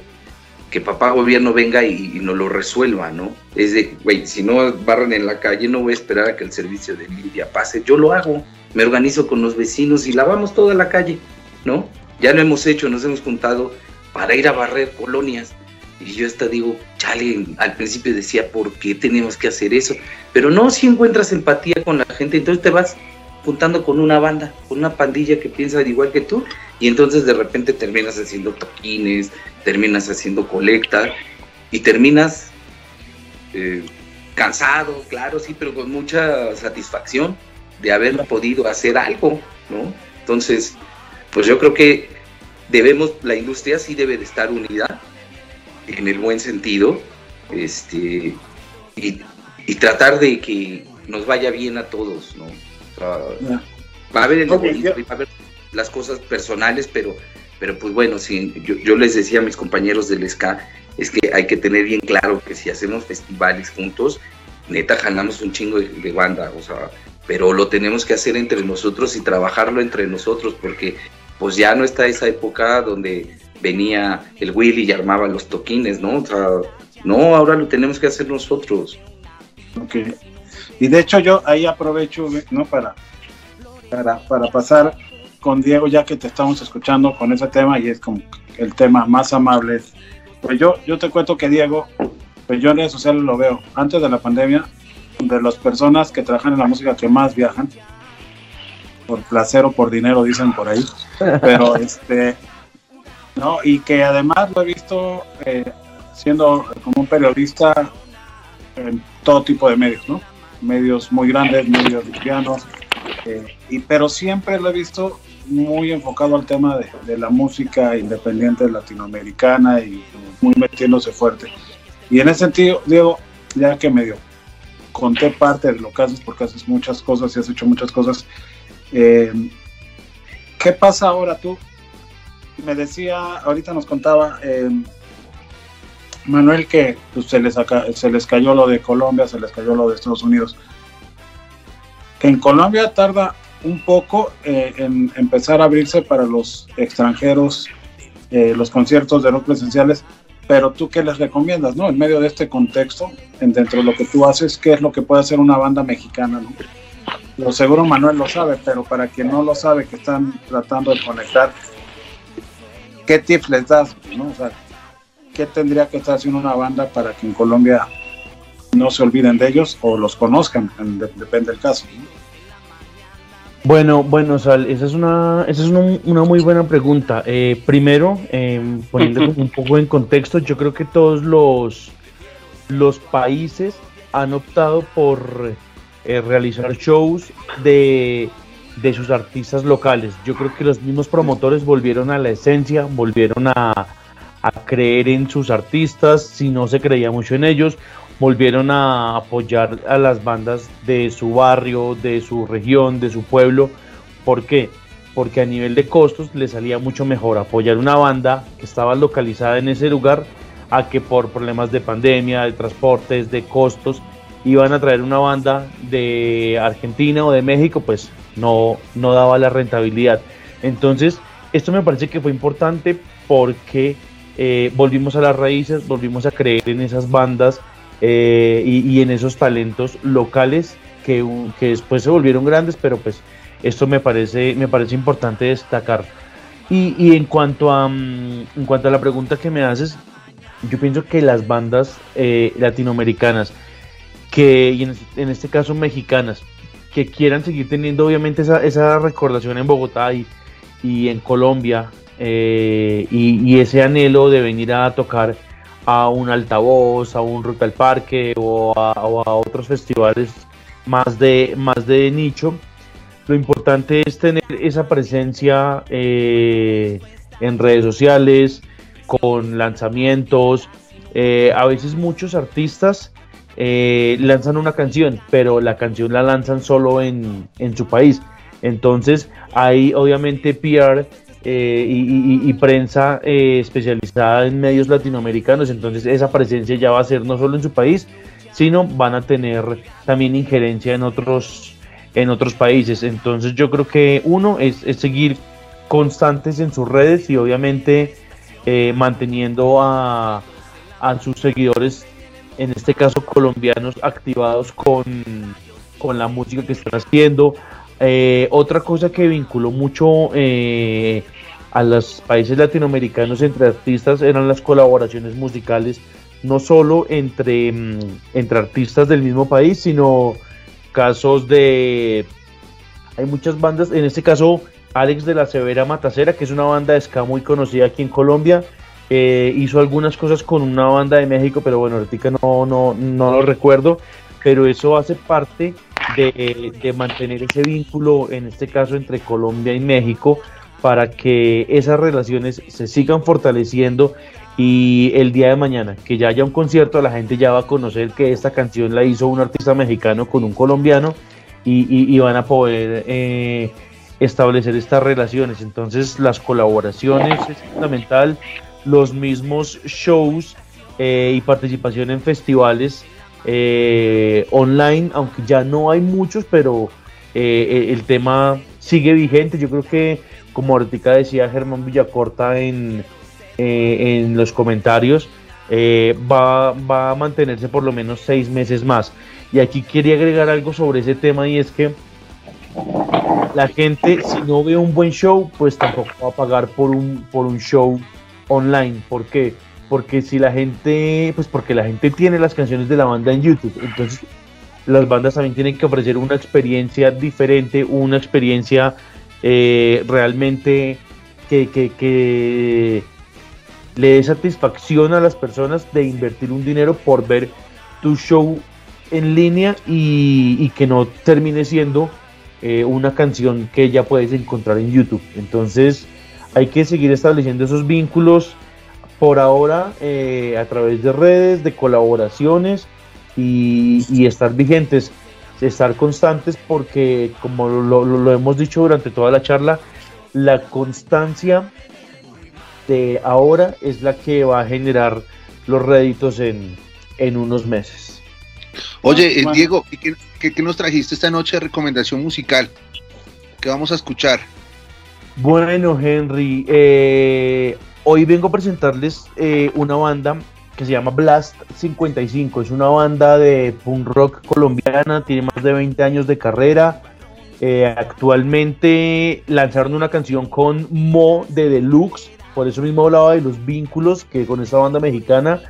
que papá gobierno venga y, nos lo resuelva, ¿no? Es de, güey, si no barran en la calle, no voy a esperar a que el servicio de limpia pase, yo lo hago, me organizo con los vecinos y lavamos toda la calle, ¿no? Ya lo hemos hecho, nos hemos juntado para ir a barrer colonias. Y yo hasta digo, chale, al principio decía, ¿por qué tenemos que hacer eso? Pero no, si encuentras empatía con la gente, entonces te vas juntando con una banda, con una pandilla que piensa igual que tú, y entonces de repente terminas haciendo toquines, terminas haciendo colecta, y terminas eh, cansado, claro, sí, pero con mucha satisfacción de haber podido hacer algo, ¿no? Entonces, pues yo creo que debemos, la industria sí debe de estar unida en el buen sentido, este, y, y tratar de que nos vaya bien a todos, ¿no? va a haber el va a haber las cosas personales, pero, pero pues bueno, si, yo, les decía a mis compañeros del SCA, es que hay que tener bien claro que si hacemos festivales juntos, neta jalamos un chingo de, banda, o sea, pero lo tenemos que hacer entre nosotros y trabajarlo entre nosotros, porque pues ya no está esa época donde venía el Willy y armaba los toquines, ¿no? O sea, no, ahora lo tenemos que hacer nosotros. Ok. Y de hecho yo ahí aprovecho, ¿no? Para, para, para pasar con Diego, ya que te estamos escuchando con ese tema y es como el tema más amable. Pues yo, yo te cuento que Diego, pues yo en redes sociales lo veo, antes de la pandemia, de las personas que trabajan en la música que más viajan, por placer o por dinero, dicen por ahí, pero este, no, y que además lo he visto eh, siendo como un periodista en todo tipo de medios, ¿no? medios muy grandes, medios livianos, eh, y, pero siempre lo he visto muy enfocado al tema de, la música independiente latinoamericana y muy metiéndose fuerte. Y en ese sentido, Diego, ya que medio conté parte de lo que haces, porque haces muchas cosas y has hecho muchas cosas, eh, ¿qué pasa ahora tú? Me decía, ahorita nos contaba eh, Manuel que pues, se, les se les cayó lo de Colombia, se les cayó lo de Estados Unidos. Que en Colombia tarda un poco eh, en empezar a abrirse para los extranjeros los conciertos de rock presenciales, pero tú qué les recomiendas, ¿no? En medio de este contexto, en, dentro de lo que tú haces, ¿qué es lo que puede hacer una banda mexicana, ¿no? Lo seguro Manuel lo sabe, pero para quien no lo sabe, que están tratando de conectar, ¿qué tips les das, ¿no? O sea, ¿qué tendría que estar haciendo una banda para que en Colombia no se olviden de ellos o los conozcan? depende del caso. Bueno, bueno, Sal, esa es una, esa es una, muy buena pregunta. Eh, primero, eh, poniendo un poco en contexto, yo creo que todos los, los países han optado por eh, realizar shows de, de sus artistas locales. Yo creo que los mismos promotores volvieron a la esencia, volvieron a, a creer en sus artistas, si no se creía mucho en ellos, volvieron a apoyar a las bandas de su barrio, de su región, de su pueblo. ¿Por qué? Porque a nivel de costos le salía mucho mejor apoyar una banda que estaba localizada en ese lugar a que por problemas de pandemia, de transportes, de costos, iban a traer una banda de Argentina o de México, pues no, no daba la rentabilidad. Entonces, esto me parece que fue importante porque eh, volvimos a las raíces, volvimos a creer en esas bandas eh, y, en esos talentos locales que, que, después se volvieron grandes, pero pues esto me parece, me parece importante destacar. Y, y en, cuanto a, mm, en cuanto a la pregunta que me haces, yo pienso que las bandas eh, latinoamericanas, que, y en, este caso mexicanas, que quieran seguir teniendo obviamente esa, esa recordación en Bogotá y, y en Colombia, eh, y, ese anhelo de venir a tocar a un altavoz, a un Ruta al Parque o a, otros festivales más de, más de nicho, lo importante es tener esa presencia eh, en redes sociales, con lanzamientos. Eh, a veces muchos artistas lanzan una canción, pero la canción la lanzan solo en, en su país. Entonces, hay obviamente PR eh, y, prensa eh, especializada en medios latinoamericanos, entonces esa presencia ya va a ser no solo en su país, sino van a tener también injerencia en otros, en otros países. Entonces yo creo que uno es, seguir constantes en sus redes y obviamente eh, manteniendo a, a, sus seguidores, en este caso colombianos, activados con, con la música que están haciendo, eh, otra cosa que vinculó mucho eh, a los países latinoamericanos entre artistas eran las colaboraciones musicales, no solo entre, mm, entre artistas del mismo país, sino casos de... Hay muchas bandas, en este caso Alex de la Severa Matacera, que es una banda de ska muy conocida aquí en Colombia, eh, hizo algunas cosas con una banda de México, pero bueno, ahorita no, no, no lo recuerdo, pero eso hace parte de, mantener ese vínculo, en este caso entre Colombia y México, para que esas relaciones se sigan fortaleciendo y el día de mañana que ya haya un concierto la gente ya va a conocer que esta canción la hizo un artista mexicano con un colombiano y, van a poder eh, establecer estas relaciones. Entonces las colaboraciones es fundamental los mismos shows eh, y participación en festivales eh, online, aunque ya no hay muchos, pero eh, el tema sigue vigente. Yo creo que, como ahorita decía Germán Villacorta en, en los comentarios, va, va, a mantenerse por lo menos seis meses más. Y aquí quería agregar algo sobre ese tema y es que la gente, si no ve un buen show, pues tampoco va a pagar por un, por un show online. ¿Por qué? porque si la gente, pues porque la gente tiene las canciones de la banda en YouTube, entonces las bandas también tienen que ofrecer una experiencia diferente, una experiencia eh, realmente que, que, le dé satisfacción a las personas de invertir un dinero por ver tu show en línea y, que no termine siendo eh, una canción que ya puedes encontrar en YouTube. Entonces hay que seguir estableciendo esos vínculos por ahora eh, a través de redes, de colaboraciones y, estar vigentes, estar constantes porque como lo, hemos dicho durante toda la charla, la constancia de ahora es la que va a generar los réditos en, unos meses. Oye, eh, Diego, ¿qué, ¿qué, nos trajiste esta noche de recomendación musical? ¿Qué vamos a escuchar? Bueno, Henry, eh, Hoy vengo a presentarles eh, una banda que se llama Blast 55. Es una banda de punk rock colombiana, tiene más de 20 años de carrera. Eh, actualmente lanzaron una canción con Mo de Deluxe, por eso mismo hablaba de los vínculos que con esta banda mexicana.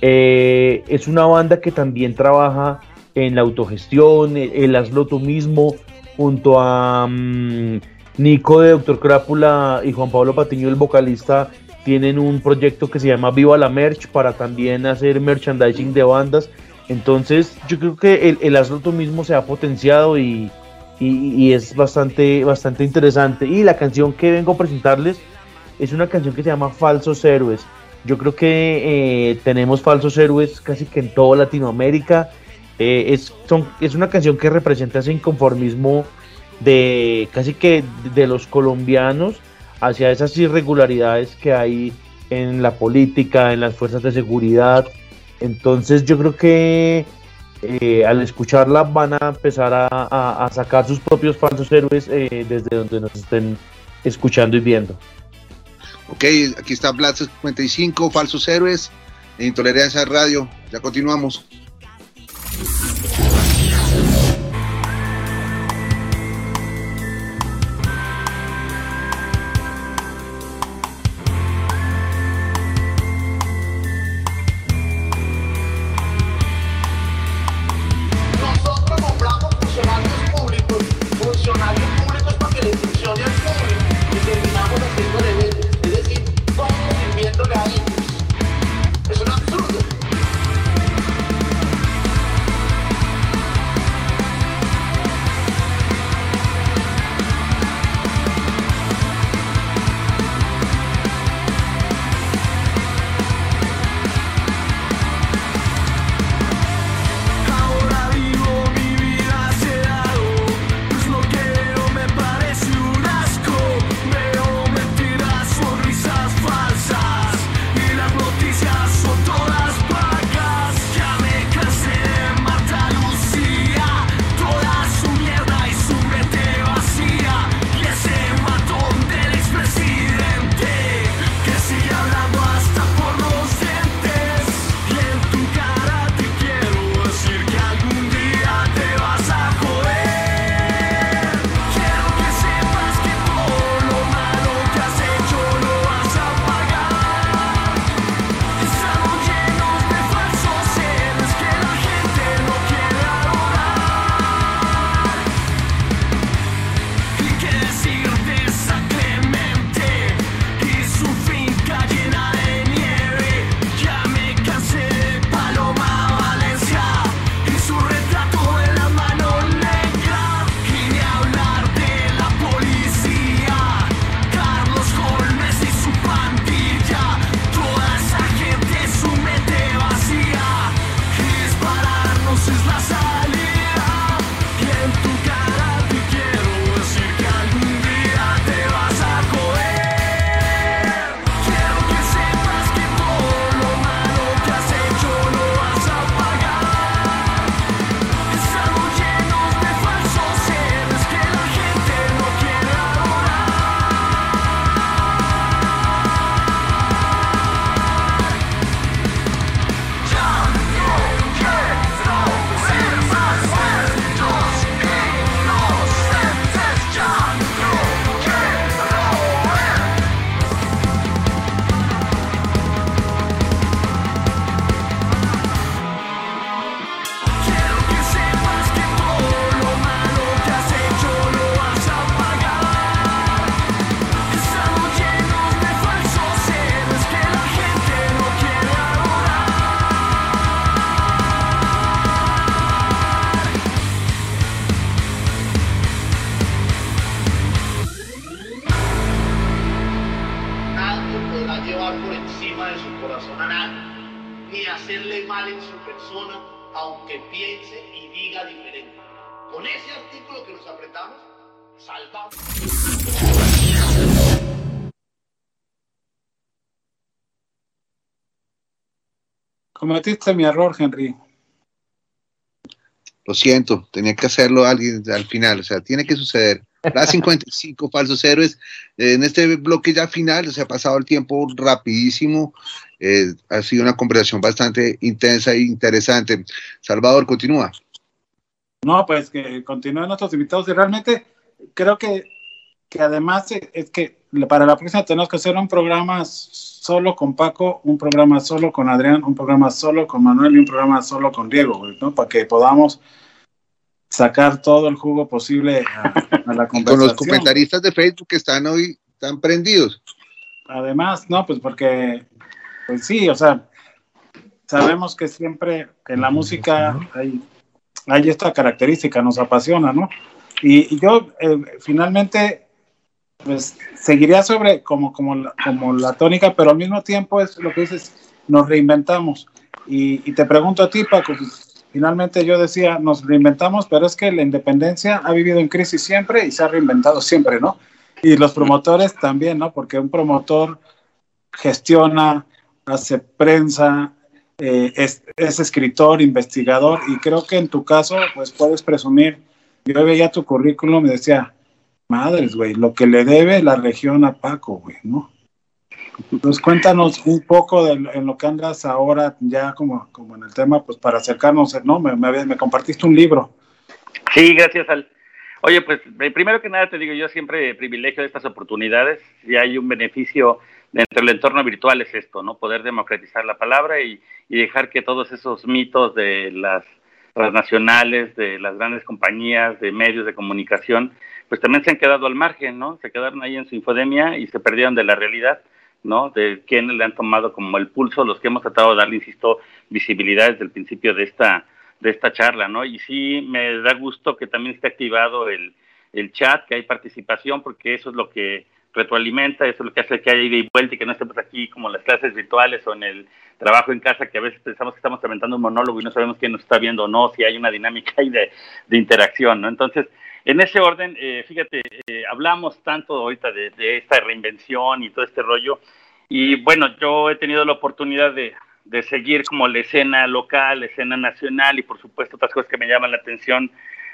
Es una banda que también trabaja en la autogestión, el hazlo tú mismo, junto a mm, Nico de Doctor Crápula y Juan Pablo Patiño, el vocalista, tienen un proyecto que se llama Viva la Merch para también hacer merchandising de bandas. Entonces yo creo que el, el mismo se ha potenciado y, es bastante, bastante interesante. Y la canción que vengo a presentarles es una canción que se llama Falsos Héroes. Yo creo que eh, tenemos falsos héroes casi que en toda Latinoamérica. Eh, es, es una canción que representa ese inconformismo de casi que de los colombianos hacia esas irregularidades que hay en la política, en las fuerzas de seguridad. Entonces yo creo que eh, al escucharla van a empezar a, sacar sus propios falsos héroes eh, desde donde nos estén escuchando y viendo. Ok, aquí está Black 55, falsos héroes, Intolerancia Radio. Ya continuamos. Cometiste mi error, Henry. Lo siento, tenía que hacerlo alguien al final, o sea, tiene que suceder. Las 55 falsos héroes. En este bloque ya final, se ha pasado el tiempo rapidísimo. Eh, ha sido una conversación bastante intensa e interesante. Salvador, continúa. No, pues que continúen nuestros invitados y realmente creo que, que además es que para la próxima tenemos que hacer un programa solo con Paco, un programa solo con Adrián, un programa solo con Manuel y un programa solo con Diego, ¿no? Para que podamos sacar todo el jugo posible a, la conversación. con los comentaristas de Facebook que están hoy, están prendidos. Además, no, pues porque, pues sí, o sea, sabemos que siempre en la música hay, hay esta característica, nos apasiona, ¿no? Y, yo eh, finalmente pues seguiría sobre como, como, la, como la tónica, pero al mismo tiempo es lo que dices, nos reinventamos. Y, te pregunto a ti, Paco, pues, finalmente yo decía, nos reinventamos, pero es que la independencia ha vivido en crisis siempre y se ha reinventado siempre, ¿no? Y los promotores también, ¿no? Porque un promotor gestiona, hace prensa, eh, es, es, escritor, investigador, y creo que en tu caso, pues puedes presumir. Yo veía tu currículum y decía, madres, güey, lo que le debe la región a Paco, güey, ¿no? Entonces cuéntanos un poco de en lo que andas ahora ya como, como en el tema, pues para acercarnos, ¿no? Me, me, compartiste un libro. Sí, gracias al... Oye, pues eh, primero que nada te digo, yo siempre privilegio estas oportunidades y hay un beneficio dentro del entorno virtual es esto, ¿no? Poder democratizar la palabra y, y dejar que todos esos mitos de las transnacionales, de las grandes compañías, de medios de comunicación, pues también se han quedado al margen, ¿no? Se quedaron ahí en su infodemia y se perdieron de la realidad. ¿no? De quienes le han tomado como el pulso, los que hemos tratado de darle, insisto, visibilidad desde el principio de esta, de esta charla, ¿no? Y sí me da gusto que también esté activado el, el chat, que hay participación, porque eso es lo que retroalimenta, eso es lo que hace que haya ida y vuelta y que no estemos aquí como en las clases virtuales o en el trabajo en casa, que a veces pensamos que estamos aventando un monólogo y no sabemos quién nos está viendo o no, si hay una dinámica ahí de, de interacción, ¿no? Entonces, en ese orden, eh, fíjate, eh, hablamos tanto ahorita de, esta reinvención y todo este rollo, y bueno, yo he tenido la oportunidad de, seguir como la escena local, la escena nacional y por supuesto otras cosas que me llaman la atención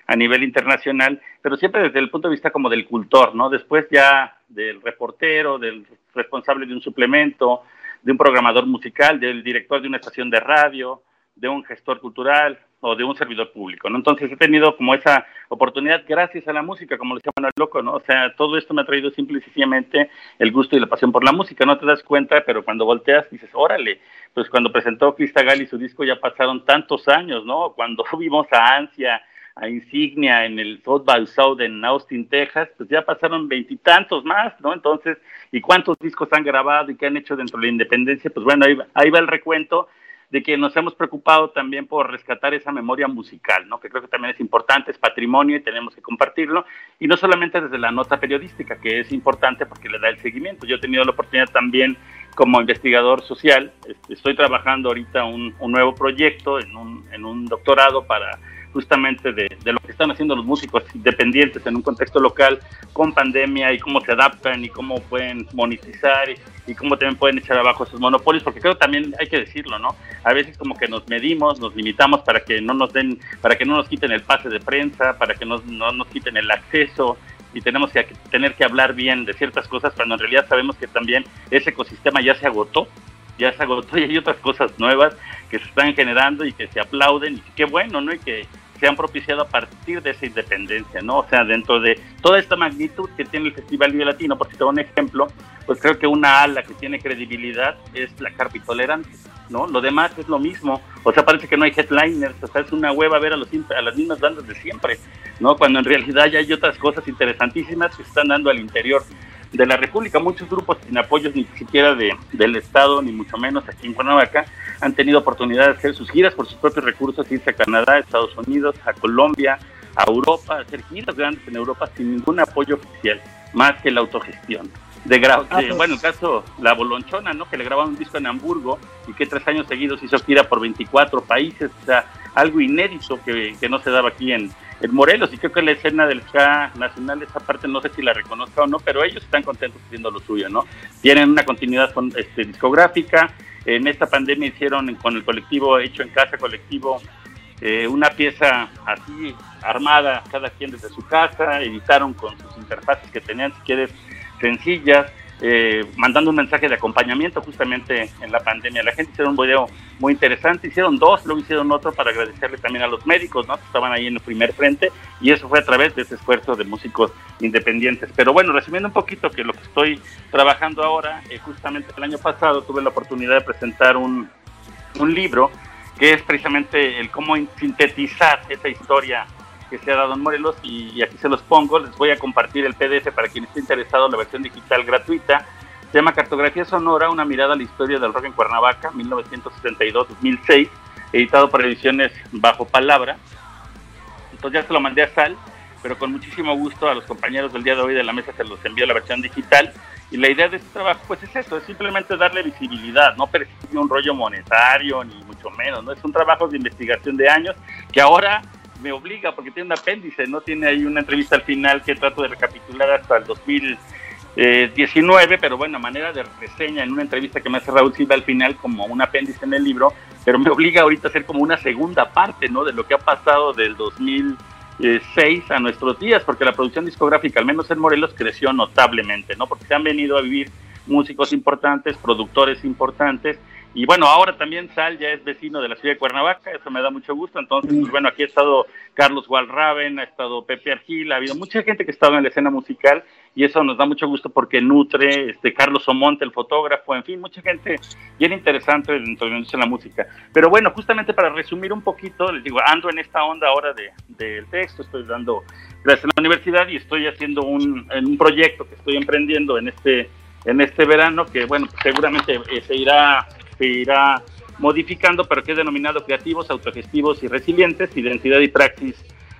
a nivel internacional, pero siempre desde el punto de vista como del cultor, ¿no? Después ya del reportero, del responsable de un suplemento, de un programador musical, del director de una estación de radio, de un gestor cultural, o de un servidor público, ¿no? Entonces he tenido como esa oportunidad gracias a la música, como lo llaman el loco, ¿no? O sea, todo esto me ha traído simple y sencillamente el gusto y la pasión por la música, no te das cuenta, pero cuando volteas dices, órale, pues cuando presentó Crista Gali su disco ya pasaron tantos años, ¿no? Cuando vimos a Ansia, a Insignia en el South by South en Austin, Texas, pues ya pasaron veintitantos más, ¿no? Entonces, ¿y cuántos discos han grabado y qué han hecho dentro de la independencia? Pues bueno, ahí ahí va el recuento de que nos hemos preocupado también por rescatar esa memoria musical, ¿no? que creo que también es importante, es patrimonio y tenemos que compartirlo, y no solamente desde la nota periodística, que es importante porque le da el seguimiento. Yo he tenido la oportunidad también como investigador social, este, estoy trabajando ahorita un, un nuevo proyecto en un, en un doctorado para justamente de, lo que están haciendo los músicos independientes en un contexto local con pandemia y cómo se adaptan y cómo pueden monetizar y, cómo también pueden echar abajo esos monopolios, porque creo también hay que decirlo, ¿no? A veces como que nos medimos, nos limitamos para que no nos den, para que no nos quiten el pase de prensa, para que no, no nos quiten el acceso y tenemos que tener que hablar bien de ciertas cosas cuando en realidad sabemos que también ese ecosistema ya se agotó ya se agotó y hay otras cosas nuevas que se están generando y que se aplauden y qué bueno, ¿no? Y que se han propiciado a partir de esa independencia, ¿no? O sea, dentro de toda esta magnitud que tiene el Festival Vive Latino, por doy un ejemplo, pues creo que una ala que tiene credibilidad es la Carpitolerante, ¿no? Lo demás es lo mismo, o sea, parece que no hay headliners, o sea, es una hueva ver a, los, a las mismas bandas de siempre, ¿no? Cuando en realidad ya hay otras cosas interesantísimas que se están dando al interior de la República. Muchos grupos sin apoyos ni siquiera de, del Estado, ni mucho menos aquí en Cuernavaca, han tenido oportunidad de hacer sus giras por sus propios recursos, irse a Canadá, a Estados Unidos, a Colombia, a Europa, hacer giras grandes en Europa sin ningún apoyo oficial, más que la autogestión. De, ah, pues. bueno, el caso La Bolonchona, ¿no? Que le grabaron un disco en Hamburgo y que tres años seguidos hizo gira por 24 países, o sea, algo inédito que, que no se daba aquí en, en Morelos y creo que la escena del ska nacional esa parte no sé si la reconozca o no pero ellos están contentos haciendo lo suyo no tienen una continuidad con, este, discográfica. En esta pandemia hicieron con el colectivo hecho en casa colectivo eh, una pieza así armada cada quien desde su casa editaron con sus interfaces que tenían si quieres sencillas eh, mandando un mensaje de acompañamiento justamente en la pandemia. La gente hicieron un video muy interesante, hicieron dos, luego hicieron otro para agradecerle también a los médicos, ¿no? Que estaban ahí en el primer frente y eso fue a través de ese esfuerzo de músicos independientes. Pero bueno, resumiendo un poquito que lo que estoy trabajando ahora, eh, justamente el año pasado tuve la oportunidad de presentar un, un libro que es precisamente el cómo sintetizar esa historia que se ha en Morelos y, aquí se los pongo. Les voy a compartir el PDF para quien esté interesado, la versión digital gratuita. Se llama Cartografía Sonora, una mirada a la historia del rock en Cuernavaca, 1972-2006, editado por ediciones Bajo Palabra. Entonces ya se lo mandé a Sal, pero con muchísimo gusto a los compañeros del día de hoy de la mesa se los envío la versión digital. Y la idea de este trabajo, pues es eso, es simplemente darle visibilidad, no percibir un rollo monetario, ni mucho menos, ¿no? Es un trabajo de investigación de años que ahora me obliga porque tiene un apéndice, ¿no? Tiene ahí una entrevista al final que trato de recapitular hasta el 2000, 19, pero bueno, a manera de reseña en una entrevista que me hace Raúl Silva al final como un apéndice en el libro, pero me obliga ahorita a hacer como una segunda parte, ¿no? De lo que ha pasado del 2006 a nuestros días, porque la producción discográfica, al menos en Morelos, creció notablemente, ¿no? Porque se han venido a vivir músicos importantes, productores importantes, y bueno, ahora también Sal ya es vecino de la ciudad de Cuernavaca, eso me da mucho gusto. Entonces, pues bueno, aquí ha estado Carlos Walraven, ha estado Pepe Argil, ha habido mucha gente que ha estado en la escena musical y eso nos da mucho gusto porque nutre, este Carlos Omonte, el fotógrafo, en fin, mucha gente bien interesante dentro de la música. Pero bueno, justamente para resumir un poquito, les digo, ando en esta onda ahora del de, texto, estoy dando clases en la universidad y estoy haciendo un, un proyecto que estoy emprendiendo en este en este verano que bueno seguramente eh, se irá se irá modificando, pero que es denominado creativos, autogestivos y resilientes, identidad y praxis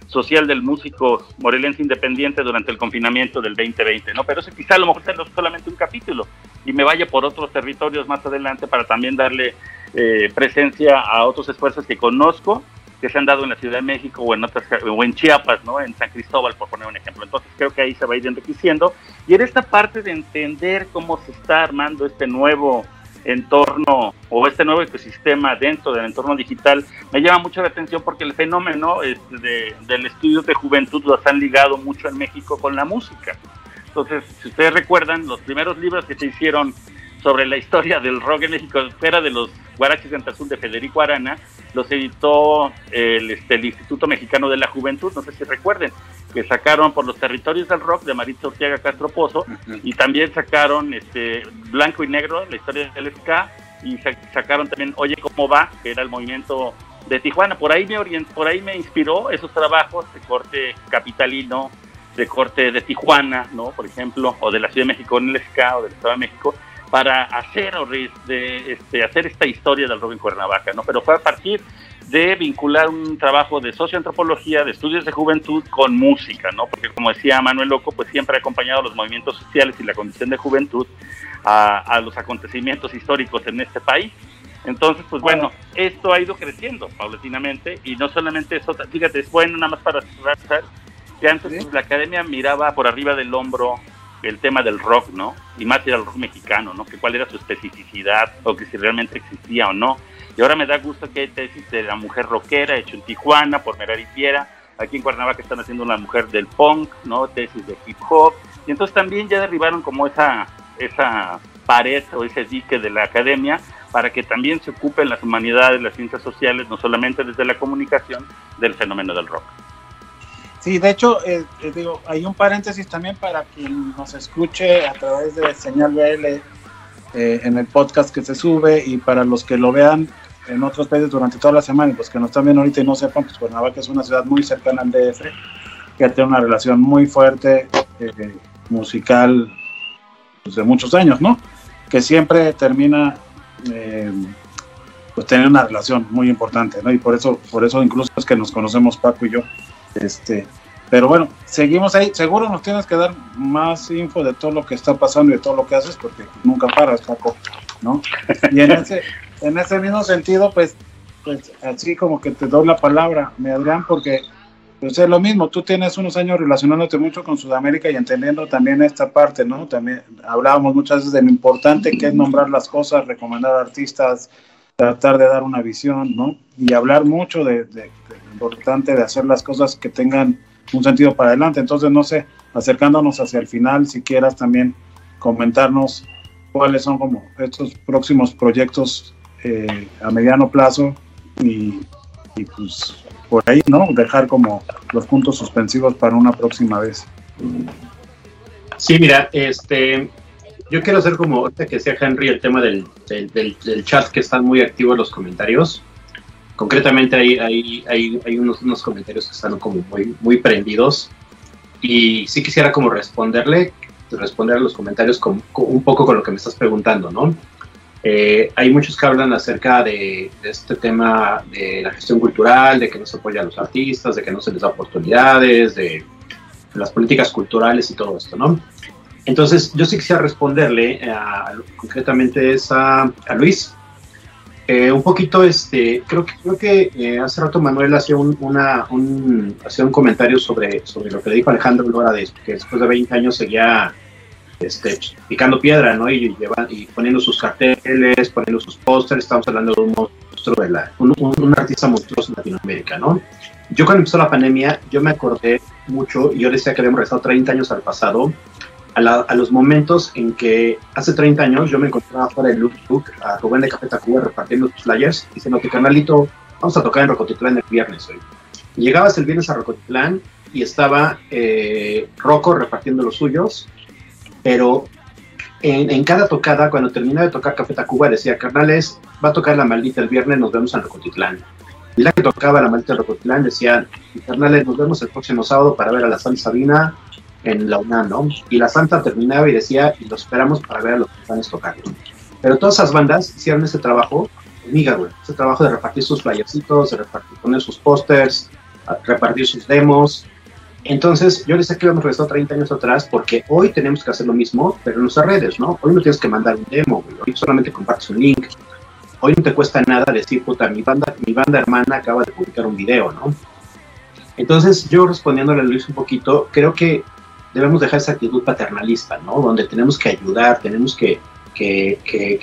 social del músico morelense independiente durante el confinamiento del 2020, ¿no? Pero eso quizá a lo mejor sea solamente un capítulo y me vaya por otros territorios más adelante para también darle eh, presencia a otros esfuerzos que conozco que se han dado en la Ciudad de México o en otras o en Chiapas, ¿no? En San Cristóbal, por poner un ejemplo. Entonces creo que ahí se va a ir enriqueciendo y en esta parte de entender cómo se está armando este nuevo entorno o este nuevo ecosistema dentro del entorno digital me llama mucho la atención porque el fenómeno este, del estudio de juventud lo han ligado mucho en México con la música. Entonces, si ustedes recuerdan, los primeros libros que se hicieron sobre la historia del rock en México, fuera de los Guaraches de Azul de Federico Arana, los editó el, este, el Instituto Mexicano de la Juventud, no sé si recuerden, que sacaron por los territorios del rock de Maritza Ortega Castro Pozo y también sacaron este Blanco y Negro, la historia del ska y sacaron también Oye cómo va, que era el movimiento de Tijuana. Por ahí me orient, por ahí me inspiró esos trabajos de corte capitalino, de corte de Tijuana, ¿no? Por ejemplo, o de la Ciudad de México en el ska o del Estado de México para hacer de, este, hacer esta historia del rock en Cuernavaca, ¿no? Pero fue a partir de vincular un trabajo de socioantropología, de estudios de juventud con música, ¿no? Porque como decía Manuel Loco, pues siempre ha acompañado los movimientos sociales y la condición de juventud a, los acontecimientos históricos en este país. Entonces, pues bueno, esto ha ido creciendo paulatinamente y no solamente eso, fíjate, es bueno nada más para cerrar, que antes pues, la academia miraba por arriba del hombro el tema del rock, ¿no? Y más era el rock mexicano, ¿no? Que cuál era su especificidad o que si realmente existía o no y ahora me da gusto que hay tesis de la mujer rockera, hecho en Tijuana por Merari Piera. Aquí en Cuernavaca están haciendo una mujer del punk, ¿no? Tesis de hip hop. Y entonces también ya derribaron como esa, esa pared o ese dique de la academia para que también se ocupen las humanidades, las ciencias sociales, no solamente desde la comunicación, del fenómeno del rock. Sí, de hecho, eh, eh, digo, hay un paréntesis también para quien nos escuche a través de Señal BL eh, en el podcast que se sube y para los que lo vean en otros países durante toda la semana y los que nos están viendo ahorita y no sepan, pues Cuernavaca es una ciudad muy cercana al DF, que tiene una relación muy fuerte eh, musical pues, de muchos años, ¿no? Que siempre termina pues teniendo una relación muy importante, ¿no? Y por eso, por eso incluso es que nos conocemos Paco y yo. Este, pero bueno, seguimos ahí. Seguro nos tienes que dar más info de todo lo que está pasando y de todo lo que haces, porque nunca paras, Paco, ¿no? Y en ese, en ese mismo sentido, pues, pues así como que te doy la palabra, me Adrián, porque pues es lo mismo, tú tienes unos años relacionándote mucho con Sudamérica y entendiendo también esta parte, ¿no? También hablábamos muchas veces de lo importante que es nombrar las cosas, recomendar artistas, tratar de dar una visión, ¿no? Y hablar mucho de, lo importante de hacer las cosas que tengan un sentido para adelante. Entonces, no sé, acercándonos hacia el final, si quieras también comentarnos cuáles son como estos próximos proyectos eh, a mediano plazo y, pues por ahí, ¿no? Dejar como los puntos suspensivos para una próxima vez. Sí, mira, este, yo quiero hacer como ahorita que sea Henry el tema del, del, chat que están muy activos los comentarios. Concretamente hay, hay, hay, hay unos, unos, comentarios que están como muy, muy prendidos y sí quisiera como responderle, responder a los comentarios con, un poco con lo que me estás preguntando, ¿no? Eh, hay muchos que hablan acerca de, este tema de la gestión cultural, de que no se apoya a los artistas, de que no se les da oportunidades, de, las políticas culturales y todo esto, ¿no? Entonces, yo sí quisiera responderle concretamente a, a Luis. Eh, un poquito, este, creo que, creo que eh, hace rato Manuel hacía un, una, un, hacía un comentario sobre, sobre lo que le dijo Alejandro Lora, de que después de 20 años seguía este, picando piedra, ¿no? Y, llevan, y poniendo sus carteles, poniendo sus pósters, estamos hablando de un monstruo, de la, un, un, artista monstruoso en Latinoamérica, ¿no? Yo cuando empezó la pandemia, yo me acordé mucho, y yo decía que habíamos regresado 30 años al pasado, a, los momentos en que hace 30 años yo me encontraba fuera de Look a Rubén de Café Tacuba repartiendo flyers, diciendo que canalito, vamos a tocar en Rocotitlán el viernes hoy. llegabas el viernes a Rocotitlán y estaba eh, Rocco repartiendo los suyos, pero en, cada tocada, cuando terminaba de tocar Café Tacuba, decía, carnales, va a tocar la maldita el viernes, nos vemos en Rocotitlán. Y la que tocaba la maldita Rocotitlán decía, carnales, nos vemos el próximo sábado para ver a la San Sabina en la UNAM, ¿no? Y la Santa terminaba y decía, y lo esperamos para ver a los que tocar. Pero todas esas bandas hicieron ese trabajo, amiga, güey, ese trabajo de repartir sus flyercitos, de repartir, poner sus pósters, repartir sus demos. Entonces, yo les sé que hemos regresado 30 años atrás porque hoy tenemos que hacer lo mismo, pero en nuestras redes, ¿no? Hoy no tienes que mandar un demo, güey. hoy solamente compartes un link. Hoy no te cuesta nada decir, puta, mi banda, mi banda hermana acaba de publicar un video, ¿no? Entonces, yo respondiéndole a Luis un poquito, creo que debemos dejar esa actitud paternalista, ¿no? Donde tenemos que ayudar, tenemos que,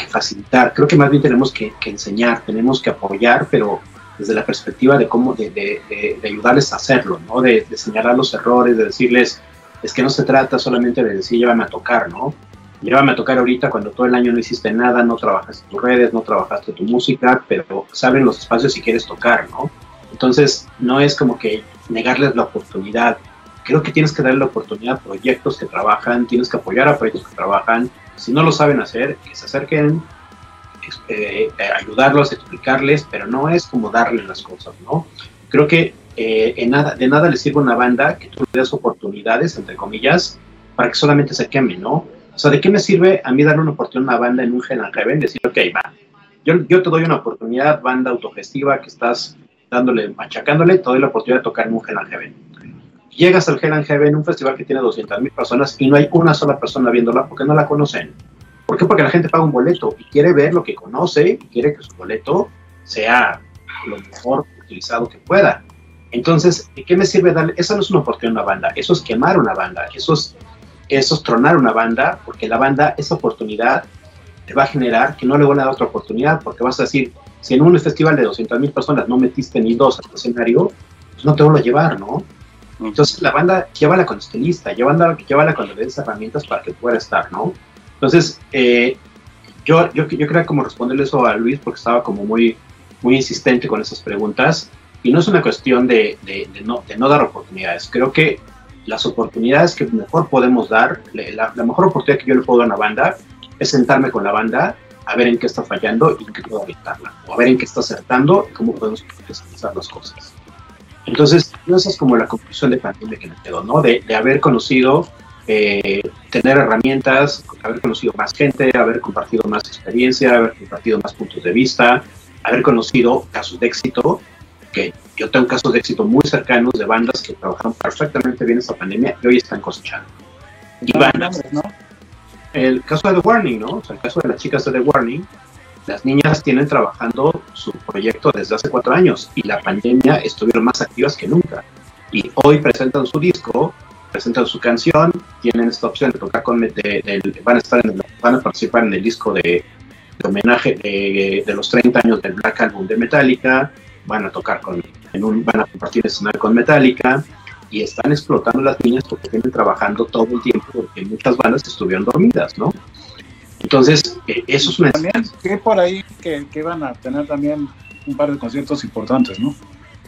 facilitar. Creo que más bien tenemos que, enseñar, tenemos que apoyar, pero desde la perspectiva de cómo, de, ayudarles a hacerlo, ¿no? De, señalar los errores, de decirles, es que no se trata solamente de decir, llévame a tocar, ¿no? Llévame a tocar ahorita cuando todo el año no hiciste nada, no trabajaste tus redes, no trabajaste tu música, pero saben los espacios si quieres tocar, ¿no? Entonces, no es como que negarles la oportunidad, creo que tienes que darle la oportunidad a proyectos que trabajan, tienes que apoyar a proyectos que trabajan. Si no lo saben hacer, que se acerquen, eh, ayudarlos, explicarles, pero no es como darles las cosas, ¿no? Creo que eh, en nada, de nada le sirve a una banda que tú le des oportunidades, entre comillas, para que solamente se queme, ¿no? O sea, ¿de qué me sirve a mí darle una oportunidad a una banda en un Hell and? Decir, ok, va, yo, yo te doy una oportunidad, banda autogestiva que estás dándole, machacándole, te doy la oportunidad de tocar en un Hell and llegas al Hell and Heaven, un festival que tiene 200.000 personas y no hay una sola persona viéndola porque no la conocen. ¿Por qué? Porque la gente paga un boleto y quiere ver lo que conoce y quiere que su boleto sea lo mejor utilizado que pueda. Entonces, ¿de qué me sirve darle? Esa no es una oportunidad a una banda, eso es quemar una banda, eso es, eso es tronar una banda, porque la banda, esa oportunidad te va a generar que no le van a dar otra oportunidad, porque vas a decir, si en un festival de 200.000 personas no metiste ni dos al escenario, pues no te vuelvo a llevar, ¿no? Entonces la banda llévala con estilista, llévala, llévala con las herramientas para que pueda estar, ¿no? Entonces, eh, yo, yo, yo como responderle eso a Luis porque estaba como muy, muy insistente con esas preguntas y no es una cuestión de, de, no, de no dar oportunidades. Creo que las oportunidades que mejor podemos dar, la, mejor oportunidad que yo le puedo dar a una banda es sentarme con la banda a ver en qué está fallando y en qué puedo evitarla, o a ver en qué está acertando y cómo podemos hacer las cosas. Entonces, esa es como la conclusión de pandemia que me quedó, ¿no? De, haber conocido, eh, tener herramientas, haber conocido más gente, haber compartido más experiencia, haber compartido más puntos de vista, haber conocido casos de éxito, que yo tengo casos de éxito muy cercanos de bandas que trabajaron perfectamente bien esta pandemia y hoy están cosechando. Y bandas, ¿no? El caso de The Warning, ¿no? O sea, el caso de las chicas de The Warning, las niñas tienen trabajando su proyecto desde hace cuatro años y la pandemia estuvieron más activas que nunca. Y hoy presentan su disco, presentan su canción, tienen esta opción de tocar con, van, a estar en van a participar en el disco de, homenaje de, los 30 años del Black Album de Metallica, van a tocar con, en un, van a compartir escenario con Metallica y están explotando las niñas porque vienen trabajando todo el tiempo porque muchas bandas estuvieron dormidas, ¿no? Entonces, eh, esos También que por ahí que, que, van a tener también un par de conciertos importantes, ¿no?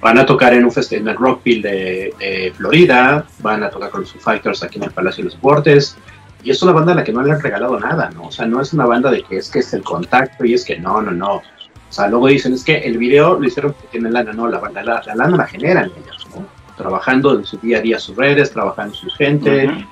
Van a tocar en un festival en el Rockville de, Florida, van a tocar con los Fighters aquí en el Palacio de los Deportes, y es una banda a la que no le han regalado nada, ¿no? O sea, no es una banda de que es que es el contacto y es que no, no, no. O sea, luego dicen, es que el video lo hicieron porque tienen lana, no, la, la, la, lana la generan ellos, ¿no? Trabajando en su día a día sus redes, trabajando su gente,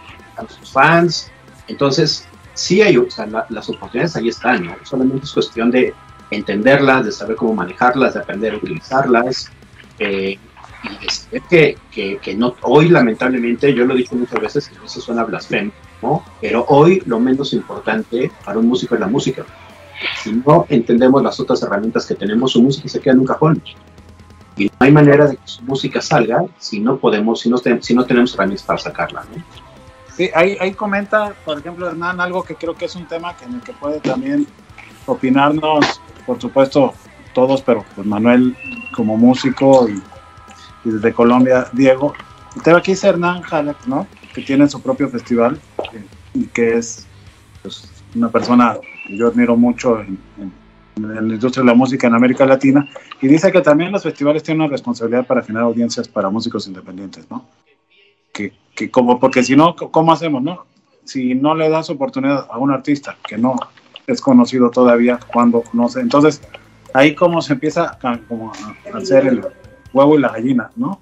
sus fans. Entonces, sí hay, o sea, las oportunidades ahí están, ¿no? Solamente es cuestión de entenderlas, de saber cómo manejarlas, de aprender a utilizarlas. Eh, y que, que, que, no, hoy lamentablemente, yo lo he dicho muchas veces, y eso suena blasfemo, ¿no? Pero hoy lo menos importante para un músico es la música. Si no entendemos las otras herramientas que tenemos, su música se queda en un cajón. Y no hay manera de que su música salga si no podemos, si no, si no tenemos herramientas para sacarla, ¿no? Sí, ahí, ahí comenta, por ejemplo, Hernán, algo que creo que es un tema que en el que puede también opinarnos, por supuesto, todos, pero pues Manuel como músico y, y desde Colombia, Diego. El tema que dice Hernán Halleck, ¿no? Que tiene su propio festival eh, y que es pues, una persona que yo admiro mucho en, en- en la industria de la música en América Latina y dice que también los festivales tienen una responsabilidad para generar audiencias para músicos independientes, ¿no? Que, como, porque si no, ¿cómo hacemos, no? Si no le das oportunidad a un artista que no es conocido todavía, cuando conoce, entonces ahí como se empieza a, como a hacer el huevo y la gallina, ¿no?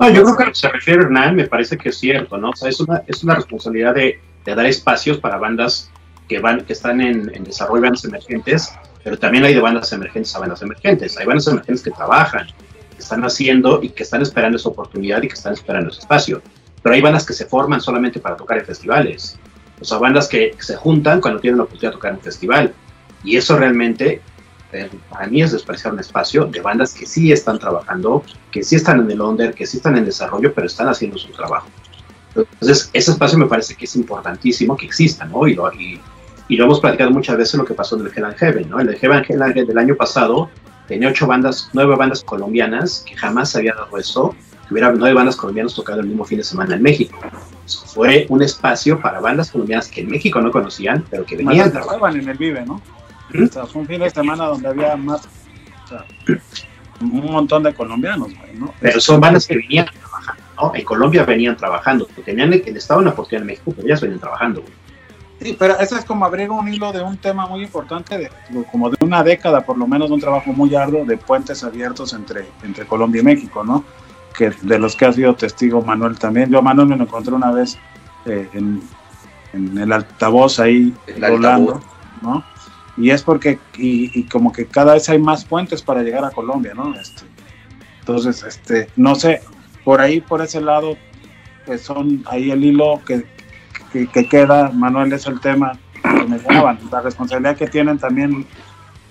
No, yo creo que se refiere Hernán me parece que es cierto, ¿no? Es una, es una responsabilidad de, de dar espacios para bandas que van, que están en, en desarrollo, bandas emergentes, pero también hay de bandas emergentes a bandas emergentes. Hay bandas emergentes que trabajan, que están haciendo y que están esperando esa oportunidad y que están esperando ese espacio. Pero hay bandas que se forman solamente para tocar en festivales. O sea, bandas que se juntan cuando tienen la oportunidad de tocar en un festival. Y eso realmente, eh, para mí, es despreciar un espacio de bandas que sí están trabajando, que sí están en el under, que sí están en desarrollo, pero están haciendo su trabajo. Entonces, ese espacio me parece que es importantísimo que exista, ¿no? Y lo, y, y lo hemos platicado muchas veces lo que pasó en el Hell and Heaven, ¿no? El Hell and Heaven del año pasado tenía ocho bandas, nueve bandas colombianas, que jamás había dado eso, que hubiera nueve bandas colombianas tocando el mismo fin de semana en México. Eso fue un espacio para bandas colombianas que en México no conocían, pero que venían estaban en el Vive, ¿no? ¿Mm? O sea, fue un fin de semana donde había más, o sea, un montón de colombianos, güey, ¿no? Pero son bandas que venían trabajando, ¿no? En Colombia venían trabajando, tenían que estaban en oportunidad en México, pero ellas venían trabajando. güey. Sí, pero eso es como abrir un hilo de un tema muy importante, de, como de una década por lo menos, de un trabajo muy arduo de puentes abiertos entre, entre Colombia y México, ¿no? Que de los que ha sido testigo Manuel también. Yo a Manuel me lo encontré una vez eh, en, en el altavoz ahí El volando, altavoz. ¿no? Y es porque, y, y como que cada vez hay más puentes para llegar a Colombia, ¿no? Este, entonces, este, no sé, por ahí, por ese lado, pues son ahí el hilo que, que, que queda, Manuel, es el tema que mencionaban, la responsabilidad que tienen también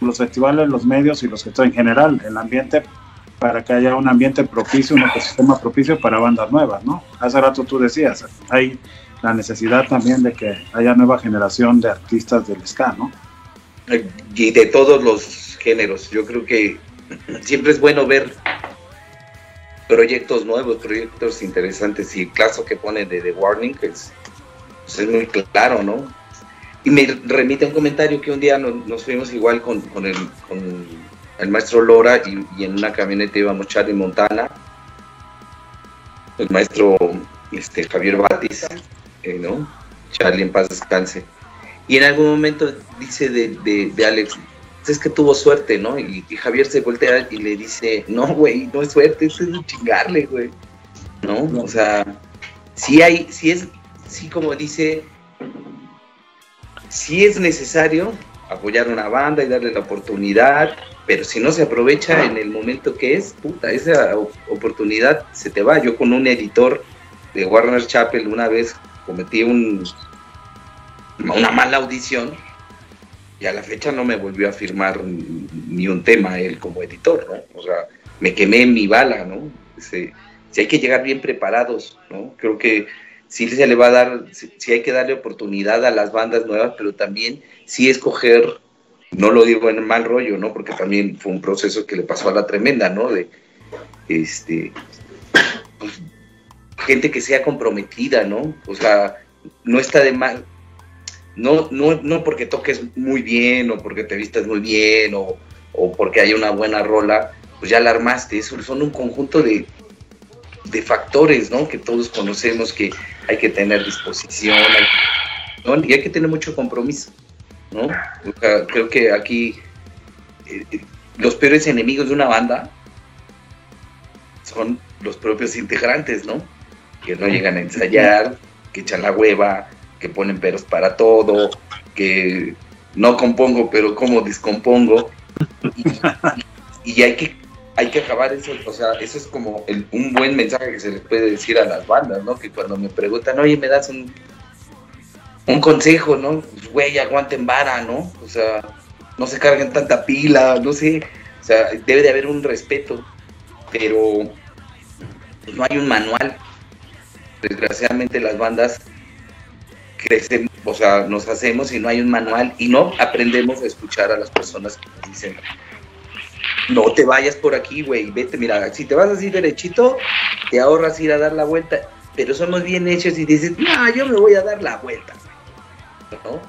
los festivales, los medios y los que en general, el ambiente para que haya un ambiente propicio, un ecosistema propicio para bandas nuevas, ¿no? Hace rato tú decías, hay la necesidad también de que haya nueva generación de artistas del ska, ¿no? y de todos los géneros. Yo creo que siempre es bueno ver proyectos nuevos, proyectos interesantes y el caso que pone de The Warning es, pues es muy claro, ¿no? Y me remite a un comentario que un día nos, nos fuimos igual con, con el, con el maestro Lora y, en una camioneta íbamos Charlie Montana, el maestro este, Javier Batis, eh, ¿no? Charlie en paz descanse. Y en algún momento dice de, de, Alex, es que tuvo suerte, ¿no? Y, Javier se voltea y le dice, no, güey, no es suerte, eso es chingarle, güey. ¿No? O sea, sí hay, sí es, sí como dice, sí es necesario apoyar una banda y darle la oportunidad, pero si no se aprovecha en el momento que es, puta, esa oportunidad se te va. Yo con un editor de Warner Chapel una vez cometí un, una mala audición y a la fecha no me volvió a firmar ni un tema él como editor, ¿no? O sea, me quemé en mi bala, ¿no? Si, si hay que llegar bien preparados, ¿no? Creo que sí se le va a dar, sí, sí hay que darle oportunidad a las bandas nuevas, pero también sí escoger, no lo digo en mal rollo, ¿no? Porque también fue un proceso que le pasó a la tremenda, ¿no? De, este, pues, gente que sea comprometida, ¿no? O sea, no está de mal, no, no, no porque toques muy bien o porque te vistas muy bien o, o porque hay una buena rola, pues ya la armaste. Eso son un conjunto de, de factores, ¿no? Que todos conocemos que hay que tener disposición hay- y hay que tener mucho compromiso, ¿no? O sea, creo que aquí eh, eh, los peores enemigos de una banda son los propios integrantes, ¿no? Que no llegan a ensayar, que echan la hueva, que ponen peros para todo, que no compongo, pero como descompongo. Y, hay que hay que acabar eso, o sea, eso es como el- un buen mensaje que se les puede decir a las bandas, ¿no? Que cuando me preguntan, oye, me das un, un consejo, ¿no? Pues, güey, aguanten vara, ¿no? O sea, no se carguen tanta pila, no sé, o sea, debe de haber un respeto, pero pues, no hay un manual. Desgraciadamente las bandas crecemos, o sea, nos hacemos y no hay un manual y no aprendemos a escuchar a las personas que nos dicen, no te vayas por aquí, güey, vete, mira, si te vas así derechito, te ahorras ir a dar la vuelta, pero somos bien hechos y dices, no, yo me voy a dar la vuelta, ¿no?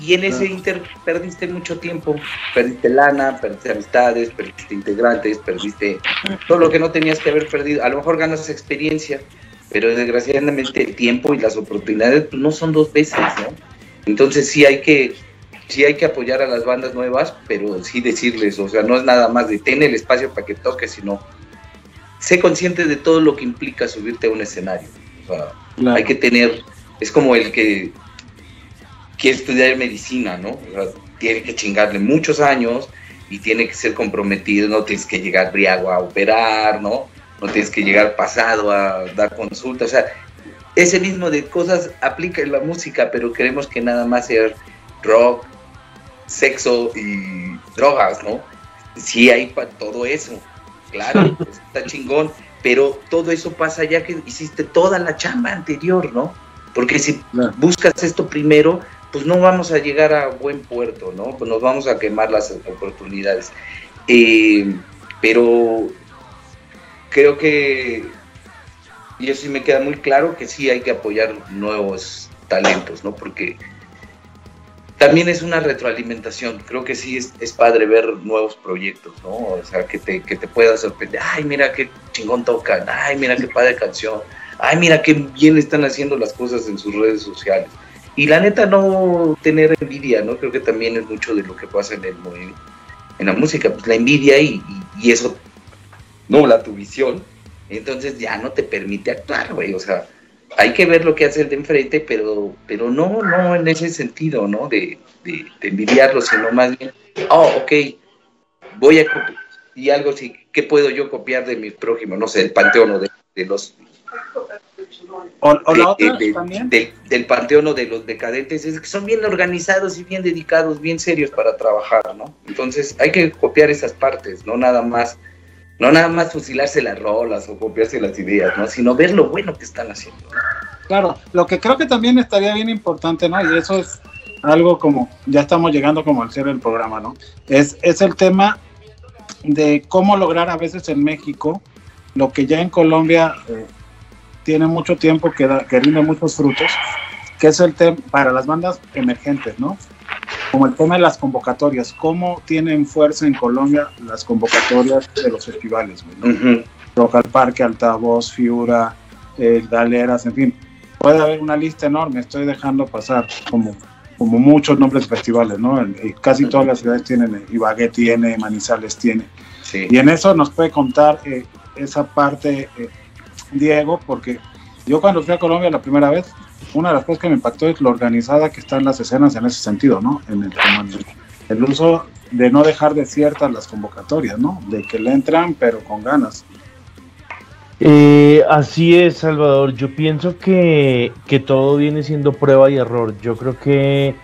Y en ese inter perdiste mucho tiempo, perdiste lana, perdiste amistades, perdiste integrantes, perdiste todo lo que no tenías que haber perdido. A lo mejor ganas experiencia, pero desgraciadamente el tiempo y las oportunidades pues, no son dos veces, ¿no? Entonces sí hay que sí hay que apoyar a las bandas nuevas, pero sí decirles, o sea, no es nada más de tener el espacio para que toques, sino sé consciente de todo lo que implica subirte a un escenario. O sea, hay que tener, es como el que quiere estudiar medicina, ¿no? O sea, tiene que chingarle muchos años y tiene que ser comprometido, no tienes que llegar briago a operar, ¿no? No tienes que llegar pasado a dar consulta, o sea, ese mismo de cosas aplica en la música, pero queremos que nada más sea rock, sexo y drogas, ¿no? Sí hay para todo eso, claro, está chingón, pero todo eso pasa ya que hiciste toda la chamba anterior, ¿no? Porque si buscas esto primero, pues no vamos a llegar a buen puerto, ¿no? Pues nos vamos a quemar las oportunidades. Eh, pero creo que y eso sí me queda muy claro que sí hay que apoyar nuevos talentos, ¿no? Porque también es una retroalimentación. Creo que sí es, es, padre ver nuevos proyectos, ¿no? O sea, que te, que te pueda sorprender. Ay, mira qué chingón tocan. Ay, mira qué padre canción. Ay, mira qué bien están haciendo las cosas en sus redes sociales. Y la neta, no tener envidia, ¿no? Creo que también es mucho de lo que pasa en, el, en la música. Pues la envidia y, y, y eso nubla tu visión entonces ya no te permite actuar, güey, o sea, hay que ver lo que hace el de enfrente, pero, pero no, no en ese sentido, ¿no? De, de, envidiarlo, sino más bien, oh, ok, voy a y algo así, ¿qué puedo yo copiar de mi prójimo? No sé, el panteón o de, los... O, la otra, también. del panteón o de los decadentes, es que son bien organizados y bien dedicados, bien serios para trabajar, ¿no? Entonces hay que copiar esas partes, no nada más no nada más fusilarse las rolas o copiarse las ideas, ¿no? Sino ver lo bueno que están haciendo. Claro, lo que creo que también estaría bien importante, ¿no? Y eso es algo como, ya estamos llegando como al cierre del programa, ¿no? Es, es el tema de cómo lograr a veces en México lo que ya en Colombia eh, tiene mucho tiempo que, da, que rinde muchos frutos, que es el tema para las bandas emergentes, ¿no? como el tema de las convocatorias, cómo tienen fuerza en Colombia las convocatorias de los festivales, güey, Rock Parque, Altavoz, Fiura, eh, Galeras, en fin. Puede haber una lista enorme, estoy dejando pasar como, como muchos nombres de festivales, ¿no? Y casi todas las ciudades tienen, eh, Ibagué tiene, Manizales tiene. Y en eso nos puede contar eh, esa parte, eh, Diego, porque yo cuando fui a Colombia la primera vez, una de las cosas que me impactó es lo organizada que están las escenas en ese sentido, ¿no? En el, el uso de no dejar desiertas las convocatorias, ¿no? De que le entran, pero con ganas. Eh, así es, Salvador. Yo pienso que, que todo viene siendo prueba y error. Yo creo que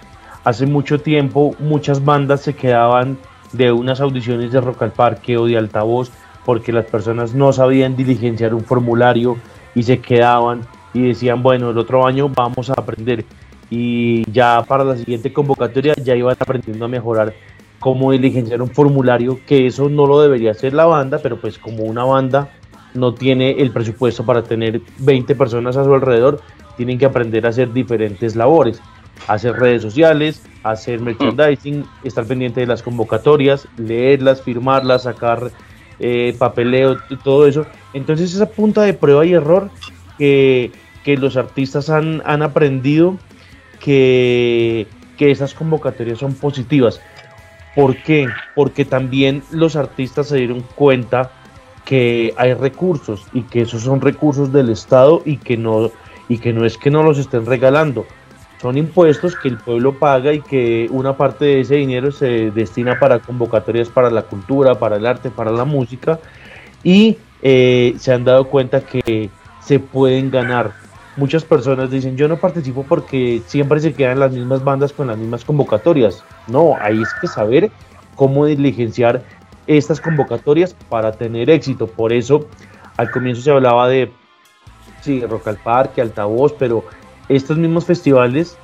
hace mucho tiempo muchas bandas se quedaban de unas audiciones de Rock al Parque o de altavoz porque las personas no sabían diligenciar un formulario y se quedaban y decían, bueno, el otro año vamos a aprender. Y ya para la siguiente convocatoria ya iban aprendiendo a mejorar cómo diligenciar un formulario, que eso no lo debería hacer la banda, pero pues como una banda no tiene el presupuesto para tener 20 personas a su alrededor, tienen que aprender a hacer diferentes labores, hacer redes sociales, hacer merchandising, estar pendiente de las convocatorias, leerlas, firmarlas, sacar eh, papeleo, todo eso. Entonces esa punta de prueba y error que que los artistas han, han aprendido que, que esas convocatorias son positivas. ¿Por qué? Porque también los artistas se dieron cuenta que hay recursos y que esos son recursos del Estado y que no, y que no es que no los estén regalando. Son impuestos que el pueblo paga y que una parte de ese dinero se destina para convocatorias para la cultura, para el arte, para la música y eh, se han dado cuenta que se pueden ganar muchas personas dicen yo no participo porque siempre se quedan las mismas bandas con las mismas convocatorias. No, ahí es que saber cómo diligenciar estas convocatorias para tener éxito. Por eso al comienzo se hablaba de sí, Rock al Parque, Altavoz, pero estos mismos festivales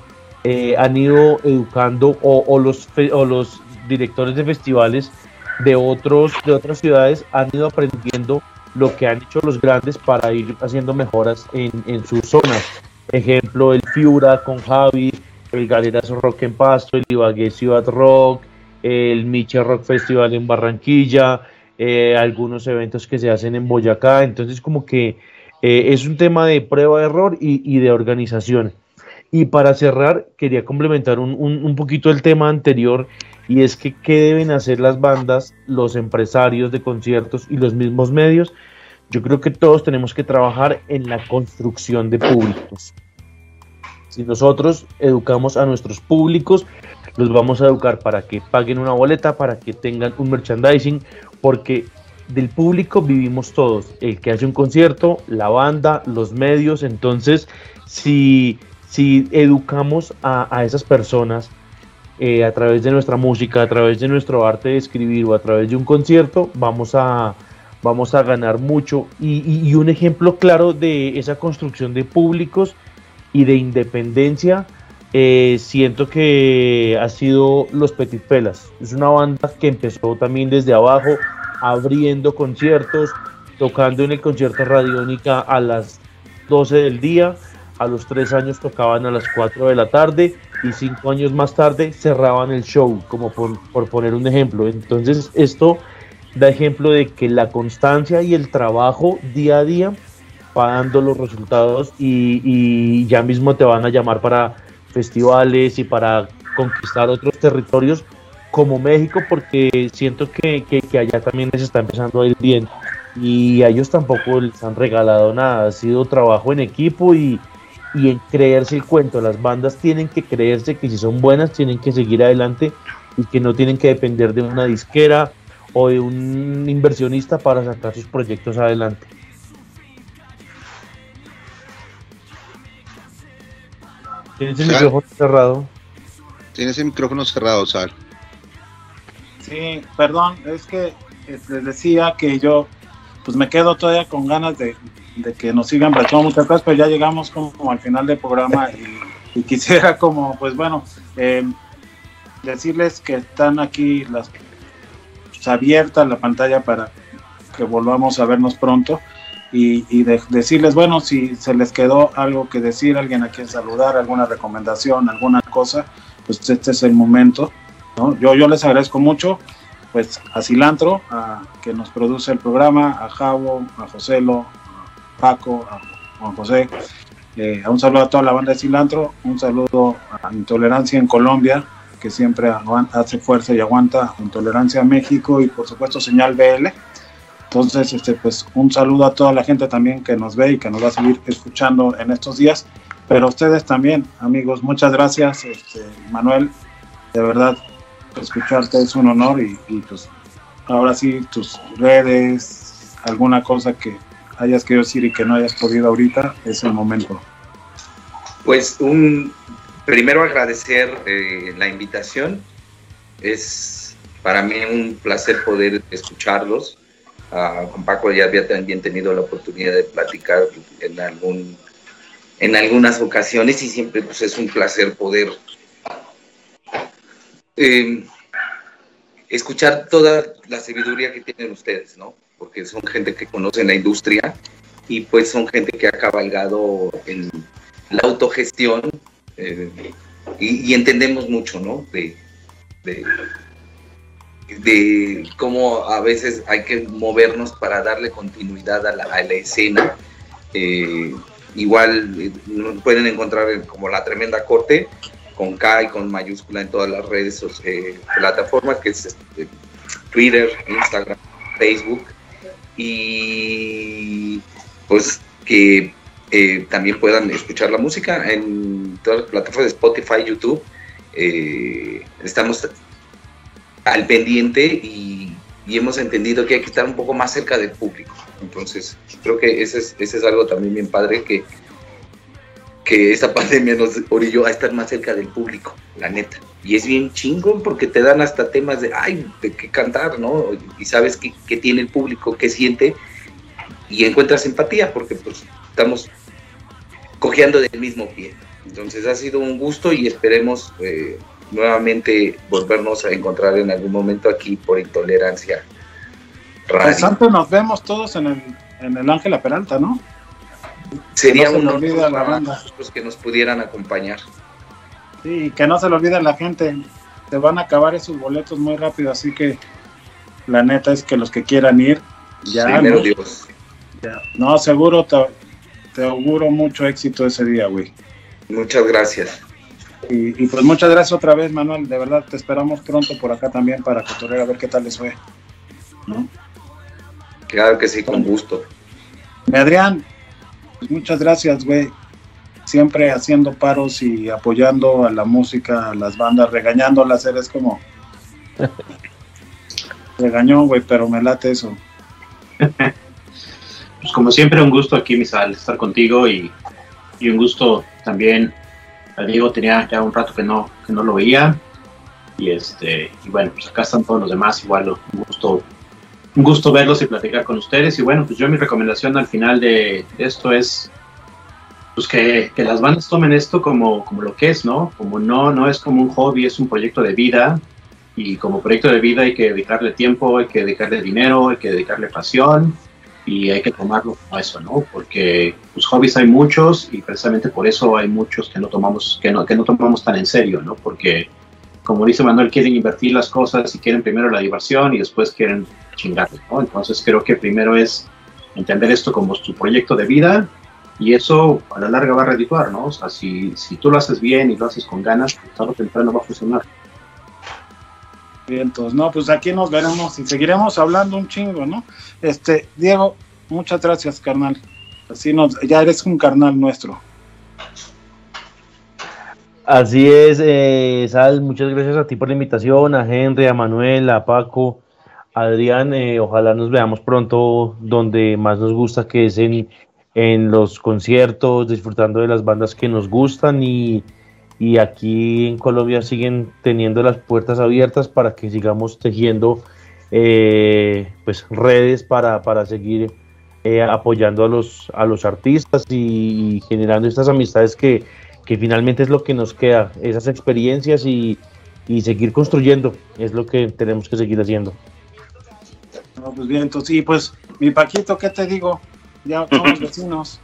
eh, han ido educando o, los, o los directores de festivales de, otros, de otras ciudades han ido aprendiendo lo que han hecho los grandes para ir haciendo mejoras en, en sus zonas. Ejemplo, el Fiura con Javi, el Galeras Rock en Pasto, el Ibagué Ciudad Rock, el Miche Rock Festival en Barranquilla, eh, algunos eventos que se hacen en Boyacá. Entonces, como que eh, es un tema de prueba de error y, de organización. Y para cerrar, quería complementar un, un, poquito el tema anterior y es que qué deben hacer las bandas, los empresarios de conciertos y los mismos medios. Yo creo que todos tenemos que trabajar en la construcción de públicos. Si nosotros educamos a nuestros públicos, los vamos a educar para que paguen una boleta, para que tengan un merchandising, porque del público vivimos todos, el que hace un concierto, la banda, los medios, entonces si, si educamos a, esas personas eh, a través de nuestra música, a través de nuestro arte de escribir o a través de un concierto, vamos a, vamos a ganar mucho. y un ejemplo claro de esa construcción de públicos y de independencia, eh, siento que ha sido Los Petit Pelas. Es una banda que empezó también desde abajo, abriendo conciertos, tocando en el concierto Radiónica a las 12 del día. A los 3 años tocaban a las 4 de la tarde y 5 años más tarde cerraban el show, como por, por poner un ejemplo. Entonces esto da ejemplo de que la constancia y el trabajo día a día va dando los resultados y, ya mismo te van a llamar para festivales y para conquistar otros territorios como México porque siento que, allá también les está empezando a ir bien y a ellos tampoco les han regalado nada, ha sido trabajo en equipo y, y en creerse el cuento, las bandas tienen que creerse que si son buenas tienen que seguir adelante y que no tienen que depender de una disquera o de un inversionista para sacar sus proyectos adelante. Tienes el micrófono cerrado. Tienes el micrófono cerrado, Sal. Sí, perdón, es que les decía que yo pues me quedo todavía con ganas de, que nos sigan prestando muchas cosas, pero ya llegamos como, al final del programa y, quisiera como, pues bueno, eh, decirles que están aquí las pues, abiertas la pantalla para que volvamos a vernos pronto y, decirles, bueno, si se les quedó algo que decir, alguien a quien saludar, alguna recomendación, alguna cosa, pues este es el momento. Yo, yo les agradezco mucho pues a Cilantro, a, que nos produce el programa, a Javo, a Joselo, a Paco, a Juan José. Eh, un saludo a toda la banda de Cilantro, un saludo a Intolerancia en Colombia, que siempre hace fuerza y aguanta Intolerancia a México y por supuesto Señal BL entonces, este, pues un saludo a toda la gente también que nos ve y que nos va a seguir escuchando en estos días. Pero a ustedes también, amigos, muchas gracias, este, Manuel. De verdad, escucharte es un honor y, pues ahora sí, tus redes, alguna cosa que hayas querido decir y que no hayas podido ahorita, es el momento. Pues un primero agradecer eh, la invitación. Es para mí un placer poder escucharlos con Paco ya había también tenido la oportunidad de platicar en algún en algunas ocasiones y siempre pues es un placer poder eh, escuchar toda la sabiduría que tienen ustedes, ¿no? Porque son gente que conoce la industria y pues son gente que ha cabalgado en la autogestión eh, y, entendemos mucho, ¿no? de, de cómo a veces hay que movernos para darle continuidad a la, escena. Eh, igual pueden encontrar como la tremenda corte con K y con mayúscula en todas las redes eh, plataformas que es este, Twitter, Instagram, Facebook y pues que también puedan escuchar la música en todas las plataformas de Spotify, YouTube. estamos al pendiente y, hemos entendido que hay que estar un poco más cerca del público. Entonces, creo que ese es, ese es algo también bien padre que, que esta pandemia nos orilló a estar más cerca del público, la neta. Y es bien chingón porque te dan hasta temas de, ay, de qué cantar, ¿no? Y sabes qué, tiene el público, qué siente, y encuentras empatía porque pues estamos cojeando del mismo pie. Entonces ha sido un gusto y esperemos eh, nuevamente volvernos a encontrar en algún momento aquí por Intolerancia. Pues nos vemos todos en el, en el Ángela Peralta, ¿no? Sería un honor para nosotros que nos pudieran acompañar. Sí, que no se lo olvide la gente. Se van a acabar esos boletos muy rápido, así que la neta es que los que quieran ir, ya. ¿no? Dios. No, seguro te, te auguro mucho éxito ese día, güey. Muchas gracias. Y, pues muchas gracias otra vez, Manuel. De verdad, te esperamos pronto por acá también para cotorrear a ver qué tal les fue. ¿No? Claro que sí, con gusto. Adrián, muchas gracias, güey. Siempre haciendo paros y apoyando a la música, a las bandas, regañándolas, eres como. Regañón, güey, pero me late eso. Pues como siempre, un gusto aquí, Misal, estar contigo y, y un gusto también Diego tenía ya un rato que no, que no lo veía. Y este, y bueno, pues acá están todos los demás, igual un gusto, un gusto verlos y platicar con ustedes. Y bueno, pues yo mi recomendación al final de esto es pues que, que, las bandas tomen esto como, como lo que es, ¿no? Como no, no es como un hobby, es un proyecto de vida. Y como proyecto de vida hay que dedicarle tiempo, hay que dedicarle dinero, hay que dedicarle pasión y hay que tomarlo como eso, ¿no? Porque pues hobbies hay muchos y precisamente por eso hay muchos que no tomamos que no, que no tomamos tan en serio, ¿no? Porque como dice Manuel, quieren invertir las cosas y quieren primero la diversión y después quieren chingarle, ¿no? Entonces creo que primero es entender esto como su proyecto de vida y eso a la larga va a redituar, ¿no? O sea, si, si tú lo haces bien y lo haces con ganas, pues tarde o temprano va a funcionar. Entonces, no, pues aquí nos veremos y seguiremos hablando un chingo, ¿no? Este, Diego, muchas gracias, carnal. Así nos, ya eres un carnal nuestro. Así es, eh, Sal, muchas gracias a ti por la invitación, a Henry, a Manuel, a Paco, a Adrián, eh, ojalá nos veamos pronto donde más nos gusta, que es en, en los conciertos, disfrutando de las bandas que nos gustan y y aquí en Colombia siguen teniendo las puertas abiertas para que sigamos tejiendo eh, pues redes para, para seguir eh, apoyando a los, a los artistas y, generando estas amistades que, que, finalmente es lo que nos queda, esas experiencias y, y, seguir construyendo, es lo que tenemos que seguir haciendo. pues bien, entonces, sí, pues mi Paquito, ¿qué te digo? Ya somos vecinos.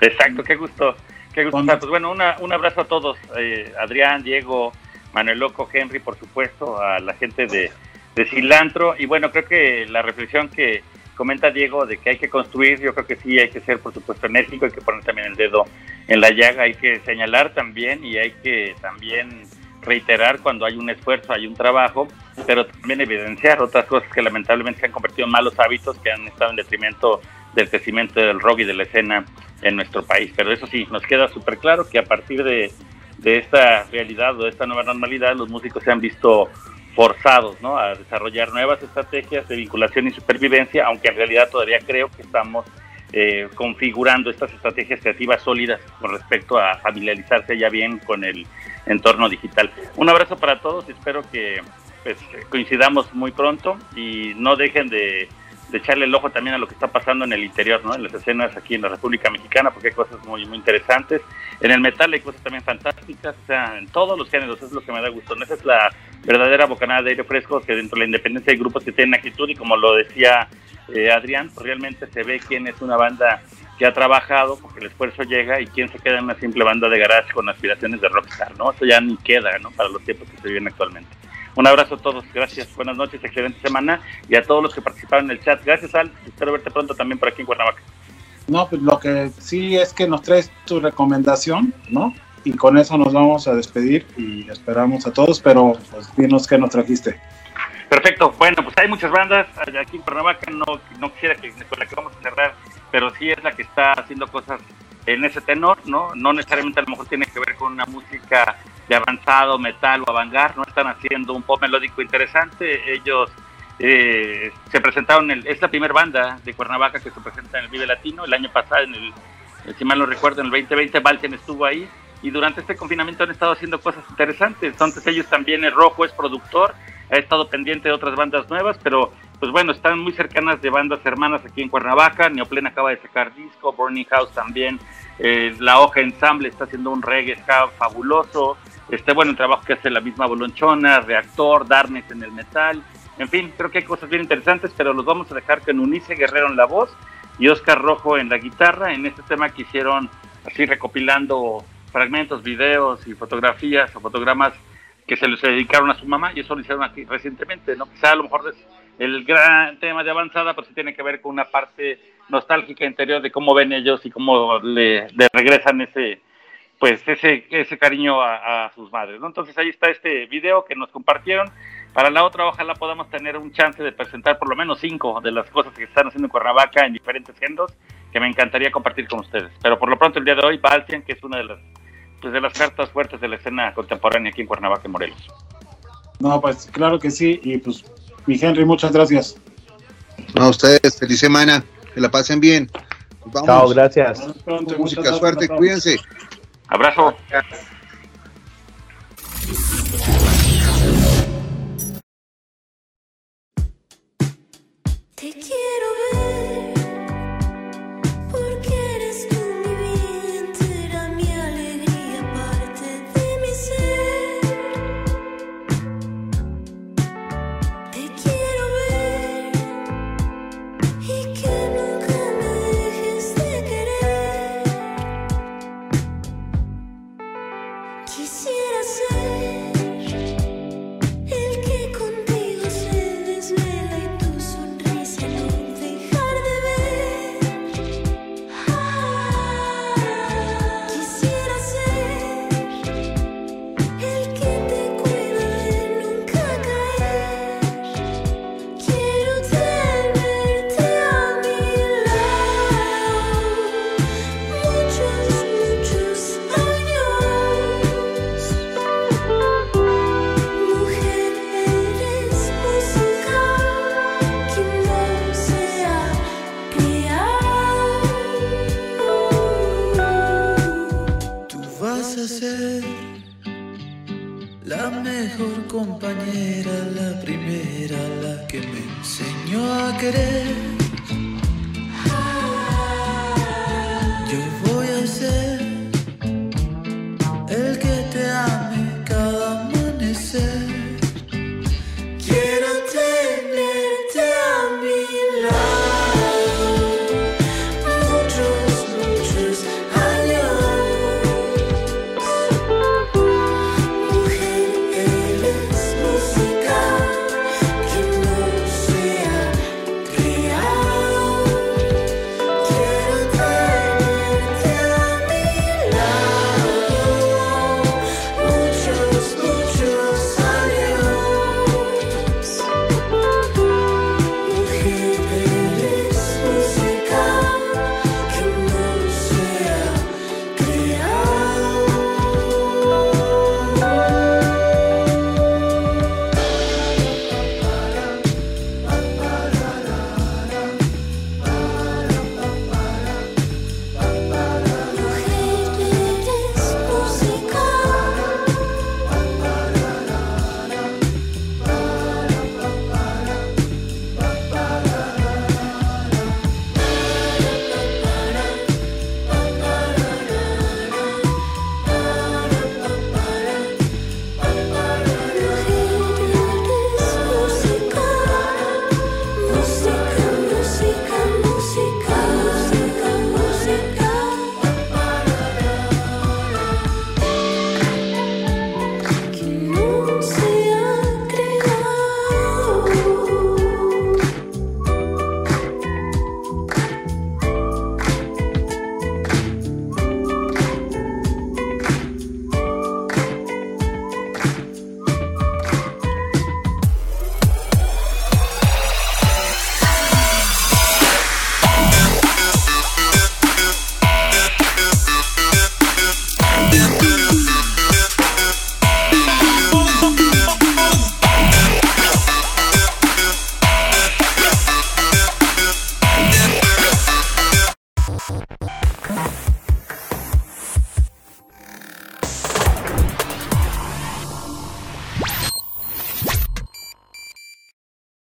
Exacto, qué gusto. Qué gusto Pues bueno, un abrazo a todos. Eh, Adrián, Diego, Manuel Loco, Henry, por supuesto, a la gente de, de Cilantro. Y bueno, creo que la reflexión que comenta Diego de que hay que construir, yo creo que sí hay que ser, por supuesto, enérgico, hay que poner también el dedo en la llaga, hay que señalar también y hay que también reiterar cuando hay un esfuerzo, hay un trabajo, pero también evidenciar otras cosas que lamentablemente se han convertido en malos hábitos que han estado en detrimento del crecimiento del rock y de la escena en nuestro país. Pero eso sí, nos queda súper claro que a partir de, de, esta realidad o de esta nueva normalidad, los músicos se han visto forzados ¿no? a desarrollar nuevas estrategias de vinculación y supervivencia, aunque en realidad todavía creo que estamos eh, configurando estas estrategias creativas sólidas con respecto a familiarizarse ya bien con el entorno digital. Un abrazo para todos y espero que pues, coincidamos muy pronto y no dejen de de echarle el ojo también a lo que está pasando en el interior, ¿no? En las escenas aquí en la República Mexicana, porque hay cosas muy, muy interesantes. En el metal hay cosas también fantásticas, o sea, en todos los géneros, eso es lo que me da gusto. Esa es la verdadera bocanada de aire fresco, que dentro de la independencia hay grupos que tienen actitud y como lo decía eh, Adrián, pues realmente se ve quién es una banda que ha trabajado, porque el esfuerzo llega, y quién se queda en una simple banda de garage con aspiraciones de rockstar, ¿no? Eso ya ni queda, ¿no? Para los tiempos que se viven actualmente. Un abrazo a todos, gracias, buenas noches, excelente semana y a todos los que participaron en el chat. Gracias, Al, espero verte pronto también por aquí en Cuernavaca. No, pues lo que sí es que nos traes tu recomendación, ¿no? Y con eso nos vamos a despedir y esperamos a todos, pero pues dinos qué nos trajiste. Perfecto, bueno, pues hay muchas bandas aquí en Cuernavaca, no, no quisiera que con la que vamos a cerrar, pero sí es la que está haciendo cosas en ese tenor, ¿no? No necesariamente a lo mejor tiene que ver con una música de avanzado, metal o avangar, no están haciendo un pop melódico interesante. Ellos eh, se presentaron, el, es la primera banda de Cuernavaca que se presenta en el Vive Latino. El año pasado, en el, eh, si mal no recuerdo, en el 2020, Valken estuvo ahí. Y durante este confinamiento han estado haciendo cosas interesantes. Entonces ellos también, el Rojo es productor, ha estado pendiente de otras bandas nuevas, pero pues bueno, están muy cercanas de bandas hermanas aquí en Cuernavaca. Neoplen acaba de sacar disco, Burning House también. eh, la Hoja Ensamble está haciendo un reggae ska fabuloso. Este, bueno, el trabajo que hace la misma Bolonchona, Reactor, Darkness en el metal. En fin, creo que hay cosas bien interesantes, pero los vamos a dejar con Unice Guerrero en la voz y Oscar Rojo en la guitarra. En este tema que hicieron así recopilando fragmentos, videos y fotografías o fotogramas que se les dedicaron a su mamá y eso lo hicieron aquí recientemente, ¿no? Quizá a lo mejor el gran tema de avanzada, sí tiene que ver con una parte nostálgica interior de cómo ven ellos y cómo le, le regresan ese pues ese, ese cariño a, a, sus madres, ¿no? Entonces ahí está este video que nos compartieron. Para la otra, ojalá podamos tener un chance de presentar por lo menos cinco de las cosas que están haciendo en Cuernavaca en diferentes géneros que me encantaría compartir con ustedes. Pero por lo pronto el día de hoy, Baltian, que es una de las pues, de las cartas fuertes de la escena contemporánea aquí en Cuernavaca, en Morelos. No, pues claro que sí, y pues mi Henry, muchas gracias. No, ustedes, feliz semana, que la pasen bien. Vamos. Chao, gracias. Pronto, Música, suerte, cuídense. Abrazo.